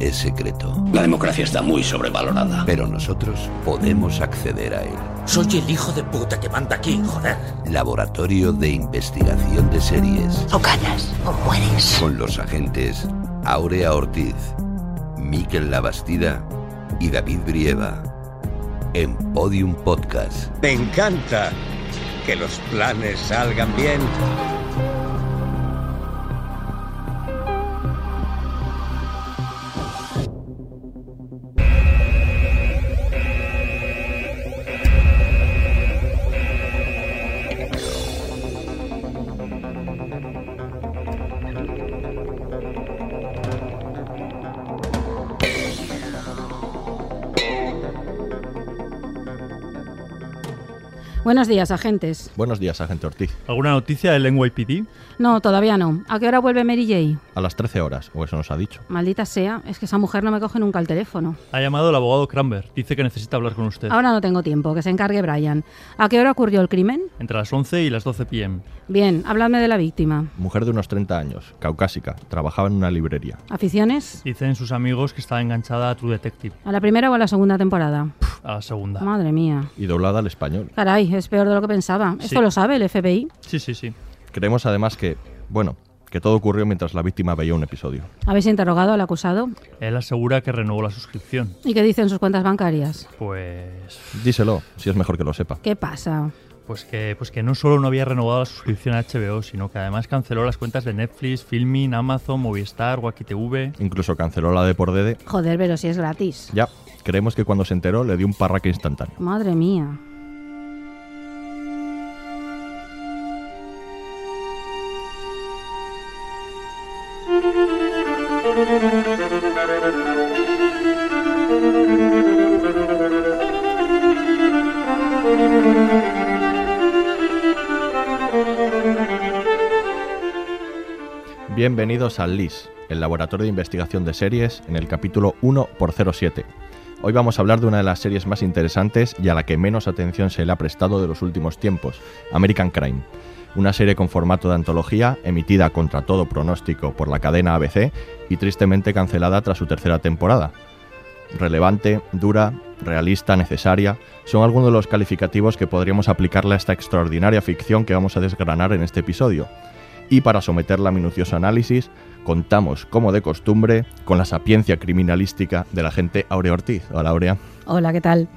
es secreto. La democracia está muy sobrevalorada. Pero nosotros podemos acceder a él. Soy el hijo de puta que manda aquí, joder. Laboratorio de Investigación de Series. O callas o mueres. Con los agentes Aurea Ortiz, Miquel Labastida y David Brieva. En Podium Podcast. Me encanta que los planes salgan bien. Buenos días, agentes. Buenos días, agente Ortiz. ¿Alguna noticia del NYPD? No, todavía no. ¿A qué hora vuelve Mary Jane? A las 13 horas, o eso nos ha dicho. Maldita sea, es que esa mujer no me coge nunca el teléfono. Ha llamado el abogado Cranber. Dice que necesita hablar con usted. Ahora no tengo tiempo, que se encargue Brian. ¿A qué hora ocurrió el crimen? Entre las 11 y las 12 pm. Bien, habladme de la víctima. Mujer de unos 30 años, caucásica, trabajaba en una librería. ¿Aficiones? Dicen sus amigos que estaba enganchada a True Detective. ¿A la primera o a la segunda temporada? A la segunda. Madre mía. Y doblada al español. Caray, es peor de lo que pensaba. ¿Esto Sí. lo sabe el FBI? Sí, sí, sí. Creemos además que, bueno, que todo ocurrió mientras la víctima veía un episodio. ¿Habéis interrogado al acusado? Él asegura que renovó la suscripción. ¿Y qué dicen sus cuentas bancarias? Pues. Díselo, si es mejor que lo sepa. ¿Qué pasa? Pues que, pues que no solo no había renovado la suscripción a HBO, sino que además canceló las cuentas de Netflix, Filmin, Amazon, Movistar, Wacky TV. Incluso canceló la de por Dede. Joder, pero si es gratis. Ya, creemos que cuando se enteró le dio un parraque instantáneo. Madre mía. Bienvenidos al LIS, el laboratorio de investigación de series, en el capítulo 1x07. Hoy vamos a hablar de una de las series más interesantes y a la que menos atención se le ha prestado de los últimos tiempos, American Crime. Una serie con formato de antología, emitida contra todo pronóstico por la cadena ABC y tristemente cancelada tras su tercera temporada. Relevante, dura, realista, necesaria, son algunos de los calificativos que podríamos aplicarle a esta extraordinaria ficción que vamos a desgranar en este episodio y para someterla a minucioso análisis contamos, como de costumbre, con la sapiencia criminalística de la gente Aurea Ortiz. Hola Aurea. Hola, ¿qué tal?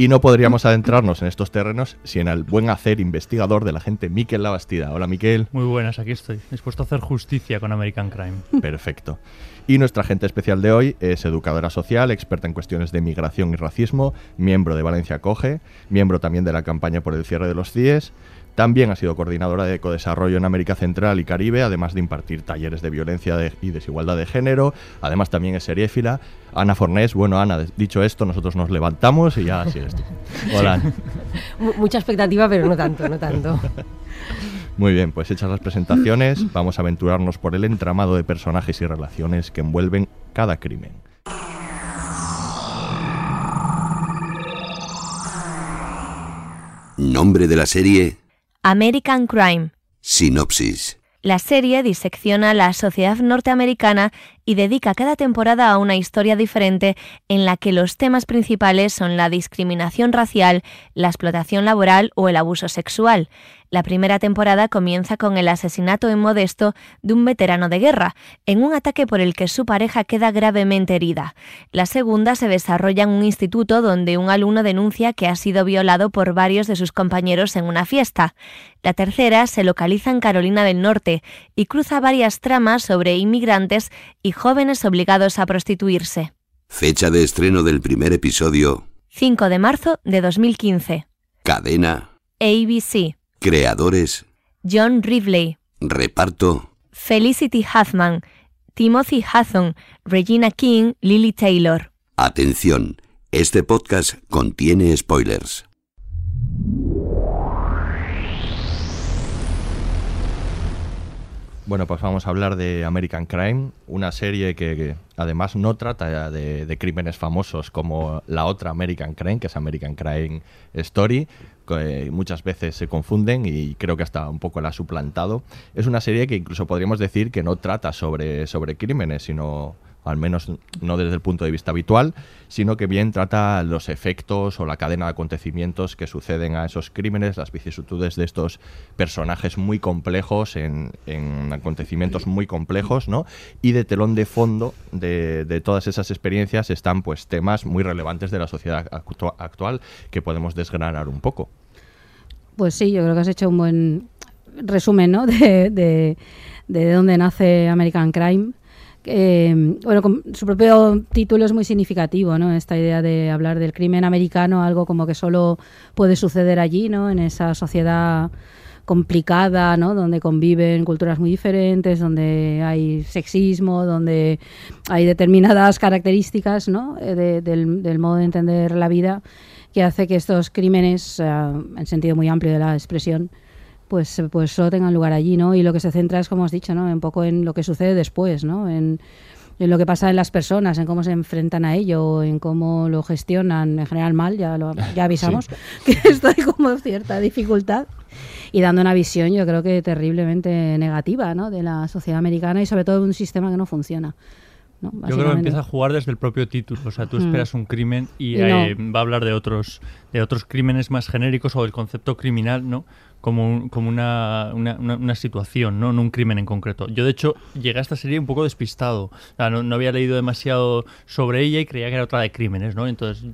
Y no podríamos adentrarnos en estos terrenos sin el buen hacer investigador de la gente Miquel Labastida. Hola Miquel. Muy buenas, aquí estoy. Dispuesto a hacer justicia con American Crime. Perfecto. Y nuestra agente especial de hoy es educadora social, experta en cuestiones de migración y racismo, miembro de Valencia Coge, miembro también de la campaña por el cierre de los CIES. También ha sido coordinadora de ecodesarrollo en América Central y Caribe, además de impartir talleres de violencia de- y desigualdad de género. Además también es seriéfila. Ana Fornés, bueno Ana, dicho esto, nosotros nos levantamos y ya sigues tú. Hola. Mucha expectativa, pero no tanto, no tanto. Muy bien, pues hechas las presentaciones, vamos a aventurarnos por el entramado de personajes y relaciones que envuelven cada crimen. Nombre de la serie, American Crime. Sinopsis. La serie disecciona la sociedad norteamericana y dedica cada temporada a una historia diferente en la que los temas principales son la discriminación racial, la explotación laboral o el abuso sexual. La primera temporada comienza con el asesinato en Modesto de un veterano de guerra, en un ataque por el que su pareja queda gravemente herida. La segunda se desarrolla en un instituto donde un alumno denuncia que ha sido violado por varios de sus compañeros en una fiesta. La tercera se localiza en Carolina del Norte y cruza varias tramas sobre inmigrantes y jóvenes obligados a prostituirse. Fecha de estreno del primer episodio, 5 de marzo de 2015. cadena, ABC. Creadores, John Rivley. reparto, Felicity Huffman. Timothy Hudson. Regina King. Lily Taylor. atención, este podcast contiene spoilers. Bueno, pues vamos a hablar de American Crime, una serie que, que además no trata de, de, crímenes famosos como la otra American Crime, que es American Crime Story, que muchas veces se confunden y creo que hasta un poco la ha suplantado. Es una serie que incluso podríamos decir que no trata sobre, sobre crímenes, sino al menos no desde el punto de vista habitual, sino que bien trata los efectos o la cadena de acontecimientos que suceden a esos crímenes, las vicisitudes de estos personajes muy complejos en, en acontecimientos muy complejos, ¿no? Y de telón de fondo de, de, todas esas experiencias están pues temas muy relevantes de la sociedad actu actual que podemos desgranar un poco. Pues sí, yo creo que has hecho un buen resumen, ¿no? De, de, de dónde nace American Crime eh, bueno, su propio título es muy significativo, ¿no? Esta idea de hablar del crimen americano, algo como que solo puede suceder allí, ¿no? En esa sociedad complicada, ¿no? Donde conviven culturas muy diferentes, donde hay sexismo, donde hay determinadas características, ¿no? Eh, de, del, modo de entender la vida que hace que estos crímenes, uh, en sentido muy amplio de la expresión, pues, pues solo tengan lugar allí, ¿no? Y lo que se centra es, como has dicho, ¿no? Un poco en lo que sucede después, ¿no? En, en lo que pasa en las personas, en cómo se enfrentan a ello, en cómo lo gestionan, en general mal, ya, lo, ya avisamos sí. que esto hay como cierta dificultad y dando una visión yo creo que terriblemente negativa ¿no? de la sociedad americana y sobre todo de un sistema que no funciona. ¿no? Yo creo que empieza a jugar desde el propio título, o sea, tú esperas un crimen y, Y eh, va a hablar de otros, de otros crímenes más genéricos o del concepto criminal, ¿no? Como, un- como una, una, una- situación, ¿no? no un crimen en concreto. Yo, de hecho, llegué a esta serie un poco despistado. No, no había leído demasiado sobre ella y creía que era otra de crímenes, ¿no? Entonces,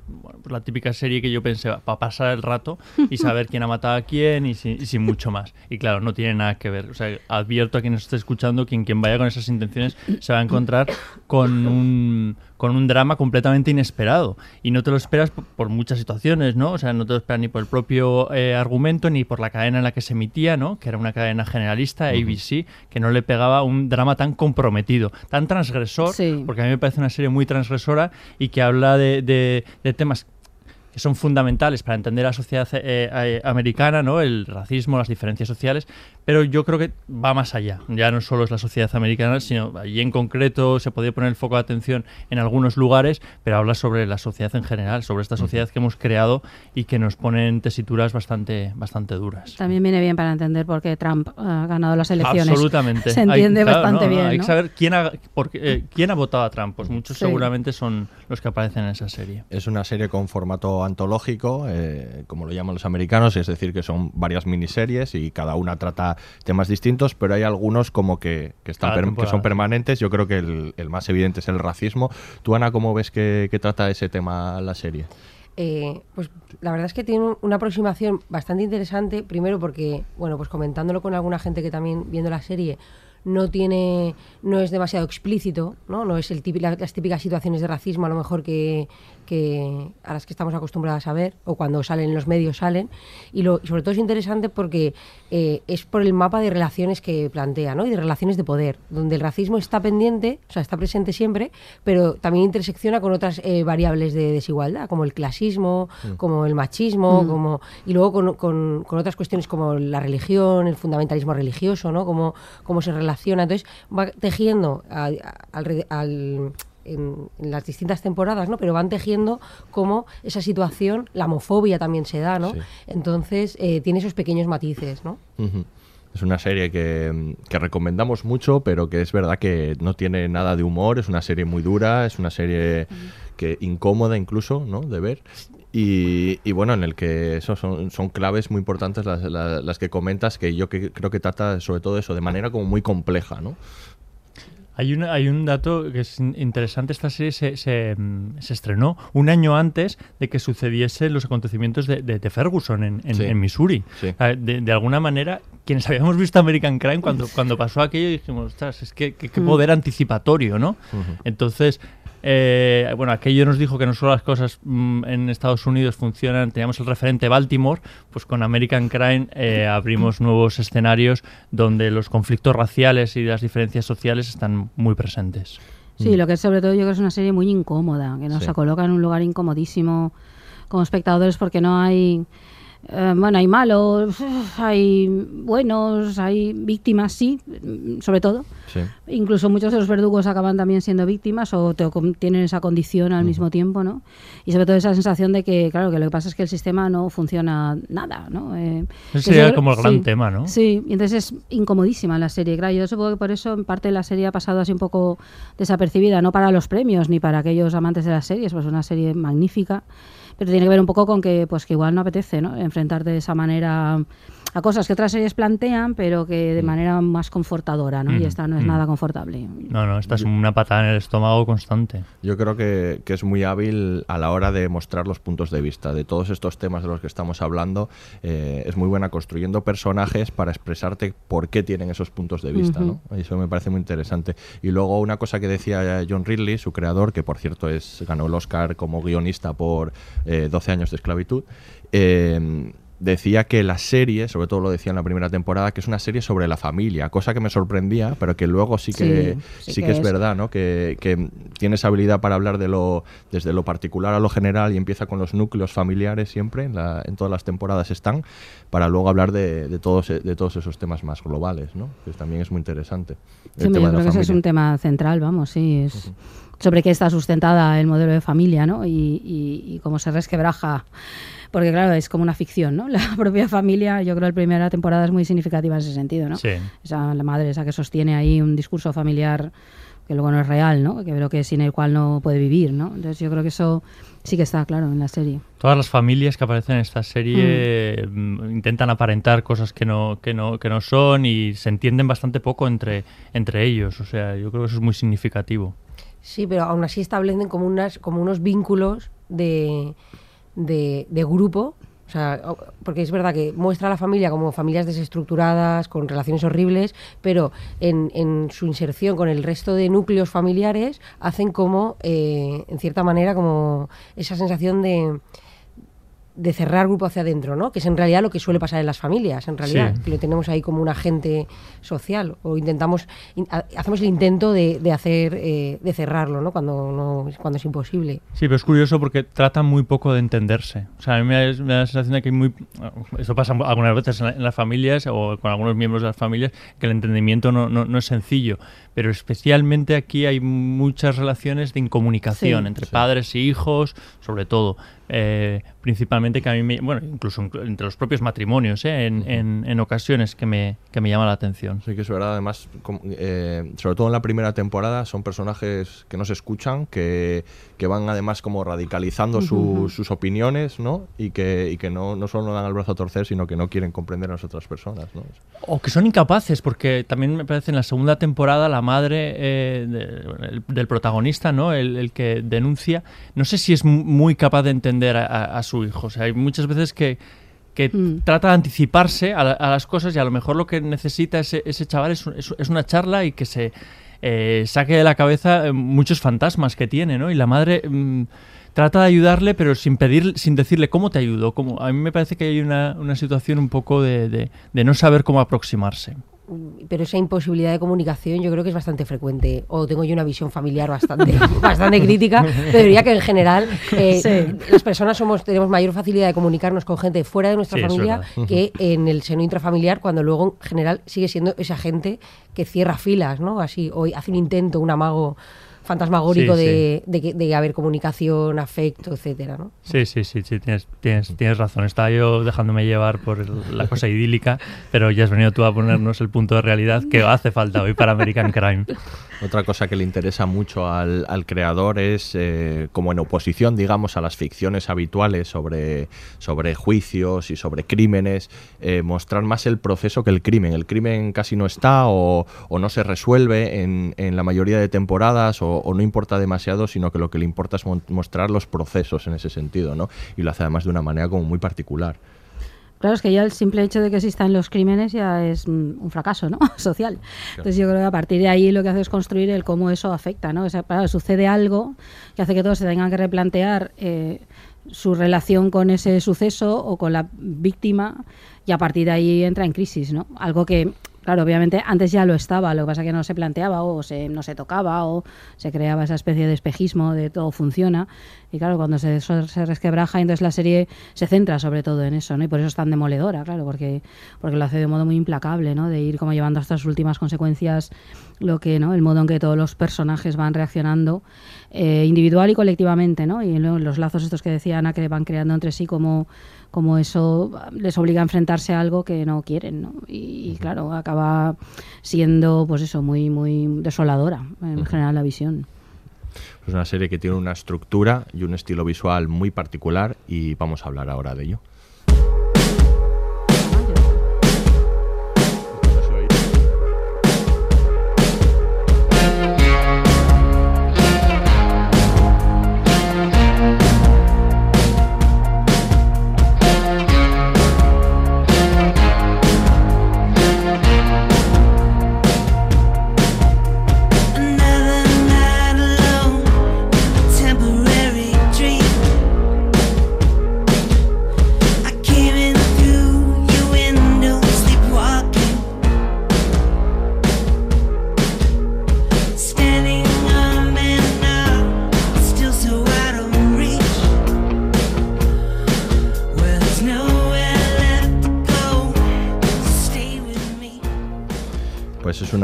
la típica serie que yo pensé, para pasar el rato y saber quién ha matado a quién y, y sin mucho más. Y claro, no tiene nada que ver. O sea, advierto a quien nos esté escuchando que quien vaya con esas intenciones se va a encontrar con un, con un drama completamente inesperado. Y no te lo esperas por, por muchas situaciones, ¿no? O sea, no te lo esperas ni por el propio eh, argumento ni por la cadena en la que se emitía, ¿no? Que era una cadena generalista, ABC, que no le pegaba un drama tan comprometido, tan transgresor, Sí. porque a mí me parece una serie muy transgresora y que habla de, de- de temas que son fundamentales para entender la sociedad eh, eh, americana, ¿no? El racismo, las diferencias sociales, pero yo creo que va más allá. Ya no solo es la sociedad americana, sino allí en concreto se podría poner el foco de atención en algunos lugares, pero habla sobre la sociedad en general, sobre esta sociedad que hemos creado y que nos pone en tesituras bastante, bastante duras. También viene bien para entender por qué Trump ha ganado las elecciones. Absolutamente. Se entiende Hay- claro, bastante no, no, bien. Hay ¿no? que saber quién ha, por qué- eh, quién ha votado a Trump. Pues muchos Sí. seguramente son los que aparecen en esa serie. Es una serie con formato antológico, eh, como lo llaman los americanos, es decir, que son varias miniseries y cada una trata temas distintos, pero hay algunos como que, que están que son permanentes. Yo creo que el, el más evidente es el racismo. ¿Tú, Ana, cómo ves que, que trata ese tema la serie? Eh, pues la verdad es que tiene un- una aproximación bastante interesante, primero porque, bueno, pues comentándolo con alguna gente que también viendo la serie, no tiene, no es demasiado explícito, ¿no? No es el típi- la- las típicas situaciones de racismo a lo mejor que, que a las que estamos acostumbradas a ver, o cuando salen en los medios salen, y, lo, y sobre todo es interesante porque eh, es por el mapa de relaciones que plantea, ¿no? Y de relaciones de poder, donde el racismo está pendiente, o sea, está presente siempre, pero también intersecciona con otras eh, variables de desigualdad, como el clasismo, como el machismo, Mm. como y luego con, con- con otras cuestiones como la religión, el fundamentalismo religioso, ¿no? Cómo, cómo se relaciona. Entonces va tejiendo a- a- alrede- al- en, en las distintas temporadas, ¿no? Pero van tejiendo cómo esa situación, la homofobia también se da, ¿no? Sí. Entonces eh, tiene esos pequeños matices, ¿no? Es una serie que, que recomendamos mucho, pero que es verdad que no tiene nada de humor, es una serie muy dura, es una serie que incómoda incluso, ¿no? De ver. Y, y bueno, en el que eso son, son claves muy importantes las, las- las que comentas, que yo que, creo que trata sobre todo eso de manera como muy compleja, ¿no? Hay un, hay un dato que es in- interesante. Esta serie se, se, mm, se estrenó un año antes de que sucediesen los acontecimientos de, de- de Ferguson en, en- Sí. en Missouri. Sí. De, de alguna manera, quienes habíamos visto American Crime cuando, cuando pasó aquello, dijimos, ostras, es que que- qué Mm. poder anticipatorio, ¿no? Entonces, eh, bueno, aquello nos dijo que no solo las cosas mm, en Estados Unidos funcionan, teníamos el referente Baltimore, pues con American Crime eh, abrimos nuevos escenarios donde los conflictos raciales y las diferencias sociales están muy presentes. Sí, lo que es sobre todo yo creo que es una serie muy incómoda, que nos Sí. coloca en un lugar incomodísimo como espectadores porque no hay eh, bueno, hay malos, hay buenos, hay víctimas, sí, sobre todo. Incluso muchos de los verdugos acaban también siendo víctimas o tienen esa condición al mismo tiempo, ¿no? Y sobre todo esa sensación de que, claro, que lo que pasa es que el sistema no funciona nada, ¿no? Eh, Ese sería como el gran tema, ¿no? Sí, y entonces es incomodísima la serie. Claro, yo supongo que por eso en parte la serie ha pasado así un poco desapercibida, no para los premios ni para aquellos amantes de las series, pues es una serie magnífica pero tiene que ver un poco con que pues que igual no apetece ¿no? enfrentar de esa manera a cosas que otras series plantean, pero que de mm. manera más confortadora, ¿no? y mm, esta no es mm. nada confortable. No, no, esta es una patada en el estómago constante. Yo creo que, que, es muy hábil a la hora de mostrar los puntos de vista de todos estos temas de los que estamos hablando. Eh, es muy buena construyendo personajes para expresarte por qué tienen esos puntos de vista, ¿no? Eso me parece muy interesante. Y luego una cosa que decía John Ridley, su creador, que por cierto es ganó el Oscar como guionista por 12 eh, años de esclavitud. Eh, decía que la serie, sobre todo lo decía en la primera temporada, que es una serie sobre la familia, cosa que me sorprendía, pero que luego sí que sí, que, es, verdad, ¿no? Que, que, tienes habilidad para hablar de lo desde lo particular a lo general y empieza con los núcleos familiares siempre, en, la, en todas las temporadas están, para luego hablar de, de, todos, de todos esos temas más globales, ¿no? Que también es muy interesante. Sí, yo creo que ese es un tema central, vamos, sí, es... sobre qué está sustentada el modelo de familia, ¿no? Y, y cómo se resquebraja porque claro, es como una ficción, ¿no? La propia familia, yo creo que la primera temporada es muy significativa en ese sentido, ¿no? Sí. Esa, la madre esa que sostiene ahí un discurso familiar que luego no es real, ¿no? Que creo que sin el cual no puede vivir, ¿no? Entonces yo creo que eso sí que está claro en la serie. Todas las familias que aparecen en esta serie mm. Mm, intentan aparentar cosas que no, que no, que no son y se entienden bastante poco entre, entre ellos. O sea, yo creo que eso es muy significativo. Sí, pero aún así establecen como unas, como unos vínculos de de, grupo. O sea, porque es verdad que muestra a la familia como familias desestructuradas, con relaciones horribles, pero en, en su inserción con el resto de núcleos familiares hacen como, eh, en cierta manera, como esa sensación de, de cerrar grupo hacia adentro, ¿no? Que es en realidad lo que suele pasar en las familias, en realidad, que lo tenemos ahí como un agente social o intentamos hacemos el intento de, de hacer eh, de cerrarlo, ¿no? Cuando no cuando es imposible. Sí, pero es curioso porque tratan muy poco de entenderse. O sea, a mí me da, la sensación de que hay muy esto pasa algunas veces en, las familias o con algunos miembros de las familias que el entendimiento no, no, no es sencillo pero especialmente aquí hay muchas relaciones de incomunicación entre padres y hijos, sobre todo. Eh, principalmente que a mí me, bueno, incluso entre los propios matrimonios, ¿eh? en, en, ocasiones que me, que me llama la atención. Sí, que es verdad, además, eh, sobre todo en la primera temporada, son personajes que no se escuchan, que, que van además como radicalizando sus opiniones, ¿no? Y que, y que no, no solo dan el brazo a torcer, sino que no quieren comprender a las otras personas, ¿no? O que son incapaces, porque también me parece en la segunda temporada la madre del protagonista, ¿no? El, el, que denuncia, no sé si es muy capaz de entender a, su hijo. O sea, hay muchas veces que, que mm. trata de anticiparse a, las cosas y a lo mejor lo que necesita ese, ese chaval es, es, una charla y que se eh, saque de la cabeza eh, muchos fantasmas que tiene, ¿no? Y la madre mm, trata de ayudarle, pero sin pedir, sin decirle cómo te ayudo. Cómo, a mí me parece que hay una, una situación un poco de, de, de no saber cómo aproximarse pero esa imposibilidad de comunicación yo creo que es bastante frecuente. O tengo yo una visión familiar bastante, bastante crítica, pero diría que en general eh, las personas somos tenemos mayor facilidad de comunicarnos con gente fuera de nuestra familia que en el seno intrafamiliar, cuando luego en general sigue siendo esa gente que cierra filas, ¿no? Así, o hace un intento, un amago fantasmagórico de, De, haber comunicación, afecto, etcétera, ¿no? Sí, sí, sí, sí tienes, tienes, tienes razón. Estaba yo dejándome llevar por la cosa idílica, pero ya has venido tú a ponernos el punto de realidad que hace falta hoy para American Crime. Otra cosa que le interesa mucho al, creador es, eh, como en oposición, digamos, a las ficciones habituales sobre, sobre juicios y sobre crímenes, eh, mostrar más el proceso que el crimen. El crimen casi no está o, o no se resuelve en, en, la mayoría de temporadas o, o, no importa demasiado, sino que lo que le importa es mostrar los procesos en ese sentido, ¿no? Y lo hace además de una manera como muy particular. Claro, es que ya el simple hecho de que existan los crímenes ya es mm, un fracaso ¿no? social. Entonces yo creo que a partir de ahí lo que hace es construir el cómo eso afecta. ¿no? O sea, sucede algo que hace que todos se tengan que replantear eh, su relación con ese suceso o con la víctima y a partir de ahí entra en crisis. ¿no? Algo que Claro, obviamente antes ya lo estaba, lo que pasa es que no se planteaba o se, no se tocaba o se creaba esa especie de espejismo de todo funciona Y claro, cuando se, resquebraja, entonces la serie se centra sobre todo en eso, ¿no? Y por eso es tan demoledora, claro, porque, porque lo hace de modo muy implacable, ¿no? De ir como llevando hasta sus últimas consecuencias lo que, ¿no? El modo en que todos los personajes van reaccionando eh, individual y colectivamente, ¿no? Y luego los lazos estos que decía Ana que van creando entre sí como como eso les obliga a enfrentarse a algo que no quieren, ¿no? Y, y claro, acaba siendo, pues eso, muy, muy desoladora en general la visión. Es una serie que tiene una estructura y un estilo visual muy particular y vamos a hablar ahora de ello.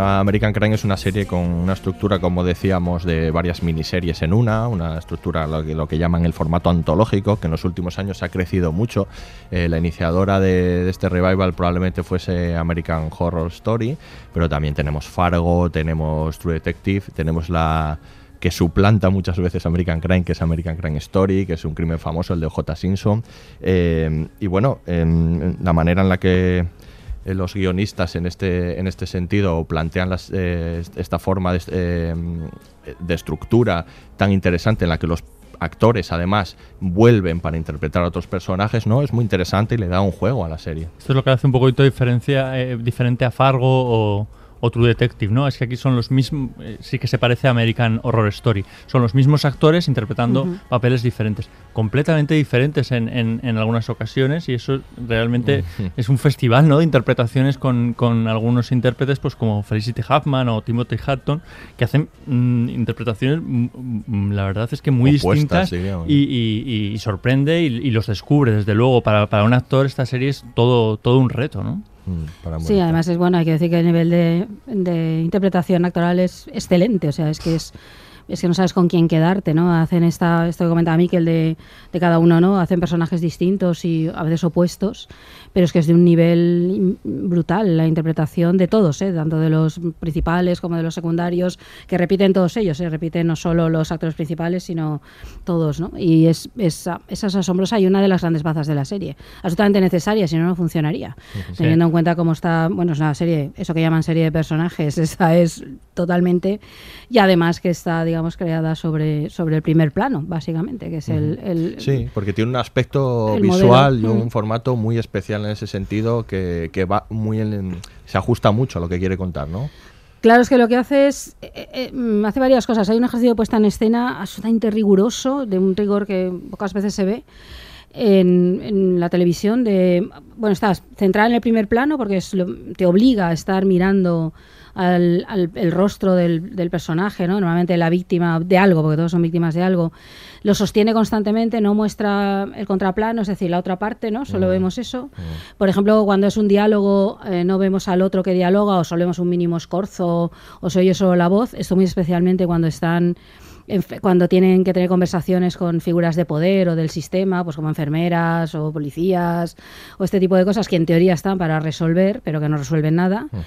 American Crime es una serie con una estructura, como decíamos, de varias miniseries en una, una estructura lo que, llaman el formato antológico, que en los últimos años ha crecido mucho. Eh, la iniciadora de, este revival probablemente fuese American Horror Story, pero también tenemos Fargo, tenemos True Detective, tenemos la que suplanta muchas veces American Crime, que es American Crime Story, que es un crimen famoso, el de J. Simpson. Eh, y bueno, en la manera en la que eh, los guionistas en este, en este sentido plantean las, eh, esta forma de, eh, de, estructura tan interesante en la que los actores además vuelven para interpretar a otros personajes, ¿no? Es muy interesante y le da un juego a la serie. Esto es lo que hace un poquito diferencia, diferente a Fargo o o True Detective, ¿no? Es que aquí son los mismos, eh, sí que se parece a American Horror Story. Son los mismos actores interpretando uh -huh. papeles diferentes, completamente diferentes en, en, en, algunas ocasiones y eso realmente uh -huh. es un festival, ¿no? De interpretaciones con, con, algunos intérpretes, pues como Felicity Huffman o Timothy Hutton, que hacen mm, interpretaciones, mm, la verdad es que muy Opuestas, distintas sí, y, y, y, sorprende y, y, los descubre, desde luego. Para, para un actor esta serie es todo, todo un reto, ¿no? Mm, sí, además es bueno, hay que decir que el nivel de, de, interpretación actoral es excelente, o sea, es que es es que no sabes con quién quedarte, ¿no? Hacen esta, esto que comentaba Miquel de, de cada uno, ¿no? Hacen personajes distintos y a veces opuestos, pero es que es de un nivel brutal la interpretación de todos, ¿eh? tanto de los principales como de los secundarios, que repiten todos ellos, ¿eh? repiten no solo los actores principales, sino todos, ¿no? Y es, es, es asombrosa y una de las grandes bazas de la serie, absolutamente necesaria, si no, no funcionaría. Sí. Teniendo en cuenta cómo está, bueno, es una serie, eso que llaman serie de personajes, esa es totalmente, y además que está, digamos, creada sobre, sobre el primer plano, básicamente, que es el... el sí, porque tiene un aspecto visual modelo. y un formato muy especial en ese sentido que, que va muy en, se ajusta mucho a lo que quiere contar, ¿no? Claro, es que lo que hace es. Eh, eh, hace varias cosas. Hay un ejercicio de puesta en escena absolutamente riguroso, de un rigor que pocas veces se ve. En, en, la televisión de bueno estás centrada en el primer plano porque es lo, te obliga a estar mirando al, al el rostro del, del, personaje, ¿no? Normalmente la víctima de algo, porque todos son víctimas de algo, lo sostiene constantemente, no muestra el contraplano, es decir, la otra parte, ¿no? Solo mm. vemos eso. Mm. Por ejemplo, cuando es un diálogo, eh, no vemos al otro que dialoga, o solo vemos un mínimo escorzo, o se oye solo la voz. Esto muy especialmente cuando están cuando tienen que tener conversaciones con figuras de poder o del sistema, pues como enfermeras o policías o este tipo de cosas que en teoría están para resolver, pero que no resuelven nada. Uh -huh.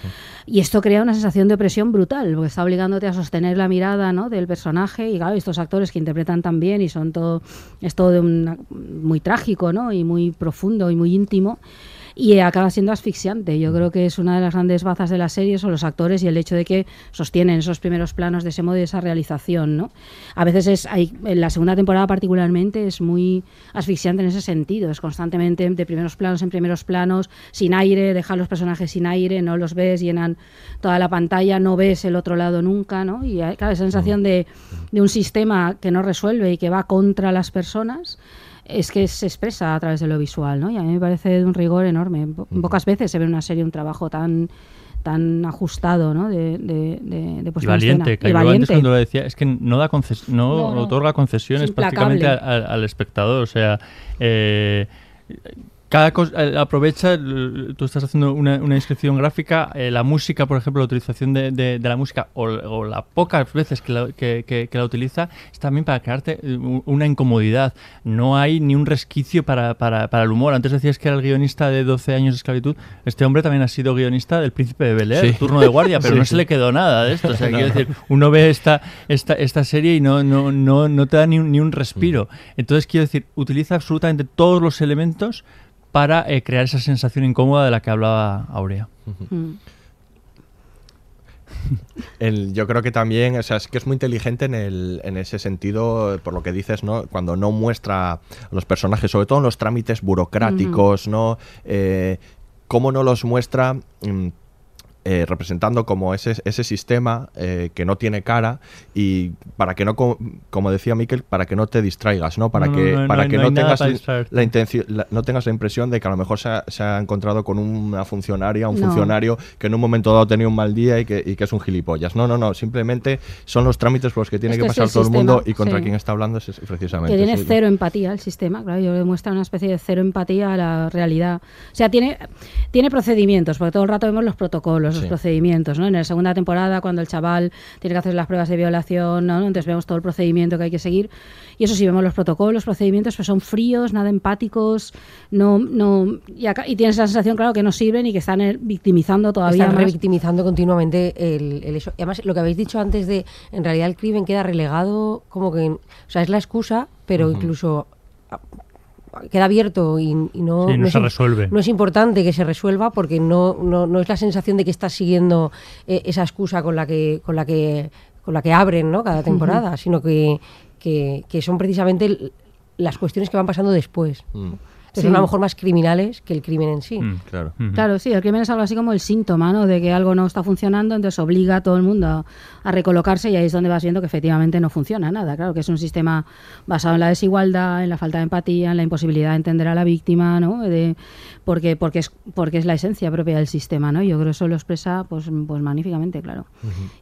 Y esto crea una sensación de opresión brutal, porque está obligándote a sostener la mirada ¿no? del personaje y claro, estos actores que interpretan tan bien y son todo, es todo de una, muy trágico ¿no? y muy profundo y muy íntimo y acaba siendo asfixiante. Yo creo que es una de las grandes bazas de la serie son los actores y el hecho de que sostienen esos primeros planos de ese modo y esa realización, ¿no? A veces es en la segunda temporada particularmente es muy asfixiante en ese sentido, es constantemente de primeros planos en primeros planos, sin aire, dejar los personajes sin aire, no los ves, llenan toda la pantalla, no ves el otro lado nunca, ¿no? Y hay claro, esa sensación de, de un sistema que no resuelve y que va contra las personas es que se expresa a través de lo visual, ¿no? Y a mí me parece de un rigor enorme. Po pocas veces se ve en una serie un trabajo tan tan ajustado, ¿no? De, de, de, de y valiente, que Y yo antes valiente. cuando lo decía, es que no da conces- no, No, no. otorga concesiones Es prácticamente al, al espectador. O sea, eh, cada cosa eh, aprovecha, tú estás haciendo una, una descripción gráfica, eh, la música, por ejemplo, la utilización de, de- de la música o, o las pocas veces que la, que, que- que la utiliza es también para crearte eh, una incomodidad. No hay ni un resquicio para, para- para el humor. Antes decías que era el guionista de 12 años de esclavitud. Este hombre también ha sido guionista del Príncipe de Bel Air, Sí. turno de guardia, pero Sí, no sí. se le quedó nada de esto. O sea, No, quiero no. decir, uno ve esta, esta, esta serie y no, no, no, no te da ni un, ni un respiro. Entonces, quiero decir, utiliza absolutamente todos los elementos para eh, crear esa sensación incómoda de la que hablaba Aurea. Mm. El- yo creo que también, o sea, es que es muy inteligente en, el, en ese sentido, por lo que dices, ¿no? Cuando no muestra a los personajes, sobre todo en los trámites burocráticos, ¿no? Eh, cómo no los muestra mm, eh, representando como ese, ese sistema eh, que no tiene cara y para que no, co- como decía Miquel, para que no te distraigas, ¿no? Para No, que no, no para que no tengas para la- intención, la- no tengas la impresión de que a lo mejor se ha, se ha encontrado con una funcionaria, un No. funcionario que en un momento dado ha tenido un mal día y que, y que es un gilipollas. No, no, no, simplemente son los trámites por los que tiene Es que pasar el todo el mundo y contra sí. quien está hablando es, es precisamente. que tiene sí. cero empatía el sistema, claro, yo demuestra una especie de cero empatía a la realidad. O sea, tiene, tiene procedimientos, porque todo el rato vemos los protocolos, los Sí. procedimientos, ¿no? En la segunda temporada, cuando el chaval tiene que hacer las pruebas de violación, ¿no? Entonces vemos todo el procedimiento que hay que seguir. Y eso sí, vemos los protocolos, los procedimientos, pues son fríos, nada empáticos, no, no, y, acá- y tienes la sensación, claro, que no sirven y que están eh, victimizando todavía Están más. revictimizando continuamente el, el eso. Y además, lo que habéis dicho antes de, en realidad el crimen queda relegado como que, o sea, es la excusa, pero incluso queda abierto y, y no, Sí, no es se im- resuelve. No es importante que se resuelva porque no, no, no es la sensación de que estás siguiendo eh, esa excusa con la que, con la que, con la que abren, ¿no? Cada temporada, sino que, que, que son precisamente las cuestiones que van pasando después. Mm, Que Sí. son a lo mejor más criminales que el crimen en sí. Mm. claro. Claro, sí, el crimen es algo así como el síntoma, ¿no? De que algo no está funcionando, entonces obliga a todo el mundo a, a recolocarse y ahí es donde vas viendo que efectivamente no funciona nada. Claro, que es un sistema basado en la desigualdad, en la falta de empatía, en la imposibilidad de entender a la víctima, ¿no? De, porque, porque, es, porque es la esencia propia del sistema, ¿no? Yo creo que eso lo expresa pues, pues magníficamente, claro.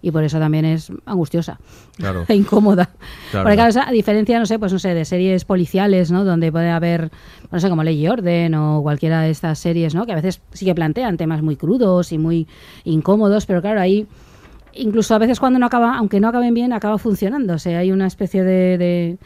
Y por eso también es angustiosa Claro. e incómoda. Claro. Porque claro, esa- a diferencia, no sé, pues no sé, de series policiales, ¿no? Donde puede haber, no sé, como Ley y Orden o cualquiera de estas series, ¿no? Que a veces sí que plantean temas muy crudos y muy incómodos, pero claro, ahí incluso a veces cuando no acaba, aunque no acaben bien, acaba funcionando. O sea, hay una especie de, de-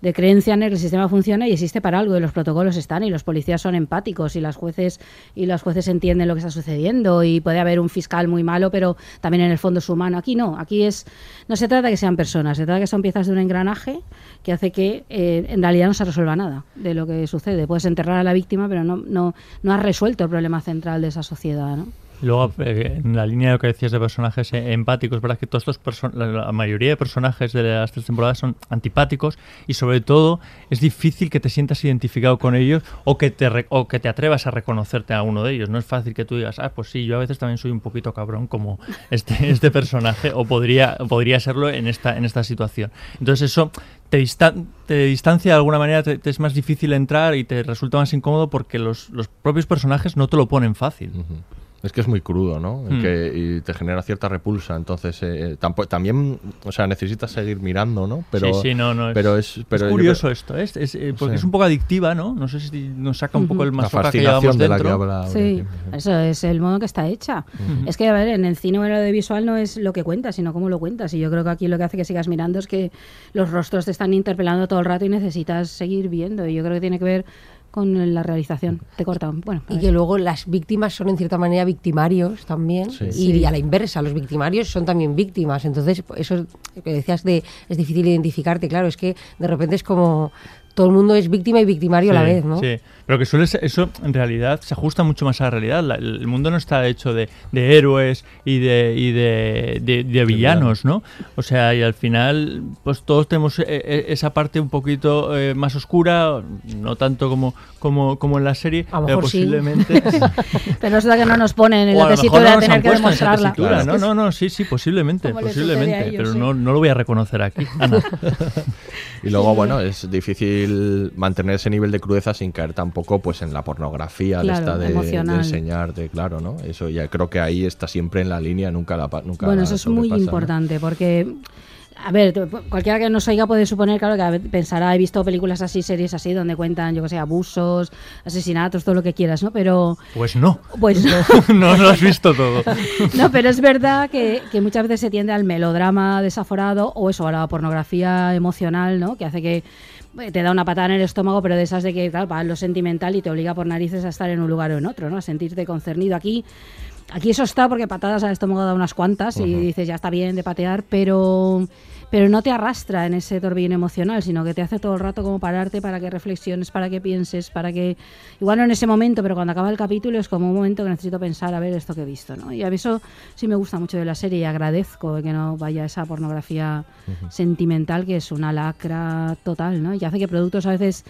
de creencia en el sistema funciona y existe para algo y los protocolos están y los policías son empáticos y las jueces y los jueces entienden lo que está sucediendo y puede haber un fiscal muy malo pero también en el fondo es humano aquí no aquí es no se trata de que sean personas se trata que son piezas de un engranaje que hace que eh, en realidad no se resuelva nada de lo que sucede puedes enterrar a la víctima pero no no no has resuelto el problema central de esa sociedad ¿no? Luego, eh, en la línea de lo que decías de personajes eh, empáticos, ¿verdad? Que todos estos la, mayoría de personajes de las tres temporadas son antipáticos y sobre todo es difícil que te sientas identificado con ellos o que te re- o que te atrevas a reconocerte a uno de ellos. No es fácil que tú digas, ah, pues sí, yo a veces también soy un poquito cabrón como este, este personaje o podría, podría serlo en esta, en esta situación. Entonces eso te, distan- te distancia de alguna manera, te, es más difícil entrar y te resulta más incómodo porque los, los propios personajes no te lo ponen fácil. Ujú. Es que es muy crudo, ¿no? Hmm. Que- y te genera cierta repulsa. Entonces, eh, tampo- también, o sea, necesitas seguir mirando, ¿no? Pero, sí, sí, no, no. Es, pero es, pero es yo curioso creo- esto, es, es, eh, porque Sí. es un poco adictiva, ¿no? No sé si nos saca un poco el la masoca que llevamos fascinación de la dentro. que habla. Sí, eso es el modo que está hecha. Es que, a ver, en el cine o en el audiovisual no es lo que cuentas, sino cómo lo cuentas. Y yo creo que aquí lo que hace que sigas mirando es que los rostros te están interpelando todo el rato y necesitas seguir viendo. Y yo creo que tiene que ver con la realización. Te corta. Bueno, Y ver. que luego las víctimas son en cierta manera victimarios también. Sí. Y Sí. a la inversa, los victimarios son también víctimas. Entonces, eso que decías de es difícil identificarte, claro, es que de repente es como todo el mundo es víctima y victimario a la Sí, vez, ¿no? Sí, pero que suele ser, eso en realidad se ajusta mucho más a la realidad. La- el mundo no está hecho de, de héroes y de, y de, de- de villanos, ¿no? O sea, y al final, pues todos tenemos eh, eh, esa parte un poquito eh, más oscura, no tanto como, como, como en la serie, A lo pero mejor sí. posiblemente. Pero resulta que no nos ponen en O la tesitura no de tener que demostrarla. Es No, no, no, sí, sí, posiblemente, posiblemente, ellos, pero sí. no, no lo voy a reconocer aquí. Ana. Y luego, bueno, es difícil difícil mantener ese nivel de crudeza sin caer tampoco pues en la pornografía de, Claro, esta de, de enseñarte, claro, ¿no? Eso ya creo que ahí está siempre en la línea, nunca la nunca Bueno, eso es muy ¿no? importante porque, a ver, cualquiera que nos oiga puede suponer, claro, que pensará, he visto películas así, series así, donde cuentan, yo que sé, abusos, asesinatos, todo lo que quieras, ¿no? Pero, Pues no. pues no. no lo has visto todo. No, pero es verdad que, que muchas veces se tiende al melodrama desaforado o eso, a la pornografía emocional, ¿no? Que hace que te da una patada en el estómago, pero de esas de que, claro, va en lo sentimental y te obliga por narices a estar en un lugar o en otro, ¿no? A sentirte concernido. Aquí, aquí eso está porque patadas al estómago da unas cuantas y dices, ya está bien de patear, pero pero no te arrastra en ese torbellino emocional, sino que te hace todo el rato como pararte para que reflexiones, para que pienses, para que... Igual no en ese momento, pero cuando acaba el capítulo es como un momento que necesito pensar a ver esto que he visto, ¿no? Y a mí eso sí me gusta mucho de la serie y agradezco que no vaya esa pornografía sentimental que es una lacra total, ¿no? Y hace que productos a veces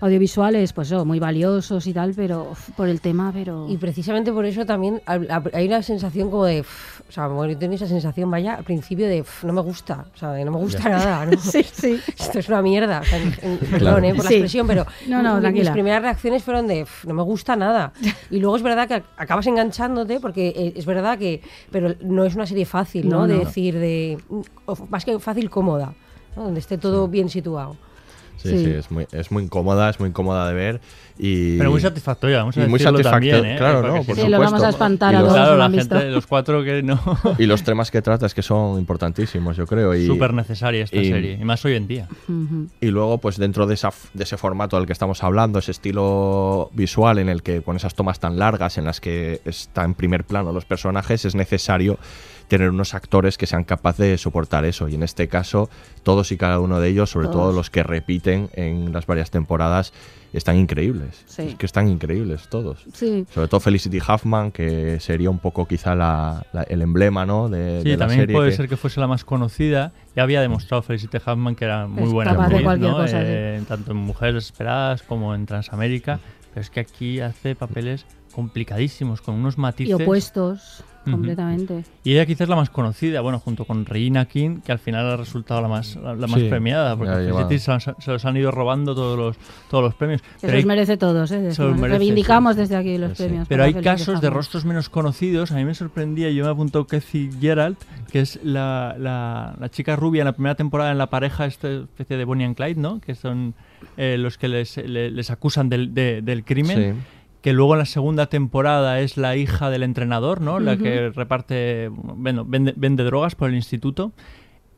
audiovisuales, pues oh, muy valiosos y tal, pero uf, por el tema, pero... Y precisamente por eso también hay una sensación como de. "Uf", o sea, bueno, yo tenía esa sensación, vaya, al principio de "Uf, no me gusta. O sea, de no me gusta Ya. nada. ¿no? Sí, sí. Esto es una mierda. O sea, en- en- perdón Claro. eh, por la Sí. expresión, pero No, no, mi- mis tranquila. primeras reacciones fueron de "Uf, no me gusta nada. Y luego es verdad que acabas enganchándote porque eh, es verdad que. Pero no es una serie fácil, ¿no? No, de decir, de. o más que fácil, cómoda. ¿no? Donde esté todo bien situado. Sí, sí, Sí. es, muy, es muy incómoda, es muy incómoda de ver y... Pero muy satisfactoria, vamos a y muy satisfactoria, también, ¿eh? claro, Porque ¿no? si Por Sí, no- lo vamos supuesto. a espantar Y a los- todos Claro, la gente, los cuatro que no. Y los temas que trata es que son importantísimos, yo creo. Y, Súper necesaria esta y- serie, y más hoy en día. Ujú. Y luego, pues dentro de, esa, de ese formato del que estamos hablando, ese estilo visual en el que con esas tomas tan largas en las que está en primer plano los personajes, es necesario tener unos actores que sean capaces de soportar eso. Y en este caso, todos y cada uno de ellos, sobre todo los que repiten en las varias temporadas, están increíbles. Sí. Es que están increíbles todos. Sí, Sobre todo Felicity Huffman, que sería un poco quizá la- la- el emblema ¿no? de, Sí, de la también serie. puede que- ser que fuese la más conocida. Ya había demostrado Felicity Huffman que era muy Es buena capaz de actriz, cualquier ¿no? cosa, sí. Eh, tanto en Mujeres Desesperadas como en Transamérica. Pero es que aquí hace papeles complicadísimos, con unos y matices. Completamente. Y ella quizás es la más conocida, bueno, junto con Regina King, que al final ha resultado la más, la, la más premiada, porque a se, los- se los han ido robando todos los, todos los premios. Se los merece todos, ¿eh? se los merece, Reivindicamos sí. desde aquí los Sí, sí. premios. Pero hay Felicity casos de rostros menos conocidos. A mí me sorprendía, yo me apuntó Kathy Gerald, que es la, la- la chica rubia en la primera temporada en la pareja, esta especie de Bonnie and Clyde, ¿no? Que son eh, los que les, le- les acusan del, de- del crimen. Que luego en la segunda temporada es la hija del entrenador, ¿no? La que reparte, bueno, vende, vende drogas por el instituto.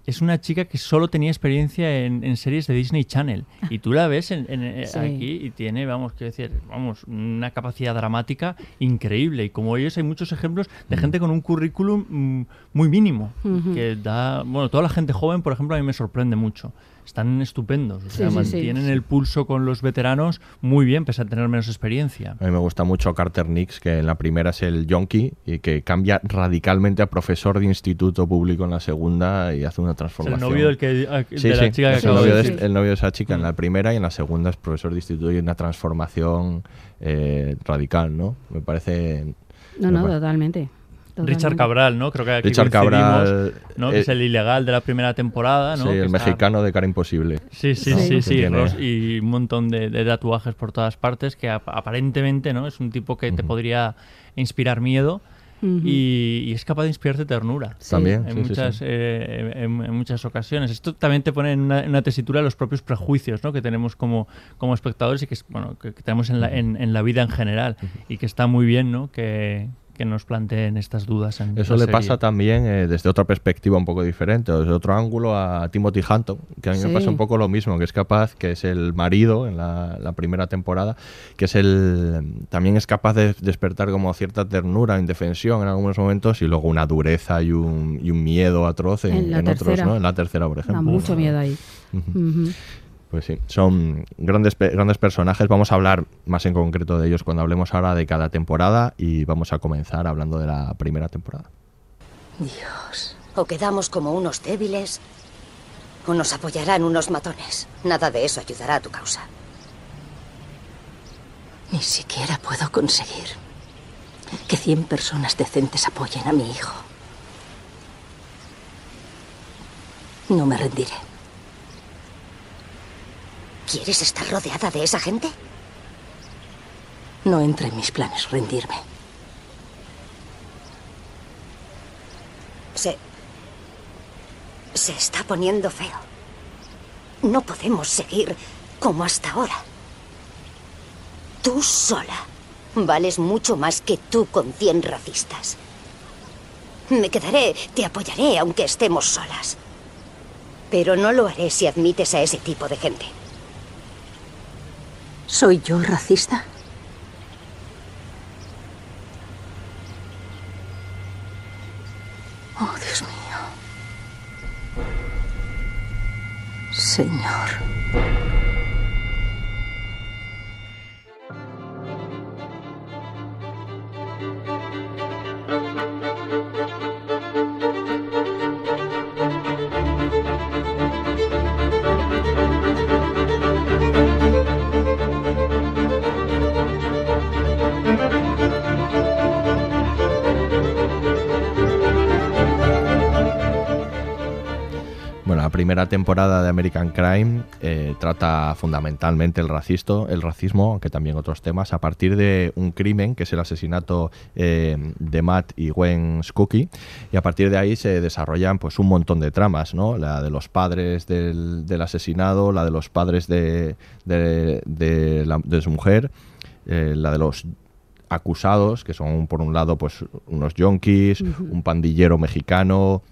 Es una chica que solo tenía experiencia en, en series de Disney Channel. Y tú la ves en, en- eh, Sí. aquí y tiene, vamos, quiero decir, vamos, una capacidad dramática increíble. Y como ellos hay muchos ejemplos de gente con un currículum mm, muy mínimo. Que da, bueno, toda la gente joven, por ejemplo, a mí me sorprende mucho. Están estupendos. O Sí, sea, sí, sí. mantienen el pulso con los veteranos muy bien, pese a tener menos experiencia. A mí me gusta mucho Carter Nix, que en la primera es el yonki y que cambia radicalmente a profesor de instituto público en la segunda y hace una Es el transformación. novio del que, de Sí, la sí, chica que es el de novio, de, el novio de esa chica en la Mm. primera y en la segunda es profesor de instituto y una transformación eh, radical, ¿no? Me parece... No, no, parece- totalmente. Richard. Cabral, ¿no? Creo que aquí Richard Cabral, ¿no? Que eh, es el ilegal de la primera temporada, ¿no? sí, Que el está- mexicano de cara imposible. Sí, sí, ¿no? sí, sí, y un montón de, de tatuajes por todas partes que ap- aparentemente, ¿no? Es un tipo que te podría inspirar miedo y, y es capaz de inspirarte ternura. Sí. También, En, sí, muchas, sí. eh, en, en muchas ocasiones. Esto también te pone en una, en una tesitura los propios prejuicios ¿no? que tenemos como, como espectadores y que, es- bueno, que, que tenemos en la, en, en la vida en general. Y que está muy bien ¿no? que, que nos planteen estas dudas. En Eso le serie. pasa también eh, desde otra perspectiva un poco diferente, desde otro ángulo a Timothy Hunton, que a mí me pasa un poco lo mismo, que es capaz, que es el marido en la, la primera temporada, que es el también es capaz de despertar como cierta ternura, indefensión en algunos momentos y luego una dureza y un, y un miedo atroz en, En la en otros, tercera. ¿no? En la tercera, por Da ejemplo. mucho miedo ahí. Ujú. Pues sí, son grandes, grandes personajes. Vamos a hablar más en concreto de ellos cuando hablemos ahora de cada temporada y vamos a comenzar hablando de la primera temporada. Dios. O quedamos como unos débiles o nos apoyarán unos matones. Nada de eso ayudará a tu causa. Ni siquiera puedo conseguir que 100 personas decentes apoyen a mi hijo. No me rendiré. ¿Quieres estar rodeada de esa gente? No entra en mis planes rendirme. Se... Se está poniendo feo. No podemos seguir como hasta ahora. Tú sola vales mucho más que tú con cien racistas. Me quedaré, te apoyaré aunque estemos solas. Pero no lo haré si admites a ese tipo de gente. ¿Soy yo racista? Oh, Dios mío. Señor. La primera temporada de American Crime eh, trata fundamentalmente el racismo, el racismo, aunque también otros temas, a partir de un crimen que es el asesinato eh, de Matt y Gwen Skookie, y a partir de ahí se desarrollan pues un montón de tramas, ¿no? La de los padres del, del asesinado, la de los padres de, de, de la- de su mujer, eh, la de los acusados, que son por un lado pues unos yonkis, un pandillero mexicano,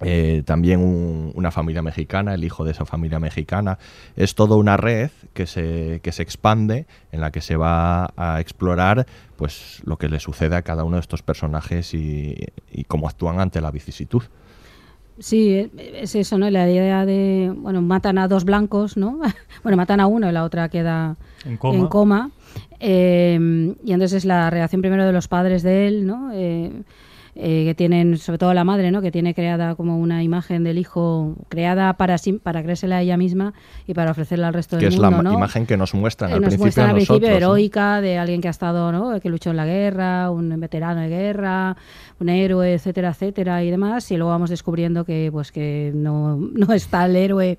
eh, también un- una familia mexicana, el hijo de esa familia mexicana. Es toda una red que se, que se expande, en la que se va a explorar pues lo que le sucede a cada uno de estos personajes y, y cómo actúan ante la vicisitud. Sí, es eso, ¿no? La idea de, bueno, matan a dos blancos, ¿no? bueno, matan a uno y la otra queda En coma. coma. Eh, y entonces es la reacción primero de los padres de él, ¿no? Eh, eh, que tienen, sobre todo la madre, ¿no? Que tiene creada como una imagen del hijo, creada para sí, para creérsela a ella misma y para ofrecerla al resto que del es mundo, la ma- ¿no? imagen que nos muestran Eh, al nos principio muestran al principio nosotros. ¿no? heroica de alguien que ha estado, ¿no? que luchó en la guerra, un veterano de guerra, un héroe, etcétera, etcétera y demás. Y luego vamos descubriendo que pues que no, no está el héroe.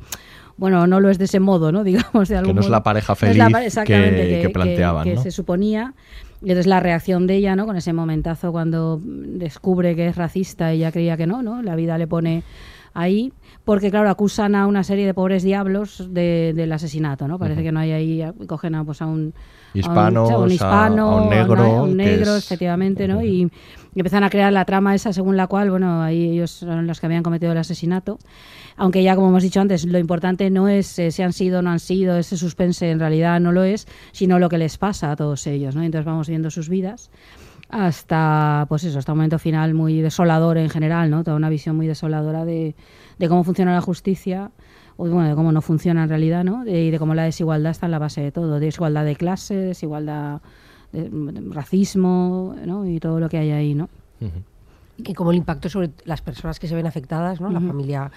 Bueno, no lo es de ese modo, ¿no? Digamos, de algún no es la pareja No es feliz que- que planteaban, que ¿no? se suponía. Y entonces la reacción de ella, ¿no? Con ese momentazo cuando descubre que es racista, ella creía que no, ¿no? La vida le pone ahí, porque claro, acusan a una serie de pobres diablos de- del asesinato, ¿no? Parece que no hay ahí, cogen a, pues, a un Hispanos, a un, hispano, a un negro, a un negro, es- efectivamente, ¿no? Y, y empiezan a crear la trama esa según la cual, bueno, ahí ellos son los que habían cometido el asesinato. Aunque ya, como hemos dicho antes, lo importante no es eh, si han sido o no han sido, ese suspense en realidad no lo es, sino lo que les pasa a todos ellos, ¿no? Entonces vamos viendo sus vidas hasta, pues eso, hasta un momento final muy desolador en general, ¿no? Toda una visión muy desoladora de, de cómo funciona la justicia, o bueno, de cómo no funciona en realidad, ¿no? De- y de cómo la desigualdad está en la base de todo, desigualdad de clase, desigualdad de, de racismo, ¿no? Y todo lo que hay ahí, ¿no? y como el impacto sobre las personas que se ven afectadas, ¿no? La familia,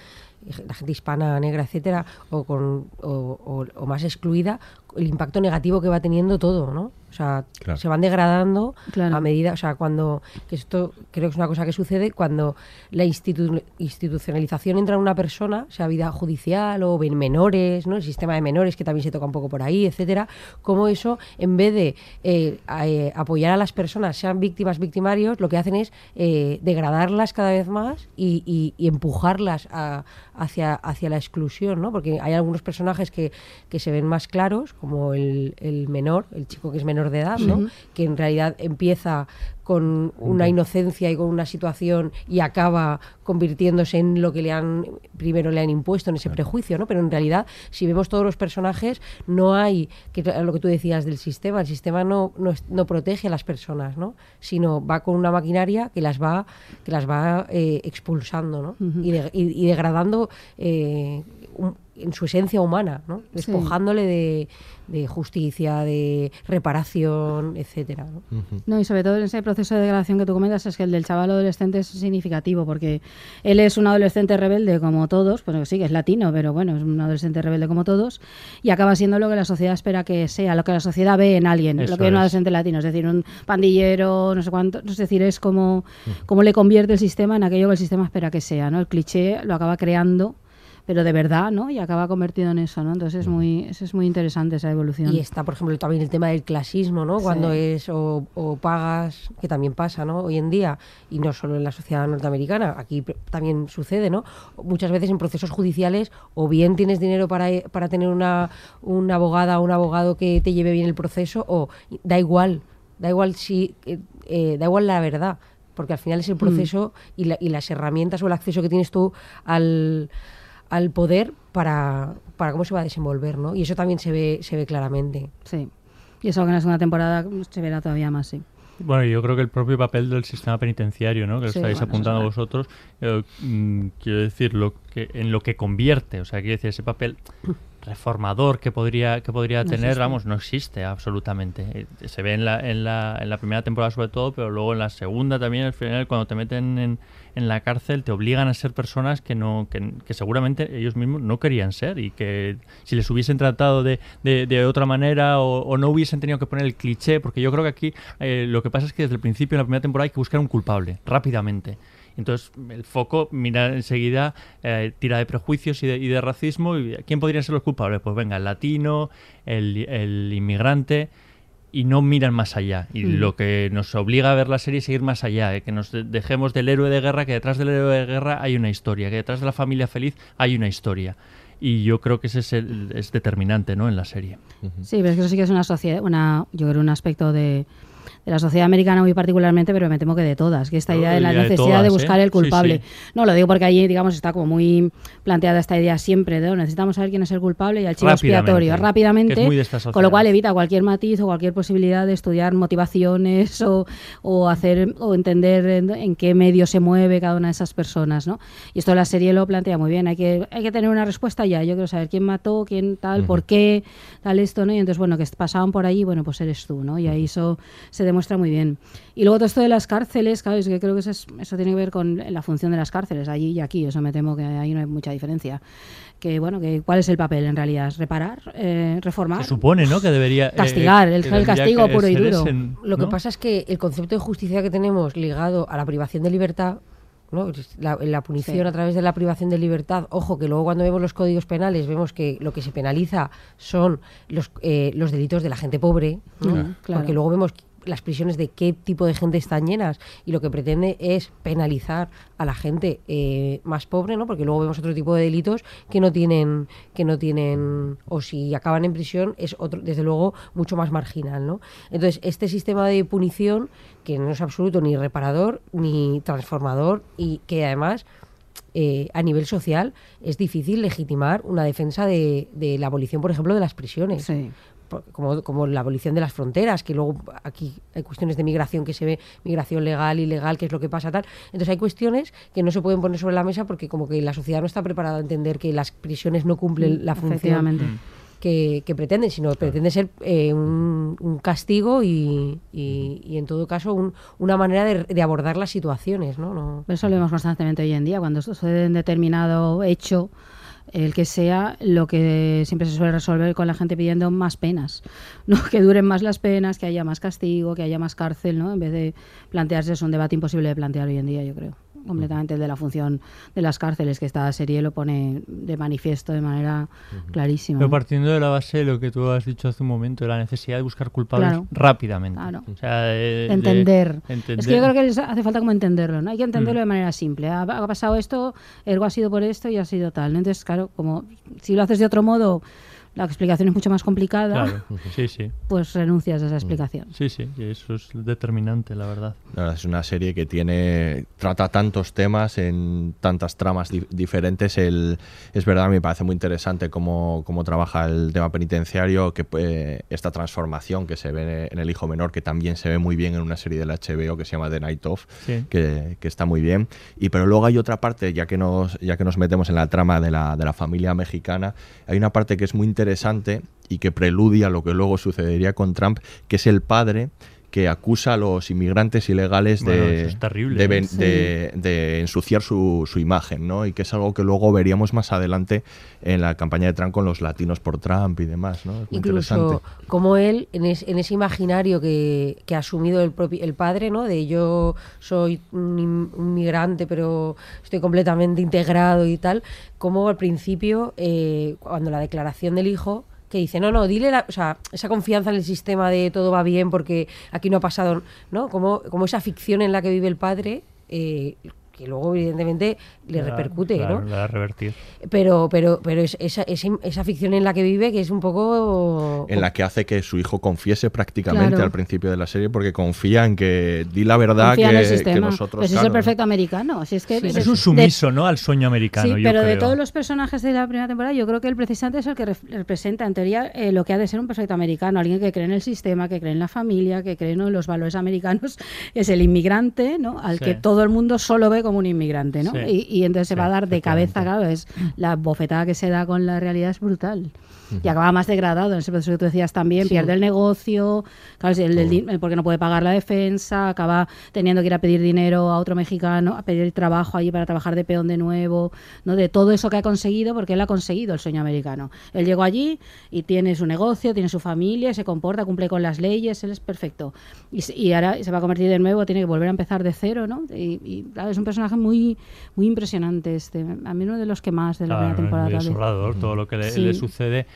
la gente hispana, negra, etcétera, o, con, o, más excluida, el impacto negativo que va teniendo todo, ¿no? O sea, Claro. se van degradando Claro. a medida, o sea, cuando, que esto creo que es una cosa que sucede cuando la institu- institucionalización entra en una persona, sea vida judicial o en menores, ¿no? El sistema de menores que también se toca un poco por ahí, etcétera, como eso, en vez de eh, a- eh, apoyar a las personas, sean víctimas, victimarios, lo que hacen es eh, degradarlas cada vez más y, y- y empujarlas a- hacia, hacia la exclusión, ¿no? Porque hay algunos personajes que, que se ven más claros, como el, el menor, el chico que es menor de edad, ¿no? Que en realidad empieza con una inocencia y con una situación y acaba convirtiéndose en lo que le han primero le han impuesto en ese prejuicio, ¿no? Pero en realidad, si vemos todos los personajes, no hay que lo que tú decías del sistema, el sistema no, no, protege a las personas, ¿no? Sino va con una maquinaria que las va que las va eh, expulsando, ¿no? Y, de- y- y degradando eh, en su esencia humana, ¿no? Sí. Despojándole de, de justicia, de reparación, etcétera, ¿no? No, y sobre todo en ese proceso de degradación que tú comentas, es que el del chaval adolescente es significativo, porque él es un adolescente rebelde como todos, pues sí, que es latino, pero bueno, es un adolescente rebelde como todos, y acaba siendo lo que la sociedad espera que sea, lo que la sociedad ve en alguien, Eso lo que es un es. adolescente latino, es decir, un pandillero, no sé cuánto, es decir, es como, como le convierte el sistema en aquello que el sistema espera que sea, ¿no? El cliché lo acaba creando pero de verdad, ¿no? Y acaba convertido en eso, ¿no? Entonces es muy, es muy interesante esa evolución. Y está, por ejemplo, también el tema del clasismo, ¿no? Cuando es o, pagas, que también pasa, ¿no? Hoy en día, y no solo en la sociedad norteamericana, aquí también sucede, ¿no? Muchas veces en procesos judiciales, o bien tienes dinero para, para tener una, una abogada o un abogado que te lleve bien el proceso, o da igual, da igual si, eh, eh, da igual la verdad porque al final es el mm. proceso y, y, las herramientas o el acceso que tienes tú al, al poder para, para cómo se va a desenvolver, ¿no? Y eso también se ve, se ve claramente. Sí. Y eso en la segunda temporada se verá todavía más, sí. Bueno, yo creo que el propio papel del sistema penitenciario, ¿no? que lo estáis apuntando vosotros, eh, mm, quiero decir, lo que, en lo que convierte, o sea, quiero decir, ese papel reformador que podría que podría tener, vamos, no existe absolutamente. Eh, se ve en la, en, la, en la primera temporada sobre todo, pero luego en la segunda también, al final, cuando te meten en, en la cárcel, te obligan a ser personas que no que, seguramente ellos mismos no querían ser y que si les hubiesen tratado de, de, otra manera o, no hubiesen tenido que poner el cliché, porque yo creo que aquí eh, lo que pasa es que desde el principio, en la primera temporada, hay que buscar un culpable, rápidamente. Entonces el foco mira enseguida, eh, tira de prejuicios y de, racismo. Y, ¿Quién podrían ser los culpables? Pues venga, el latino, el, inmigrante y no miran más allá. Y mm. lo que nos obliga a ver la serie es seguir más allá, eh, que nos dejemos del héroe de guerra, que detrás del héroe de guerra hay una historia, que detrás de la familia feliz hay una historia. Y yo creo que ese es, el, es determinante ¿no? en la serie. Sí, pero es que eso sí que es una sociedad, una, yo creo un aspecto de, de la sociedad americana muy particularmente, pero me temo que de todas, que esta idea de la necesidad de, buscar ¿eh? el culpable. No, lo digo porque allí, digamos, está como muy planteada esta idea siempre de oh, necesitamos saber quién es el culpable y al chivo expiatorio rápidamente, con lo cual evita cualquier matiz o cualquier posibilidad de estudiar motivaciones o, o hacer o entender en, qué medio se mueve cada una de esas personas, ¿no? Y esto la serie lo plantea muy bien, hay que, hay que tener una respuesta ya, yo quiero saber quién mató, quién tal, por qué, tal esto, ¿no? Y entonces, bueno, que pasaban por allí, bueno, pues eres tú, ¿no? Y ahí eso se demuestra muy bien. Y luego todo esto de las cárceles, claro, es que creo que eso, eso tiene que ver con la función de las cárceles, allí y aquí, eso me temo que ahí no hay mucha diferencia que bueno que cuál es el papel en realidad reparar eh, reformar se supone no que debería eh, castigar el, castigo puro y duro lo que pasa es que el concepto de justicia que tenemos ligado a la privación de libertad ¿no? La, punición a través de la privación de libertad. Ojo, que luego cuando vemos los códigos penales vemos que lo que se penaliza son los, eh, los delitos de la gente pobre, claro. porque luego vemos las prisiones de qué tipo de gente están llenas y lo que pretende es penalizar a la gente eh, más pobre, ¿no? Porque luego vemos otro tipo de delitos que no tienen que no tienen o si acaban en prisión es otro desde luego mucho más marginal, ¿no? Entonces, este sistema de punición que no es absoluto ni reparador ni transformador y que además eh, a nivel social es difícil legitimar una defensa de, de, la abolición, por ejemplo, de las prisiones. Sí como, como la abolición de las fronteras, que luego aquí hay cuestiones de migración que se ve, migración legal, ilegal, qué es lo que pasa, tal. Entonces hay cuestiones que no se pueden poner sobre la mesa porque como que la sociedad no está preparada a entender que las prisiones no cumplen la función que, que pretenden, sino pretende ser eh, un, castigo y, y, en todo caso una manera de, abordar las situaciones. ¿no? no Eso lo vemos constantemente hoy en día, cuando sucede un determinado hecho el que sea lo que siempre se suele resolver con la gente pidiendo más penas, ¿no? que duren más las penas, que haya más castigo, que haya más cárcel, ¿no? en vez de plantearse es un debate imposible de plantear hoy en día, yo creo completamente el de la función de las cárceles, que esta serie lo pone de manifiesto de manera clarísima. Pero partiendo de la base de lo que tú has dicho hace un momento, de la necesidad de buscar culpables rápidamente. O sea, entender. Es que yo creo que hace falta como entenderlo, ¿no? Hay que entenderlo de manera simple. Ha, pasado esto, ergo ha sido por esto y ha sido tal. Entonces, claro, como si lo haces de otro modo la explicación es mucho más complicada, sí, sí. pues renuncias a esa explicación. Sí, sí, eso es determinante, la verdad. es una serie que tiene trata tantos temas en tantas tramas diferentes. El, es verdad, me parece muy interesante cómo, cómo trabaja el tema penitenciario, que eh, esta transformación que se ve en El Hijo Menor, que también se ve muy bien en una serie del HBO que se llama The Night Of, que, que, está muy bien. Y pero luego hay otra parte, ya que nos, ya que nos metemos en la trama de la, de la familia mexicana, hay una parte que es muy interesante y que preludia lo que luego sucedería con Trump, que es el padre que acusa a los inmigrantes ilegales Bueno, de, eso es terrible, de, ¿eh? Sí. de- de ensuciar su, su imagen, ¿no? Y que es algo que luego veríamos más adelante en la campaña de Trump con los latinos por Trump y demás, ¿no? Es muy Incluso interesante. como él, en, es- en ese imaginario que, que ha asumido el, propio, el padre, ¿no? De yo soy un, in- un migrante, pero estoy completamente integrado y tal, como al principio, eh, cuando la declaración del hijo que dice, no, no, dile, la, o sea, esa confianza en el sistema de todo va bien porque aquí no ha pasado, ¿no? Como, como esa ficción en la que vive el padre, eh, que luego evidentemente le La- repercute, ¿no? le va a revertir. Pero, pero, pero es esa, esa, esa ficción en la que vive que es un poco... En la que hace que su hijo confiese prácticamente Claro. al principio de la serie porque confía en que di la verdad que, el nosotros... Pues es claro, el perfecto americano. Si es que Es de- un de- sumiso, ¿no? Al sueño americano, Sí, yo pero de todos los personajes de la primera temporada, yo creo que él precisamente es el que representa, en teoría, eh, lo que ha de ser un perfecto americano. Alguien que cree en el sistema, que cree en la familia, que cree ¿no? en los valores americanos. Es el inmigrante, ¿no? Al Sí. que todo el mundo solo ve como un inmigrante, ¿no? Sí. Y, y entonces se va a dar de cabeza, claro. Es la bofetada que se da con la realidad es brutal. Y acaba más degradado, en ese proceso que tú decías también, Sí. pierde el negocio, claro, el, el di- porque no puede pagar la defensa, acaba teniendo que ir a pedir dinero a otro mexicano, a pedir trabajo allí para trabajar de peón de nuevo, ¿no? de todo eso que ha conseguido, porque él ha conseguido el sueño americano. Él llegó allí y tiene su negocio, tiene su familia, se comporta, cumple con las leyes, él es perfecto. Y, y ahora se va a convertir de nuevo, tiene que volver a empezar de cero, ¿no? Y, y, claro, es un personaje muy, muy impresionante, este, a mí uno de los que más de la Claro, primera es muy temporada. de- desolador todo lo que le, Sí. le sucede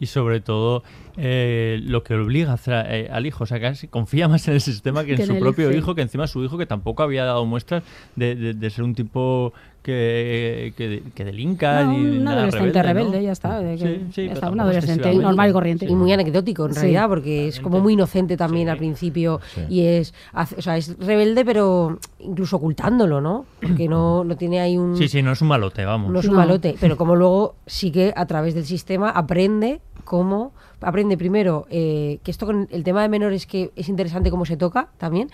y sobre todo eh, lo que obliga a hacer, eh, al hijo. O sea, casi confía más en el sistema que en Que en su propio hijo, que encima su hijo que tampoco había dado muestras de, de- de ser un tipo que, que, que delinca No, ni un nada adolescente rebelde, ya está, de que- Sí, sí, ya está, un adolescente normal y corriente. Y muy anecdótico en Sí. realidad, porque es como muy inocente también al principio y es, hace- o sea, es rebelde, pero incluso ocultándolo, ¿no? Porque no, no tiene ahí un... Sí, sí, no es un malote, vamos. No es un malote, pero como luego sí que a través del sistema aprende cómo, aprende primero eh, que esto con el tema de menores que es interesante cómo se toca también,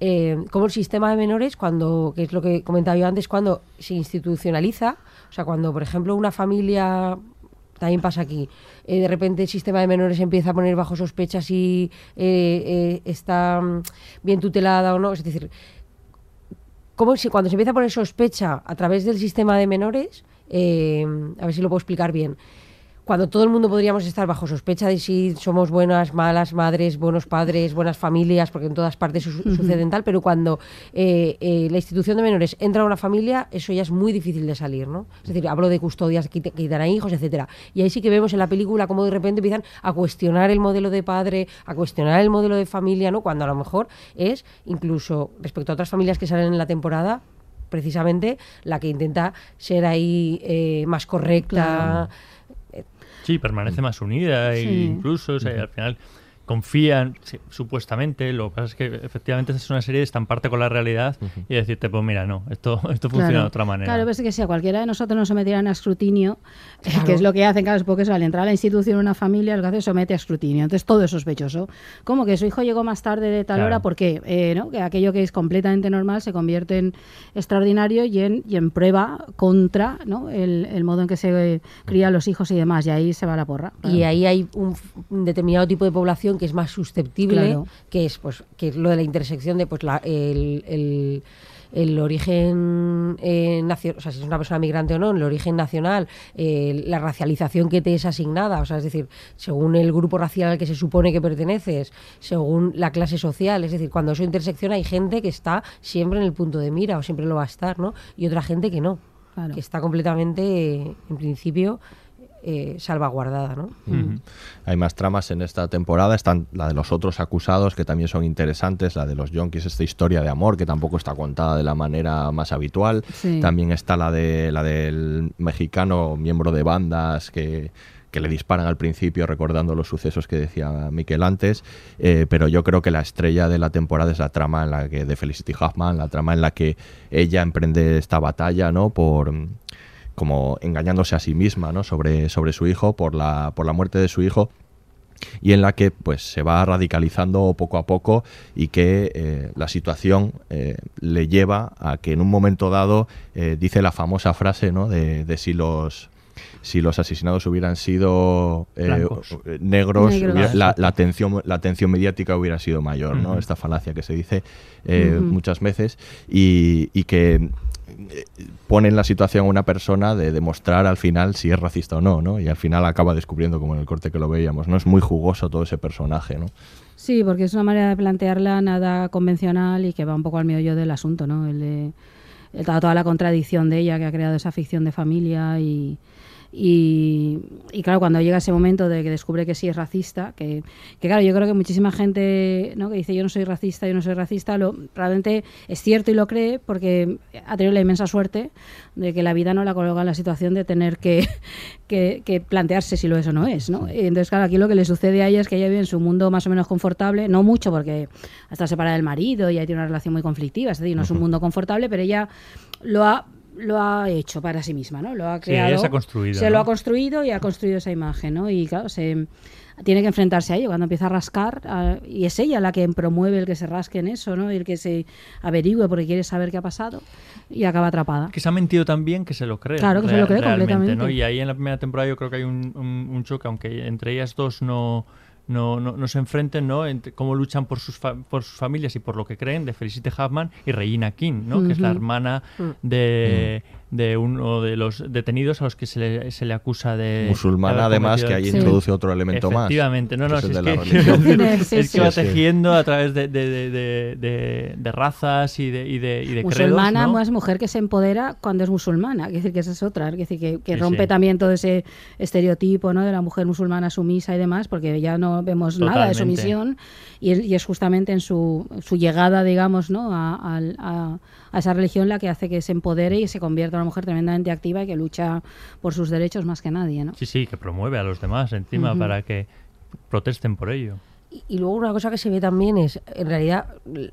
eh, cómo el sistema de menores cuando, que es lo que comentaba yo antes, cuando se institucionaliza, o sea, cuando por ejemplo una familia también pasa aquí. Eh, de repente el sistema de menores se empieza a poner bajo sospecha si eh, eh, está bien tutelada o no. Es decir, cómo si, cuando se empieza a poner sospecha a través del sistema de menores, eh, a ver si lo puedo explicar bien. Cuando todo el mundo podríamos estar bajo sospecha de si somos buenas, malas madres, buenos padres, buenas familias, porque en todas partes su- Ujú. suceden tal, pero cuando eh, eh, la institución de menores entra a una familia, eso ya es muy difícil de salir, ¿no? Es decir, hablo de custodias que quitan a hijos, etcétera. Y ahí sí que vemos en la película cómo de repente empiezan a cuestionar el modelo de padre, a cuestionar el modelo de familia, ¿no? Cuando a lo mejor es, incluso respecto a otras familias que salen en la temporada, precisamente la que intenta ser ahí eh, más correcta. Sí, permanece más unida e Sí. incluso, o sea, al final confían sí, supuestamente, lo que pasa es que efectivamente es una serie de estamparte con la realidad y decirte, pues mira, no, esto, esto funciona Claro. de otra manera. Claro, pues es que si a cualquiera de nosotros nos sometieran a escrutinio, eh, Claro. que es lo que hacen, claro, es porque eso, al entrar a la institución una familia, lo que hace es somete a escrutinio. Entonces todo es sospechoso. ¿Cómo que su hijo llegó más tarde de tal Claro. hora? ¿Por qué? Eh, ¿no? Que aquello que es completamente normal se convierte en extraordinario y en, y en prueba contra ¿no? el, el modo en que se eh, crían los hijos y demás. Y ahí se va la porra. Y ahí hay un, un determinado tipo de población que es más susceptible, Claro. que es pues que es lo de la intersección de pues la, el, el- el origen eh, nacio- o sea, si es una persona migrante o no, el origen nacional, eh, la racialización que te es asignada, o sea, es decir, según el grupo racial al que se supone que perteneces, según la clase social, es decir, cuando eso intersecciona hay gente que está siempre en el punto de mira o siempre lo va a estar, ¿no? Y otra gente que no, Claro. que está completamente, en principio, eh, salvaguardada, ¿no? Hay más tramas en esta temporada. Están la de los otros acusados, que también son interesantes. La de los yonkis, esta historia de amor, que tampoco está contada de la manera más habitual. Sí. También está la, de, la del mexicano, miembro de bandas, que, que le disparan al principio, recordando los sucesos que decía Miquel antes. Eh, pero yo creo que la estrella de la temporada es la trama en la que, de Felicity Huffman, la trama en la que ella emprende esta batalla, ¿no? Por como engañándose a sí misma ¿no? sobre, sobre su hijo por la, por la muerte de su hijo y en la que pues se va radicalizando poco a poco y que eh, la situación eh, le lleva a que en un momento dado eh, dice la famosa frase ¿no? de, de si los si los asesinados hubieran sido eh, negros, Negros. hubiera- la, la atención, la atención mediática hubiera sido mayor, ¿no? Esta falacia que se dice eh, muchas veces y, y que pone en la situación a una persona de demostrar al final si es racista o no, ¿no? Y al final acaba descubriendo, como en el corte que lo veíamos, ¿no? Es muy jugoso todo ese personaje, ¿no? Sí, porque es una manera de plantearla nada convencional y que va un poco al meollo del asunto, ¿no? El de toda la contradicción de ella que ha creado esa ficción de familia y, y, y claro, cuando llega ese momento de que descubre que sí es racista, que, que claro, yo creo que muchísima gente ¿no? que dice yo no soy racista, yo no soy racista, lo, realmente es cierto y lo cree porque ha tenido la inmensa suerte de que la vida no la coloca en la situación de tener que, que, que plantearse si lo es o no es, ¿no? Y Entonces, claro, aquí lo que le sucede a ella es que ella vive en su mundo más o menos confortable, no mucho porque está separada del marido y ella tiene una relación muy conflictiva, es decir, no es un mundo confortable, pero ella lo ha lo ha hecho para sí misma, ¿no? Lo ha Sí, ella creado. se ha construido, Se ¿no? lo ha construido y ha construido esa imagen, ¿no? Y claro, se tiene que enfrentarse a ello cuando empieza a rascar a- y es ella la que promueve el que se rasque en eso, ¿no? Y el que se averigüe porque quiere saber qué ha pasado y acaba atrapada. Que se ha mentido también que se lo cree. Claro, que se lo cree realmente, ¿no? completamente. Y ahí en la primera temporada yo creo que hay un, un- un choque, aunque entre ellas dos no, no, no, no se enfrenten, ¿no? Entre cómo luchan por sus, fa- por sus familias y por lo que creen de Felicity Huffman y Regina King, ¿no? Que es la hermana Mm. de, de uno de los detenidos a los que se le, se le acusa de... Musulmana, además, que ahí Sí. introduce otro elemento más. Efectivamente, no, que no, es es de la que, es que va tejiendo a través de, de, de, de, de- de razas y de, y de, y de musulmana credos, ¿no? más mujer que se empodera cuando es musulmana, es decir, que esa es otra, es decir, que, que Sí, rompe sí. también todo ese estereotipo ¿no? de la mujer musulmana sumisa y demás, porque ya no vemos nada de sumisión y es, y es justamente en su, su llegada, digamos, ¿no? a- a esa religión la que hace que se empodere y se convierta en una mujer tremendamente activa y que lucha por sus derechos más que nadie. ¿no? Sí, sí, que promueve a los demás encima para que protesten por ello. Y, y luego una cosa que se ve también es, en realidad,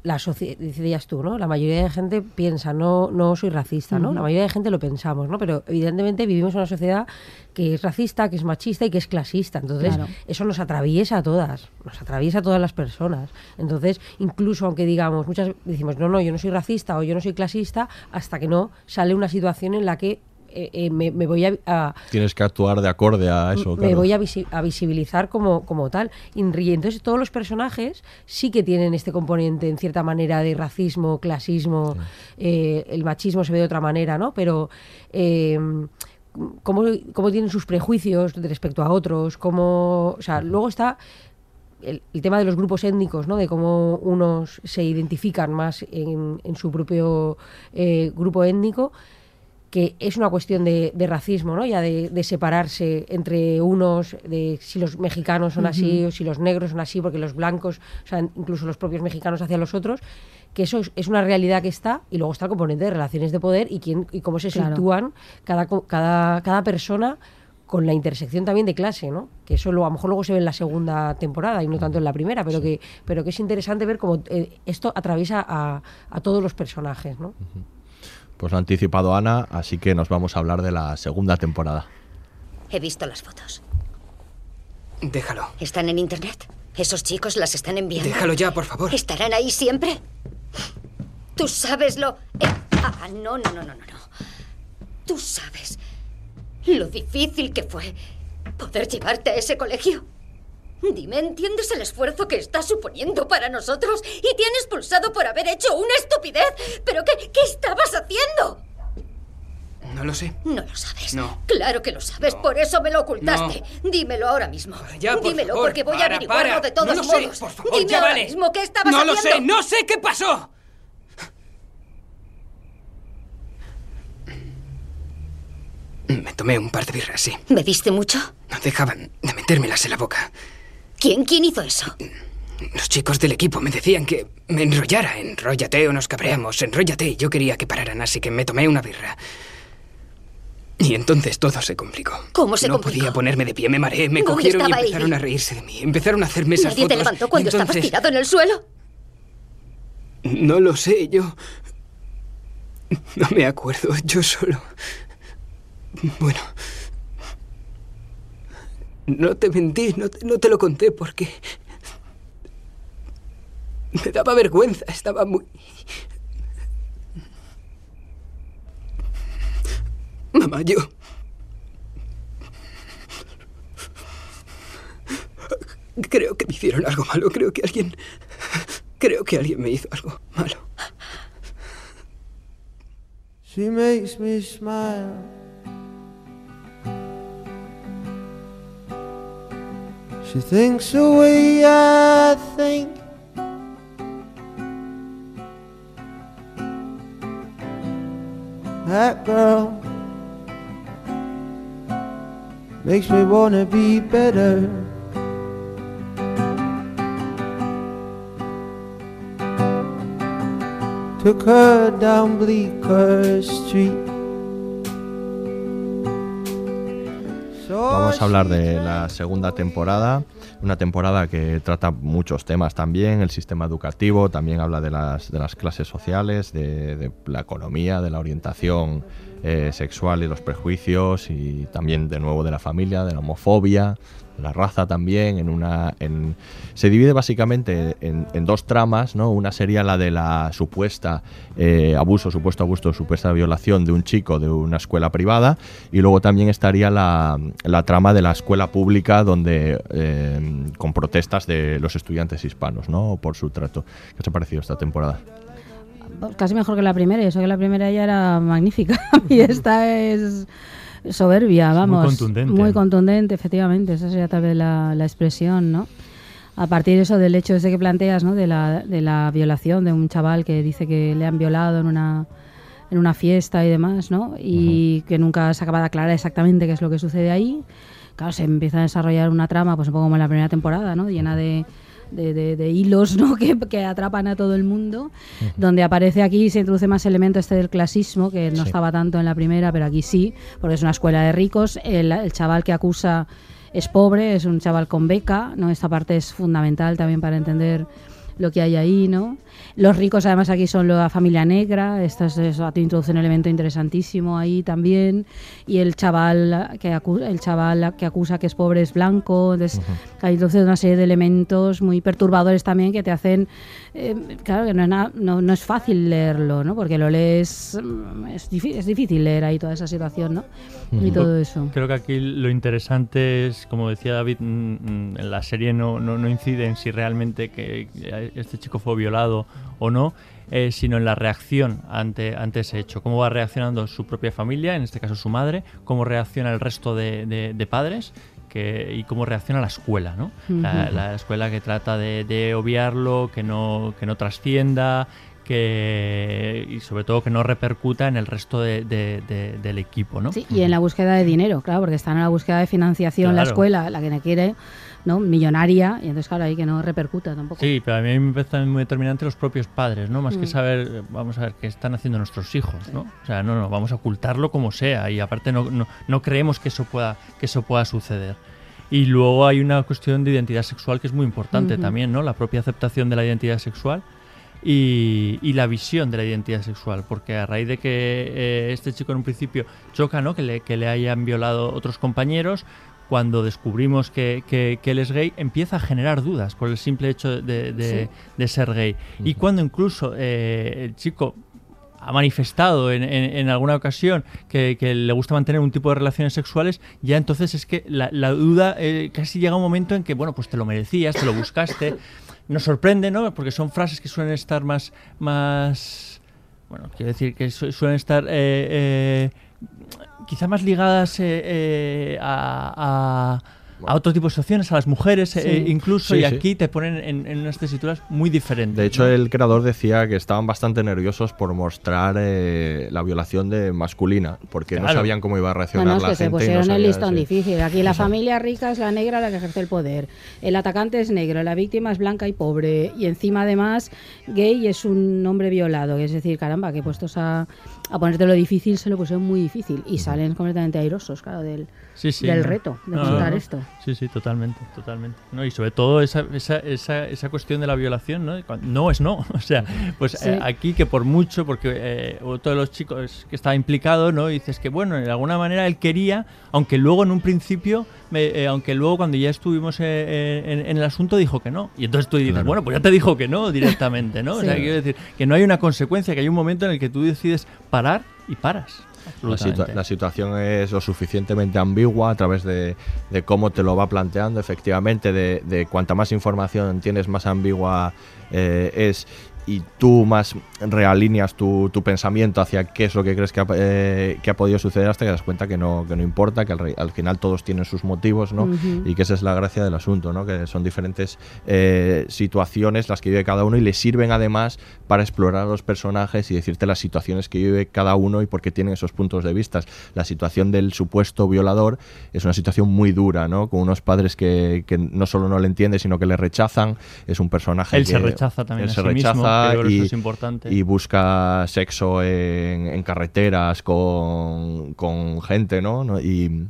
la sociedad, decías tú, ¿no? La mayoría de gente piensa, no, no soy racista, ¿no? La mayoría de gente lo pensamos, ¿no? Pero evidentemente vivimos en una sociedad que es racista, que es machista y que es clasista. Entonces, Claro. eso nos atraviesa a todas, nos atraviesa a todas las personas. Entonces, incluso aunque digamos, muchas decimos, no, no, yo no soy racista o yo no soy clasista, hasta que no sale una situación en la que eh, eh, me, me voy a- a, Tienes que actuar de acorde a eso, me claro. voy a, visi- a visibilizar como, como tal. Y entonces todos los personajes sí que tienen este componente, en cierta manera, de racismo, clasismo, eh, el machismo se ve de otra manera, ¿no? Pero... eh, Cómo, cómo tienen sus prejuicios respecto a otros, cómo, o sea, luego está el, el tema de los grupos étnicos, ¿no? de cómo unos se identifican más en, en su propio eh, grupo étnico, que es una cuestión de, de racismo, ¿no? ya de, de separarse entre unos, de si los mexicanos son así o si los negros son así, porque los blancos, o sea, incluso los propios mexicanos hacia los otros, que eso es, es una realidad que está, y luego está el componente de relaciones de poder y, quién, y cómo se Claro. sitúan cada, cada, cada persona con la intersección también de clase, ¿no? Que eso lo, a lo mejor luego se ve en la segunda temporada y no tanto en la primera, pero que pero que es interesante ver cómo eh, esto atraviesa a, a todos los personajes, ¿no? Pues lo ha anticipado Ana, así que nos vamos a hablar de la segunda temporada. He visto las fotos. Déjalo. ¿Están en internet? ¿Esos chicos las están enviando? Déjalo ya, por favor. ¿Estarán ahí siempre? Tú sabes lo... eh, ah, no, no, no, no, no, no. Tú sabes lo difícil que fue poder llevarte a ese colegio. Dime, ¿entiendes el esfuerzo que está suponiendo para nosotros? Y te han expulsado por haber hecho una estupidez. ¿Pero qué, qué estabas haciendo? No lo sé. No lo sabes. No. Claro que lo sabes, por eso me lo ocultaste. Dímelo ahora mismo. ya, por Dímelo, favor, porque voy a averiguarlo para. de todos No lo sé, modos. por favor, Dime ya ahora vale. mismo qué estabas No lo sé, no sé qué pasó. Me tomé un par de birras, sí. ¿Bebiste mucho? No dejaban de metérmelas en la boca. ¿Quién? ¿Quién hizo eso? Los chicos del equipo me decían que me enrollara. Enróllate o nos cabreamos. Enróllate. Y Yo quería que pararan, así que me tomé una birra. Y entonces todo se complicó. ¿Cómo se no complicó? podía ponerme de pie, me mareé, me ¿Dónde cogieron y empezaron Amy? a reírse de mí. Empezaron a hacerme esas ¿Nadie fotos. te levantó cuando estabas tirado en el suelo? No lo sé, yo... No me acuerdo, yo solo... Bueno... No te mentí, no te, no te lo conté porque... Me daba vergüenza, estaba muy... Mamá, yo... Creo que me hicieron algo malo, creo que alguien... Creo que alguien me hizo algo malo. She makes me smile. She thinks the way I think. That girl makes me wanna be better. Took her down Bleecker Street. Vamos a hablar de la segunda temporada, una temporada que trata muchos temas también, el sistema educativo, también habla de las, de las clases sociales, de, de la economía, de la orientación eh, sexual y los prejuicios, y también de nuevo de la familia, de la homofobia, la raza también, en una... En, se divide básicamente en, dos tramas, ¿no? Una sería la de la supuesta eh, abuso, supuesto abuso, supuesta violación de un chico de una escuela privada, y luego también estaría la, la trama de la escuela pública donde eh, con protestas de los estudiantes hispanos, ¿no? Por su trato. ¿Qué os ha parecido esta temporada? Casi mejor que la primera, y eso que la primera ya era magnífica. y esta es soberbia, vamos. muy contundente. Muy contundente, efectivamente. Esa sería tal vez la, la expresión, ¿no? A partir de eso, del hecho ese que planteas, ¿no? De la, de la violación de un chaval que dice que le han violado en una en una fiesta y demás, ¿no? Y que nunca se acaba de aclarar exactamente qué es lo que sucede ahí. Claro, se empieza a desarrollar una trama, pues un poco como en la primera temporada, ¿no? Llena de, de, de- de hilos ¿no? que, que atrapan a todo el mundo, donde aparece aquí se introduce más elemento este del clasismo, que no Sí. estaba tanto en la primera, pero aquí sí, porque es una escuela de ricos. El, el chaval que acusa es pobre, es un chaval con beca, ¿no? Esta parte es fundamental también para entender lo que hay ahí, ¿no? Los ricos además aquí son la familia negra, esto es, eso introduce un elemento interesantísimo ahí también, y el chaval que acusa, el chaval que acusa que es pobre es blanco, entonces claro, introduce una serie de elementos muy perturbadores también que te hacen, eh, claro que no es, na- no, no es fácil leerlo, ¿no? Porque lo lees, mm, es, es difícil leer ahí toda esa situación, ¿no? Y todo eso. Creo que aquí lo interesante es, como decía David, mm, mm, en la serie no, no, no incide en si realmente que este chico fue violado o no, eh, sino en la reacción ante, ante ese hecho. Cómo va reaccionando su propia familia, en este caso su madre, cómo reacciona el resto de, de- de padres que, y cómo reacciona la escuela, ¿no? La, la escuela que trata de, de obviarlo, que no, que no trascienda, que y sobre todo que no repercuta en el resto de- de- de- del equipo, ¿no? Sí, y en la búsqueda de dinero, claro, porque están en la búsqueda de financiación la Claro. escuela, la que quiere, ¿no? Millonaria, y entonces, claro, ahí que no repercuta tampoco. Sí, pero a mí me parece muy determinante los propios padres, ¿no? Más que Mm. saber, eh, vamos a ver, qué están haciendo nuestros hijos, ¿no? O sea, no, no, vamos a ocultarlo como sea y aparte no, no, no creemos que eso, pueda, que eso pueda suceder. Y luego hay una cuestión de identidad sexual que es muy importante también, ¿no? La propia aceptación de la identidad sexual y, y la visión de la identidad sexual, porque a raíz de que eh, este chico en un principio choca, ¿no? Que le, que le hayan violado otros compañeros, cuando descubrimos que, que- que él es gay, empieza a generar dudas por el simple hecho de, de- Sí. de ser gay. Y cuando incluso eh, el chico ha manifestado en, en- en alguna ocasión que, que le gusta mantener un tipo de relaciones sexuales, ya entonces es que la, la duda eh, casi llega un momento en que, bueno, pues te lo merecías, te lo buscaste. Nos sorprende, ¿no? Porque son frases que suelen estar más... más bueno, quiero decir que su- suelen estar eh, quizá más ligadas eh, eh, a, a- a otro tipo de situaciones, a las mujeres eh, incluso, Sí, y sí. aquí te ponen en, en unas tesituras muy diferentes. De hecho, ¿no? el creador decía que estaban bastante nerviosos por mostrar eh, la violación de masculina, porque no sabían cómo iba a reaccionar Bueno, es la que se gente. no pusieron el listón difícil. Aquí la familia rica es la negra la que ejerce el poder. El atacante es negro, la víctima es blanca y pobre. Y encima, además, gay es un hombre violado. Es decir, caramba, que puestos a, a ponerte lo difícil, se lo pusieron muy difícil. Y salen completamente airosos, claro, del, Sí, sí, del no. reto de No, contar no. esto. Sí, sí, totalmente, totalmente. No, y sobre todo esa, esa, esa, esa cuestión de la violación, ¿no? No es no. O sea, pues Sí. eh, aquí que por mucho, porque eh, otro de los chicos que estaba implicado, ¿no? Dices que, bueno, de alguna manera él quería, aunque luego en un principio, me- eh, aunque luego cuando ya estuvimos eh, en, en el asunto dijo que no. Y entonces tú dices, Claro. bueno, pues ya te dijo que no directamente, ¿no? O sea, quiero decir que no hay una consecuencia, que hay un momento en el que tú decides parar y paras. La, situa- la situación es lo suficientemente ambigua a través de, de cómo te lo va planteando, efectivamente, de, de cuanta más información tienes, más ambigua eh, es y tú más realineas tu, tu pensamiento hacia qué es lo que crees que ha, eh, que ha podido suceder hasta que te das cuenta que no, que no importa, que al, re- al final todos tienen sus motivos, ¿no? Y que esa es la gracia del asunto, ¿no? Que son diferentes eh, situaciones las que vive cada uno y le sirven además para explorar a los personajes y decirte las situaciones que vive cada uno y por qué tienen esos puntos de vista. La situación del supuesto violador es una situación muy dura, ¿no? Con unos padres que, que no solo no le entienden, sino que le rechazan. Es un personaje Él que se rechaza también él a se sí mismo, rechaza que y, eso es importante. y busca sexo en, en carreteras con, con gente, ¿no? ¿no? Y,